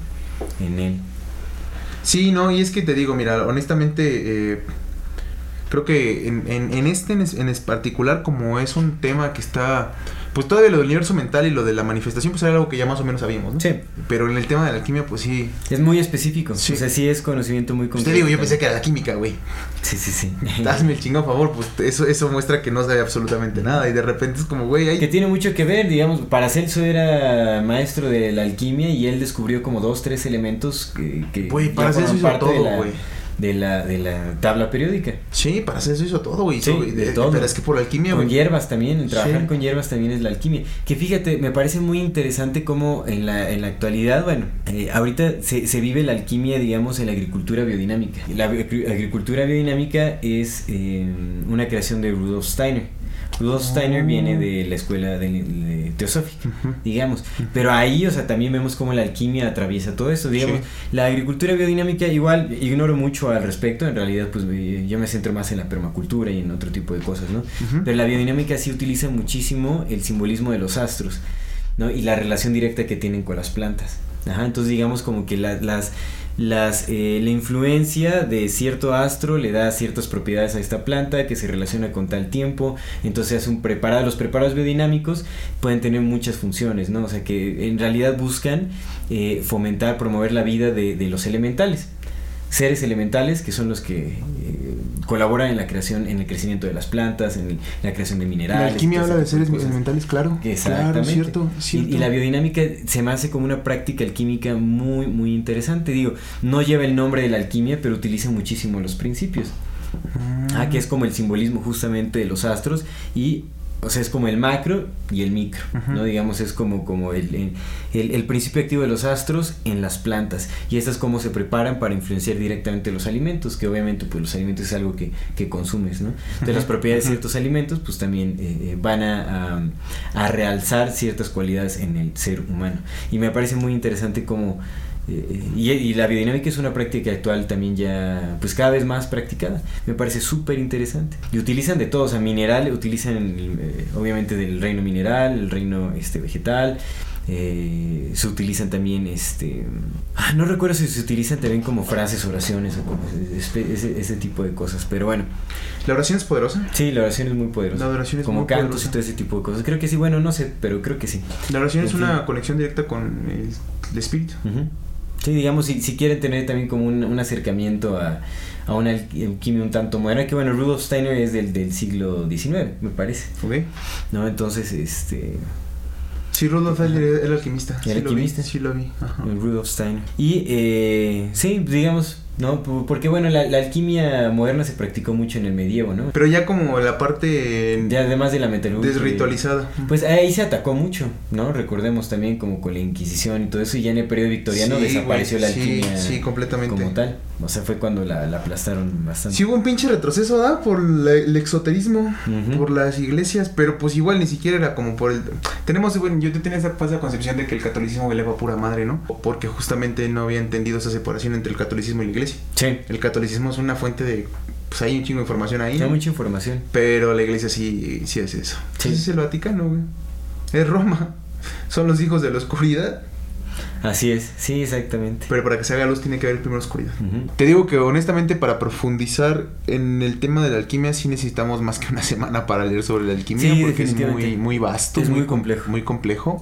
en él. Sí, no, y es que te digo, mira, honestamente, eh, creo que en, en, en este en, es- en particular, como es un tema que está, pues todavía lo del universo mental y lo de la manifestación, pues era algo que ya más o menos sabíamos, ¿no? Sí, Pero en el tema de la alquimia, pues sí. es muy específico, Sí. o sea, sí es conocimiento muy Pues concreto. te digo, yo pensé que era la química, güey. Sí, sí, sí. Hazme el chingón favor, pues eso, eso muestra que no sabe absolutamente nada. Y de repente es como, güey, hay Que tiene mucho que ver, digamos, Paracelso era maestro de la alquimia y él descubrió como dos, tres elementos que, que Güey, Paracelso hizo todo, la- güey. De la, de la tabla periódica. Sí, para hacer eso hizo todo, güey. Sí, hizo- de eh, todo. Pero es que por la alquimia, Con hierbas también, trabajar Sí. con hierbas también es la alquimia. Que fíjate, me parece muy interesante cómo en la, en la actualidad, bueno, eh, ahorita se, se vive la alquimia, digamos, en la agricultura biodinámica. La agri- agricultura biodinámica es eh, una creación de Rudolf Steiner. Rudolf Steiner Oh. viene de la escuela de, de teosófica, Ujú. digamos. Pero ahí, o sea, también vemos cómo la alquimia atraviesa todo eso, digamos. Sí. La agricultura biodinámica, igual, ignoro mucho al respecto, en realidad, pues yo me centro más en la permacultura y en otro tipo de cosas, ¿no? Ujú. Pero la biodinámica sí utiliza muchísimo el simbolismo de los astros, ¿no? Y la relación directa que tienen con las plantas. Ajá, entonces digamos como que la- las, las, eh, la influencia de cierto astro le da ciertas propiedades a esta planta que se relaciona con tal tiempo, entonces un preparado, los preparados biodinámicos pueden tener muchas funciones, ¿no? O sea que en realidad buscan eh, fomentar, promover la vida de los elementales seres elementales que son los que eh, colaboran en la creación, en el crecimiento de las plantas, en, el- en la creación de minerales. La alquimia habla de seres cosas. elementales, claro. Exactamente. Claro, cierto, Y-. Y, la biodinámica se me hace como una práctica alquímica muy, muy interesante. Digo, no lleva el nombre de la alquimia, pero utiliza muchísimo los principios. Ah, que es como el simbolismo justamente de los astros y o sea, es como el macro y el micro, ¿no? Digamos, es como, como el, el, el principio activo de los astros en las plantas. Y estas cómo se preparan para influenciar directamente los alimentos, que obviamente pues los alimentos es algo que, que consumes, ¿no? De las propiedades de ciertos alimentos, pues también eh, eh, van a, a, a realzar ciertas cualidades en el ser humano. Y me parece muy interesante como... Eh, y, y la biodinámica es una práctica actual también ya, pues cada vez más practicada. Me parece súper interesante. Y utilizan de todo, o sea, mineral, utilizan eh, obviamente del reino mineral, el reino este, vegetal. eh, se utilizan también, este, ah, no recuerdo si se utilizan también como frases, oraciones o como ese, tipo de cosas, pero bueno. ¿La oración es poderosa? Sí, la oración es muy poderosa. La oración es como muy cantos poderosa. y todo ese tipo de cosas. Creo que sí, bueno, no sé, pero creo que sí. La oración En es fin. una conexión directa con el, el espíritu. Ujú. Sí, digamos, si, si quieren tener también como un, un acercamiento a, a una alqui- alquimia un tanto moderna, que bueno, Rudolf Steiner es del, del siglo XIX, me parece, ¿Ok? ¿no? Entonces, este, Sí, Rudolf Steiner era el alquimista. ¿El sí alquimista? Lo vi, sí lo vi. Ajá. Rudolf Steiner. Y, eh, sí, digamos, ¿no? Porque bueno, la, la alquimia moderna se practicó mucho en el medievo, ¿no? Pero ya como la parte Ya además de la metalurgia. desritualizada. Pues ahí se atacó mucho, ¿no? Recordemos también como con la Inquisición y todo eso, y ya en el periodo victoriano Sí, desapareció la alquimia sí, completamente. como tal. O sea, fue cuando la, la aplastaron bastante. Sí hubo un pinche retroceso, ¿da? Por la- el exoterismo, por las iglesias, pero pues igual ni siquiera era como por el... Tenemos, bueno, yo tenía esa falsa concepción de que el catolicismo pa' pura madre, ¿no? Porque justamente no había entendido esa separación entre el catolicismo y la iglesia. Sí, El catolicismo es una fuente de... Pues hay un chingo de información ahí, hay ¿no? mucha información. Pero la iglesia sí, sí es eso. Sí. Sí. Es el Vaticano, güey. Es Roma. Son los hijos de la oscuridad. Así es, sí, exactamente. Pero para que se haga luz tiene que haber primero oscuridad. Te digo que honestamente para profundizar en el tema de la alquimia sí necesitamos más que una semana para leer sobre la alquimia Sí, porque es muy, muy vasto. Es muy com- complejo. Muy complejo.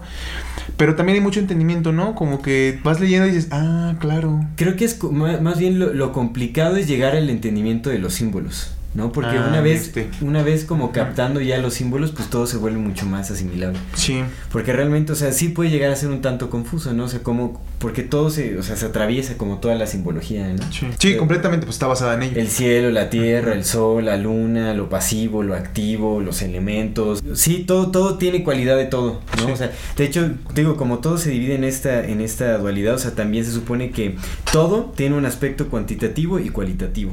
Pero también hay mucho entendimiento, ¿no? Como que vas leyendo y dices, ah, claro. Creo que es más bien lo, lo complicado es llegar al entendimiento de los símbolos, ¿no? Porque Ah, una vez, este. una vez como captando ya los símbolos, pues todo se vuelve mucho más asimilable. Sí. Porque realmente, o sea, sí puede llegar a ser un tanto confuso, ¿no? O sea, como, porque todo se, o sea, se atraviesa como toda la simbología, ¿no? Sí, Pero- completamente, pues está basada en ello. El cielo, la tierra, el sol, la luna, lo pasivo, lo activo, los elementos. Sí, todo, todo tiene cualidad de todo, ¿no? Sí. O sea, de hecho, digo, como todo se divide en esta, en esta dualidad, o sea, también se supone que todo tiene un aspecto cuantitativo y cualitativo.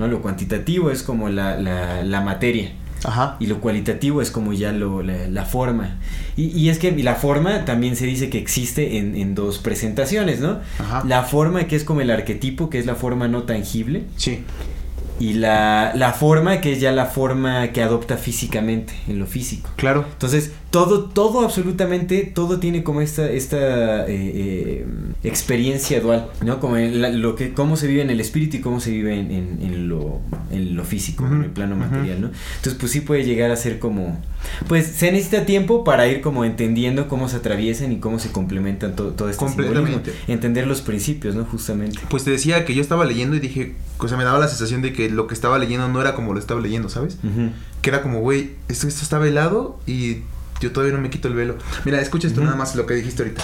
¿No? Lo cuantitativo es como la, la, la materia. Ajá. Y lo cualitativo es como ya lo, la, la forma. Y, y es que la forma también se dice que existe en, en dos presentaciones, ¿no? Ajá. La forma que es como el arquetipo, que es la forma no tangible. Sí. Y la, la forma que es ya la forma que adopta físicamente, en lo físico. Claro. Entonces, todo, todo, absolutamente, todo tiene como esta, esta eh, eh, experiencia dual, ¿no? Como en la- lo que, cómo se vive en el espíritu y cómo se vive en, en- en lo, en lo físico, en el plano material, ¿no? Entonces, pues sí puede llegar a ser como, pues se necesita tiempo para ir como entendiendo cómo se atraviesan y cómo se complementan to- todo este. Completamente. Entender los principios, ¿no? Justamente. Pues te decía que yo estaba leyendo y dije, o sea, me daba la sensación de que lo que estaba leyendo no era como lo estaba leyendo, ¿sabes? Que era como, güey, esto, esto está velado y yo todavía no me quito el velo. Mira, escucha esto nada más lo que dijiste ahorita.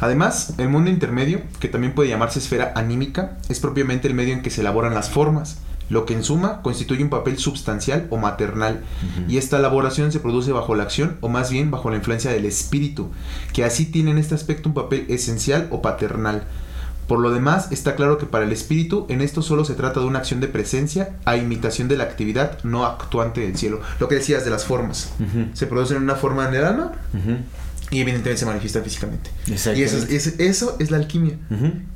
Además, el mundo intermedio, que también puede llamarse esfera anímica, es propiamente el medio en que se elaboran las formas, lo que en suma constituye un papel substancial o maternal, y esta elaboración se produce bajo la acción o más bien bajo la influencia del espíritu, que así tiene en este aspecto un papel esencial o paternal. Por lo demás, está claro que para el espíritu en esto solo se trata de una acción de presencia a imitación de la actividad no actuante del cielo. Lo que decías de las formas. Se producen en una forma en el alma y evidentemente se manifiesta físicamente. Y eso es, es- eso es la alquimia.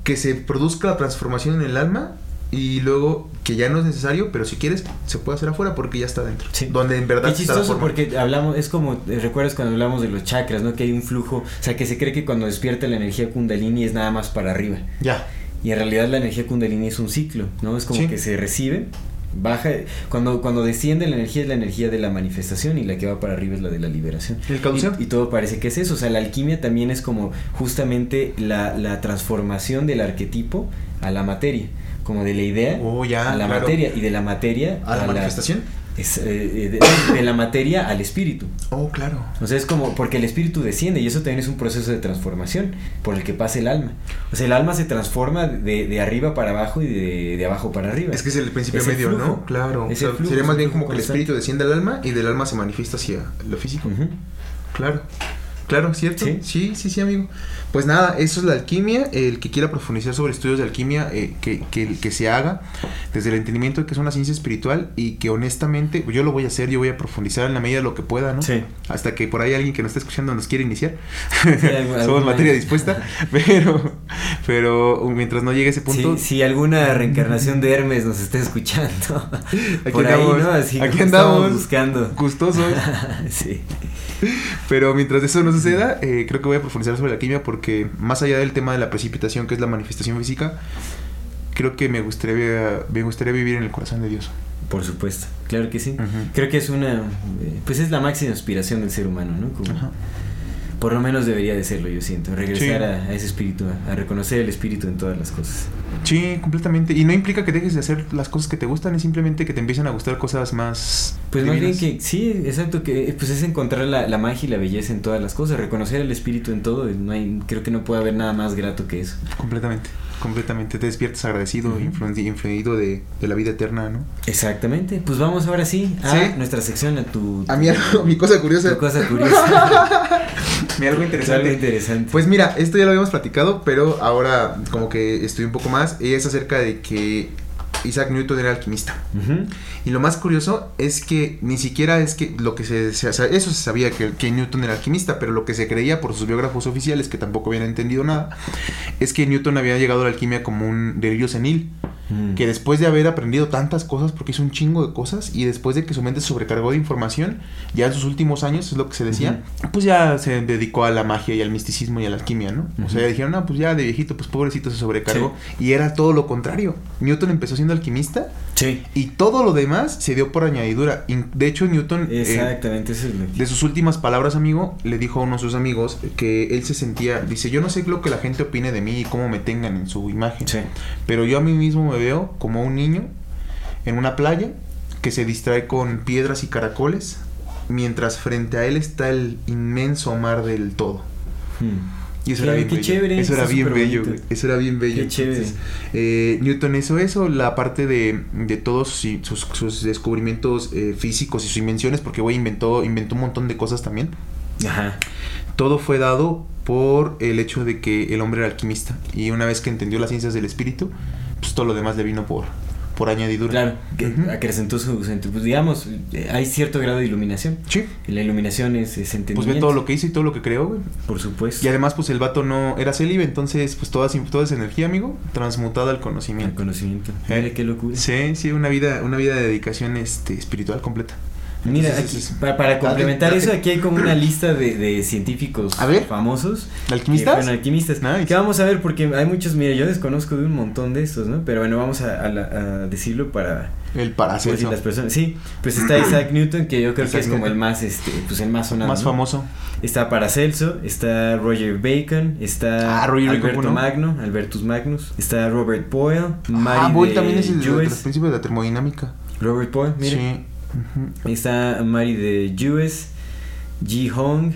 Que se produzca la transformación en el alma y luego que ya no es necesario, pero si quieres se puede hacer afuera porque ya está dentro. Sí. Donde en verdad está la chistoso forma. porque hablamos, es como, eh, recuerdas cuando hablamos de los chakras, ¿no? Que hay un flujo, o sea, que se cree que cuando despierta la energía kundalini es nada más para arriba. Ya. Y en realidad la energía kundalini es un ciclo, ¿no? Es como Sí. que se recibe, baja, cuando, cuando desciende la energía es la energía de la manifestación y la que va para arriba es la de la liberación. El. Y, y todo parece que es eso, o sea, la alquimia también es como justamente la, la transformación del arquetipo a la materia, como de la idea Oh, ya, a la claro. materia y de la materia ¿A la manifestación? es, eh, de, de la materia al espíritu. Oh, claro. O sea, es como porque el espíritu desciende y eso también es un proceso de transformación por el que pasa el alma. O sea, el alma se transforma de, de arriba para abajo y de, de abajo para arriba. Es que es el principio Es el medio, flujo. ¿no? Claro. Es O sea, el flujo, sería más bien como que el espíritu desciende al alma y del alma se manifiesta hacia lo físico. Claro. Claro, ¿cierto? Sí. sí, sí, sí, amigo. Pues nada, eso es la alquimia. El que quiera profundizar sobre estudios de alquimia, eh, que, que, que se haga desde el entendimiento de que es una ciencia espiritual y que honestamente yo lo voy a hacer, yo voy a profundizar en la medida de lo que pueda, ¿no? Sí. Hasta que por ahí alguien que nos está escuchando nos quiere iniciar. algún- Somos materia dispuesta, pero, pero mientras no llegue a ese punto, Si, si alguna reencarnación de Hermes nos está escuchando, Aquí por ahí, andamos, ¿no? Así aquí andamos. buscando. gustosos. sí. Pero mientras eso no suceda, eh, creo que voy a profundizar sobre la alquimia porque más allá del tema de la precipitación, que es la manifestación física, creo que me gustaría, me gustaría vivir en el corazón de Dios. Por supuesto, claro que sí. Creo que es una, eh, pues es la máxima inspiración del ser humano, ¿no? Como- Ajá. Por lo menos debería de serlo, yo siento. Regresar Sí. a, a ese espíritu, a, a reconocer el espíritu en todas las cosas. Sí, completamente. Y no implica que dejes de hacer las cosas que te gustan, es simplemente que te empiecen a gustar cosas más. Pues más bien divinas. que, sí, exacto, que pues es encontrar la, la magia y la belleza en todas las cosas, reconocer el espíritu en todo, no hay, creo que no puede haber nada más grato que eso. Completamente, completamente. Te despiertas agradecido, Ujú. influen- influido de, de la vida eterna, ¿no? Exactamente, pues vamos ahora sí a Sí. nuestra sección, a tu, A mí algo, mi cosa curiosa. tu cosa curiosa, Mi algo algo interesante. interesante. Pues mira, esto ya lo habíamos platicado, pero ahora como que estoy un poco más. Y es acerca de que Isaac Newton era alquimista. Y lo más curioso es que ni siquiera es que lo que se, se- o sea, eso se sabía que, que Newton era alquimista, pero lo que se creía por sus biógrafos oficiales, que tampoco habían entendido nada, es que Newton había llegado a la alquimia como un delirio senil. Mm. Que después de haber aprendido tantas cosas, porque hizo un chingo de cosas, y después de que su mente se sobrecargó de información, ya en sus últimos años, es lo que se decía, pues ya se dedicó a la magia y al misticismo y a la alquimia, ¿no? O sea, Ujú. ya dijeron, no, pues ya de viejito, pues pobrecito se sobrecargó. Y era todo lo contrario. Newton empezó siendo alquimista Sí, y todo lo demás se dio por añadidura. De hecho, Newton, eh, exactamente, es que- de sus últimas palabras, amigo, le dijo a uno de sus amigos que él se sentía, dice, yo no sé lo que la gente opine de mí y cómo me tengan en su imagen, Sí. pero yo a mí mismo me veo como un niño en una playa que se distrae con piedras y caracoles, mientras frente a él está el inmenso mar del todo. Mm. Y eso Qué- era bien qué bello. chévere, eso era bien bello, bonito. güey. Eso era bien bello. Qué chévere. Entonces, eh, Newton hizo eso, la parte de, de todos sus, sus- sus descubrimientos eh, físicos y sus invenciones, porque güey inventó, inventó un montón de cosas también. Ajá. Todo fue dado por el hecho de que el hombre era alquimista. Y una vez que entendió las ciencias del espíritu, pues todo lo demás le vino por, por añadidura. Claro, que acrecentó su, pues digamos, eh, hay cierto grado de iluminación. Sí. Y la iluminación es, es. Pues ve todo lo que hizo y todo lo que creó, güey. Por supuesto. Y además, pues el vato no era célibe, entonces, pues toda, toda esa energía, amigo, transmutada al conocimiento. conocimiento. Eh. Mira qué locura. Sí, sí, una vida, una vida de dedicación este, espiritual completa. Mira, Entonces, aquí, para, Date, complementar date. eso, aquí hay como una lista de, de científicos A ver. famosos. ¿Alquimistas? Que fueron alquimistas. Nice. Que vamos a ver porque hay muchos, mira, yo desconozco de un montón de estos, ¿no? Pero bueno, vamos a, a a decirlo para El Paracelso. las personas. Sí, pues está Isaac Newton, que yo creo que es como el más, este, pues el más sonado. Más ¿no? famoso. Está Paracelso, está Roger Bacon, está Ah, Roger. Magno, Albertus Magnus, está Robert Boyle, ah, Mary Boyle de también es el los principios de la termodinámica. Robert Boyle, mire. Sí. Está Mary de Lewis, G. Hong,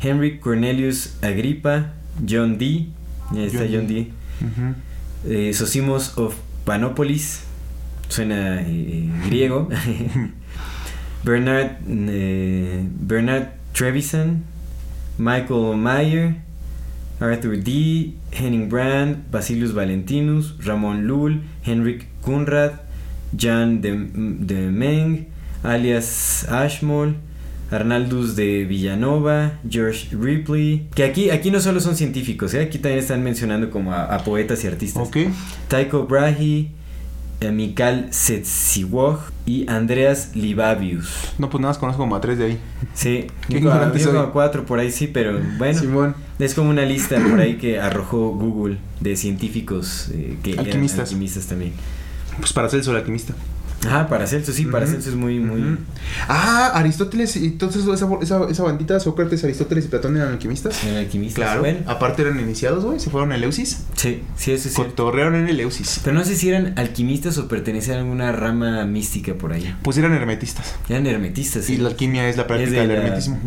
Henry Cornelius Agrippa, John Dee, ya está John Dee. Eh, Sosimos of Panopolis, suena eh, griego, Bernard, eh, Bernard Trevisan, Michael Mayer, Arthur D., Henning Brand, Basilius Valentinus, Ramón Lull, Henrik Kunrad, Jan de, de Meng, alias Ashmole, Arnaldus de Villanova, George Ripley, que aquí, aquí no solo son científicos, ¿eh? aquí también están mencionando como a, a poetas y artistas. Ok. Tycho Brahe, eh, Mikal Setsiwog y Andreas Libavius. No, pues nada más conozco como a tres de ahí. Sí, yo como- ignorante yo a cuatro por ahí sí, pero bueno. Simón. Es como una lista por ahí que arrojó Google de científicos eh, que eran Alquimistas. alquimistas también. Pues para Celso el alquimista. Ajá, Paracelso, sí, Paracelso es muy, muy... Ah, Aristóteles y entonces esa, esa, esa bandita, Sócrates, Aristóteles y Platón eran alquimistas. Eran alquimistas. Claro. Bueno, Aparte eran iniciados, güey. Se fueron a Eleusis. sí, sí, eso es cierto. Cotorrearon en Eleusis. Pero no sé si eran alquimistas o pertenecían a alguna rama mística por ahí. Pues eran hermetistas. Eran hermetistas, sí. Y la alquimia es la Es práctica de del la- hermetismo.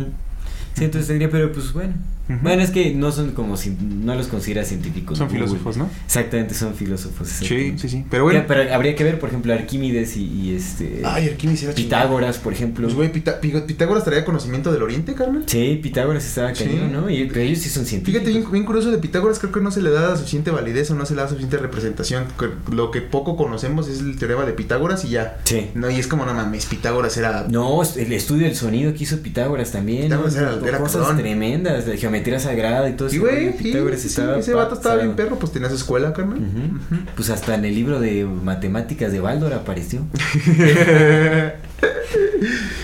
Sí, entonces tendría, pero pues bueno. Bueno, es que no son como, si, no los considera científicos. Son filósofos, ¿no? Exactamente, son filósofos. Sí, exactamente. sí, sí. Pero bueno. Ya, pero habría que ver, por ejemplo, Arquímedes y, y este... Ay, Arquímedes era. Pitágoras, por ejemplo. Pues, güey, Pita- Pi- Pitágoras traía conocimiento del Oriente, carnal. Sí, Pitágoras estaba Sí. cañón, ¿no? Y, pero ellos sí son científicos. Fíjate, bien, bien curioso de Pitágoras, creo que no se le da suficiente validez o no se le da suficiente representación. Lo que poco conocemos es el teorema de Pitágoras y ya. Sí. No, y es como, no mames, Pitágoras era... No, el estudio del sonido que hizo Pitágoras también. Pitágoras ¿no? era- era Cosas cabrón. tremendas, de geometría sagrada y todo eso. güey, sí, sí, ese vato estaba bien perro, pues tenía su escuela, carnal. Ujú. Pues hasta en el libro de matemáticas de Baldor apareció.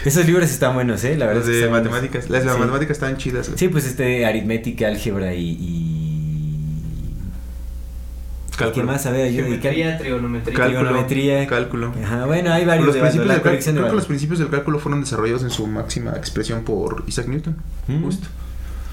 Esos libros están buenos, ¿eh? La verdad. Las es que de están buenos. matemáticas. Las de Sí. matemáticas estaban chidas, güey. Sí, pues este, aritmética, álgebra y. y... ¿Qué más? A ver. Geometría, trigonometría. Cal- trigonometría. Cálculo. Ajá, bueno, hay varios Los de principios la del colección de creo que los principios del cálculo fueron desarrollados en su máxima expresión por Isaac Newton. Mm. Justo.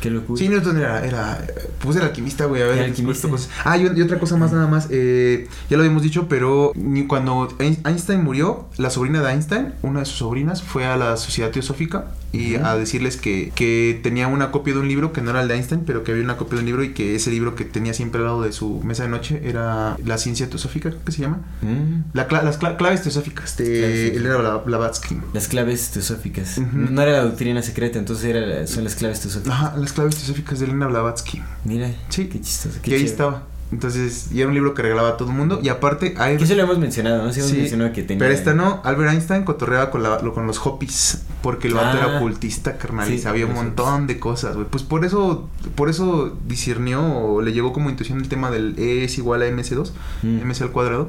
Qué locura. Sí, Newton era, era pues era alquimista, güey, a ver, alquimista. cosas. Ah, y, y otra cosa más nada más, eh, ya lo habíamos dicho, pero cuando Ein- Einstein murió, la sobrina de Einstein, una de sus sobrinas, fue a la Sociedad Teosófica y a decirles que, que tenía una copia de un libro que no era el de Einstein, pero que había una copia de un libro y que ese libro que tenía siempre al lado de su mesa de noche era la ciencia teosófica, creo que se llama. Mm, La cla- las cla- claves teosóficas Claves de teosóficas. Elena Bla- Blavatsky. Las claves teosóficas. No era la doctrina secreta, entonces era, son las claves teosóficas. Ajá, las claves teosóficas de Elena Blavatsky. Mira, Sí. qué chistoso. Qué Que ahí estaba. Entonces, y era un libro que regalaba a todo el mundo. Y aparte. Que eso lo hemos mencionado, ¿no? Sí, hemos mencionado que tenía. Pero esta no, Albert Einstein cotorreaba con, la, lo- con los Hopis. Porque el vato Ah. era ocultista, carnal. y Sí, sabía un montón de cosas, güey. Pues por eso, por eso discernió o le llegó como intuición el tema del E es igual a MC2, Mm. MC al cuadrado.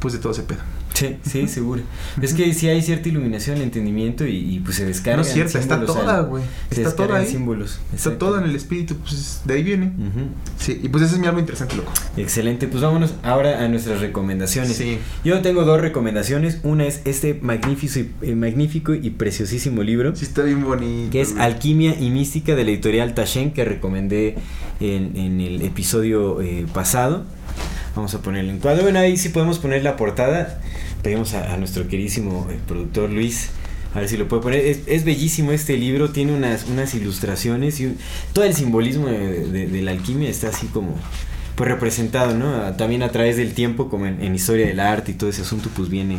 Pues de todo ese pedo. Sí, sí, seguro. es que sí hay cierta iluminación, entendimiento y, y, pues se descarga. no es cierta, está toda, güey. Está toda ahí. símbolos. Está toda en el espíritu, pues de ahí viene. Ujú. Sí, y pues ese es mi algo interesante, loco. Excelente, pues vámonos ahora a nuestras recomendaciones. Sí. Yo tengo dos recomendaciones. Una es este magnífico y, eh, magnífico y preciosísimo libro. Sí, está bien bonito. que es. Alquimia y Mística de la editorial Tashen que recomendé en, en el episodio eh, pasado. Vamos a ponerlo en cuadro. Bueno, ahí sí podemos poner la portada. Pedimos a, nuestro queridísimo eh, productor Luis. A ver si lo puede poner. Es, bellísimo este libro. Tiene unas, unas ilustraciones y todo el simbolismo de, la alquimia está así como pues representado, ¿no? También a través del tiempo, como en, historia del arte y todo ese asunto, pues viene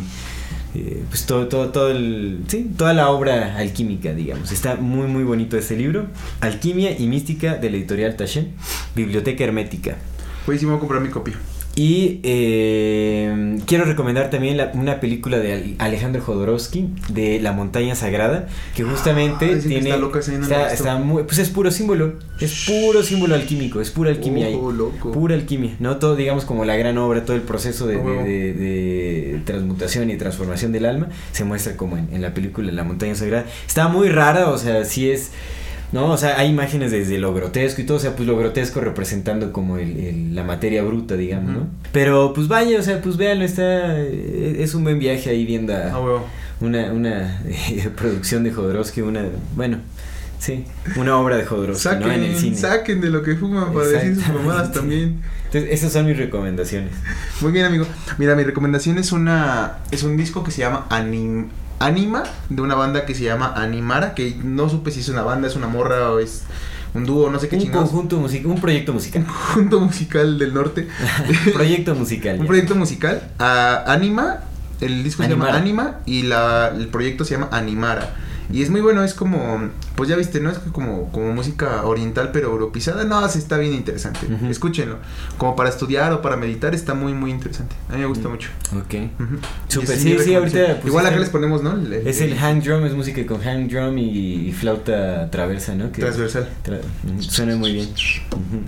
eh, pues todo, todo, todo el, sí, toda la obra alquímica, digamos. Está muy, muy bonito este libro. Alquimia y Mística de la editorial Taschen, Biblioteca Hermética. Sí me voy a comprar mi copia. Y eh, quiero recomendar también la- una película de Al- Alejandro Jodorowsky de La Montaña Sagrada, que justamente Ah, dicen que tiene está loca, no está, está muy, pues es puro símbolo, es puro símbolo alquímico, es pura alquimia ahí. Loco. Pura alquimia, ¿no? Todo, digamos, como la gran obra, todo el proceso de, de- huevo. de- de transmutación y transformación del alma se muestra como en, en la película La Montaña Sagrada. Está muy rara, o sea, sí es. No, o sea, hay imágenes desde lo grotesco y todo, o sea, pues lo grotesco representando como el, el- la materia bruta, digamos, ¿no? Pero pues vaya, o sea, pues véanlo, está. eh, Es un buen viaje ahí viendo a Ah, una, una eh, producción de Jodorowsky, una. Bueno, sí, una obra de Jodorowsky, Saquen, ¿no? En el cine. saquen de lo que fuman para decir sus mamadas también. Entonces, esas son mis recomendaciones. Muy bien, amigo. Mira, mi recomendación es una es un disco que se llama Anim, Anima de una banda que se llama Animara, que no supe si es una banda, es una morra o es un dúo, no sé qué Un chingados. conjunto musical, un proyecto musical. conjunto musical del norte. proyecto musical. un proyecto musical. Ah, Anima, el disco se llama. Anima y la, el proyecto se llama Animara. Y es muy bueno, es como, pues ya viste, ¿no? Es como, como música oriental pero europeizada. No, sí está bien interesante. Ujú. Escúchenlo. Como para estudiar o para meditar está muy, muy interesante. A mí me gusta Mm. mucho. Ok. Y esa es sí, sí, ahorita, pues, Igual acá les ponemos, ¿no? El- Es el hang drum, es música con hang drum y, y flauta traversa, ¿no? Que- transversal. Tra- mm, Suena muy bien.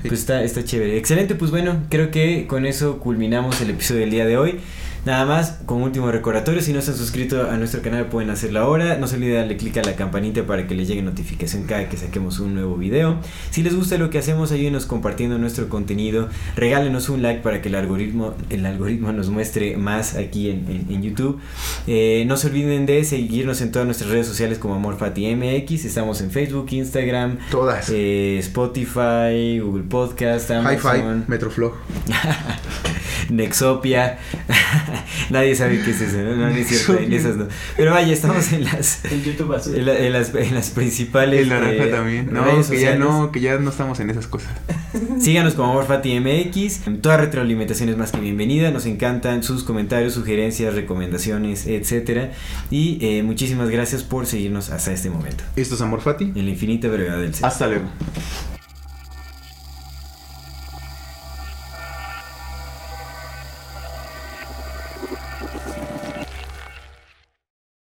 Pues está, está chévere. Excelente, pues bueno, creo que con eso culminamos el episodio del día de hoy. Nada más, con último recordatorio, si no se han suscrito a nuestro canal pueden hacerlo ahora. No se olviden darle clic a la campanita para que les llegue notificación cada que saquemos un nuevo video. Si les gusta lo que hacemos, ayúdenos compartiendo nuestro contenido. Regálenos un like para que el algoritmo, el algoritmo nos muestre más aquí en, en, YouTube. Eh, no se olviden de seguirnos en todas nuestras redes sociales como AmorFatiMX. Estamos en Facebook, Instagram, Todas. eh, Spotify, Google Podcast, Hi-Fi, Amazon. Metroflog. Nexopia. Nadie sabe qué es eso, ¿no? No, no es cierto, en esas no. Pero vaya, estamos en las, En YouTube azul. en, la- en las, en las principales. El naranja eh, también. No, redes que ya no, que ya no estamos en esas cosas. Síganos como Amorfati MX. Toda retroalimentación es más que bienvenida. Nos encantan sus comentarios, sugerencias, recomendaciones, etcétera. Y eh, muchísimas gracias por seguirnos hasta este momento. Esto es Amor Fati. En la infinita brevedad del ser. Hasta luego.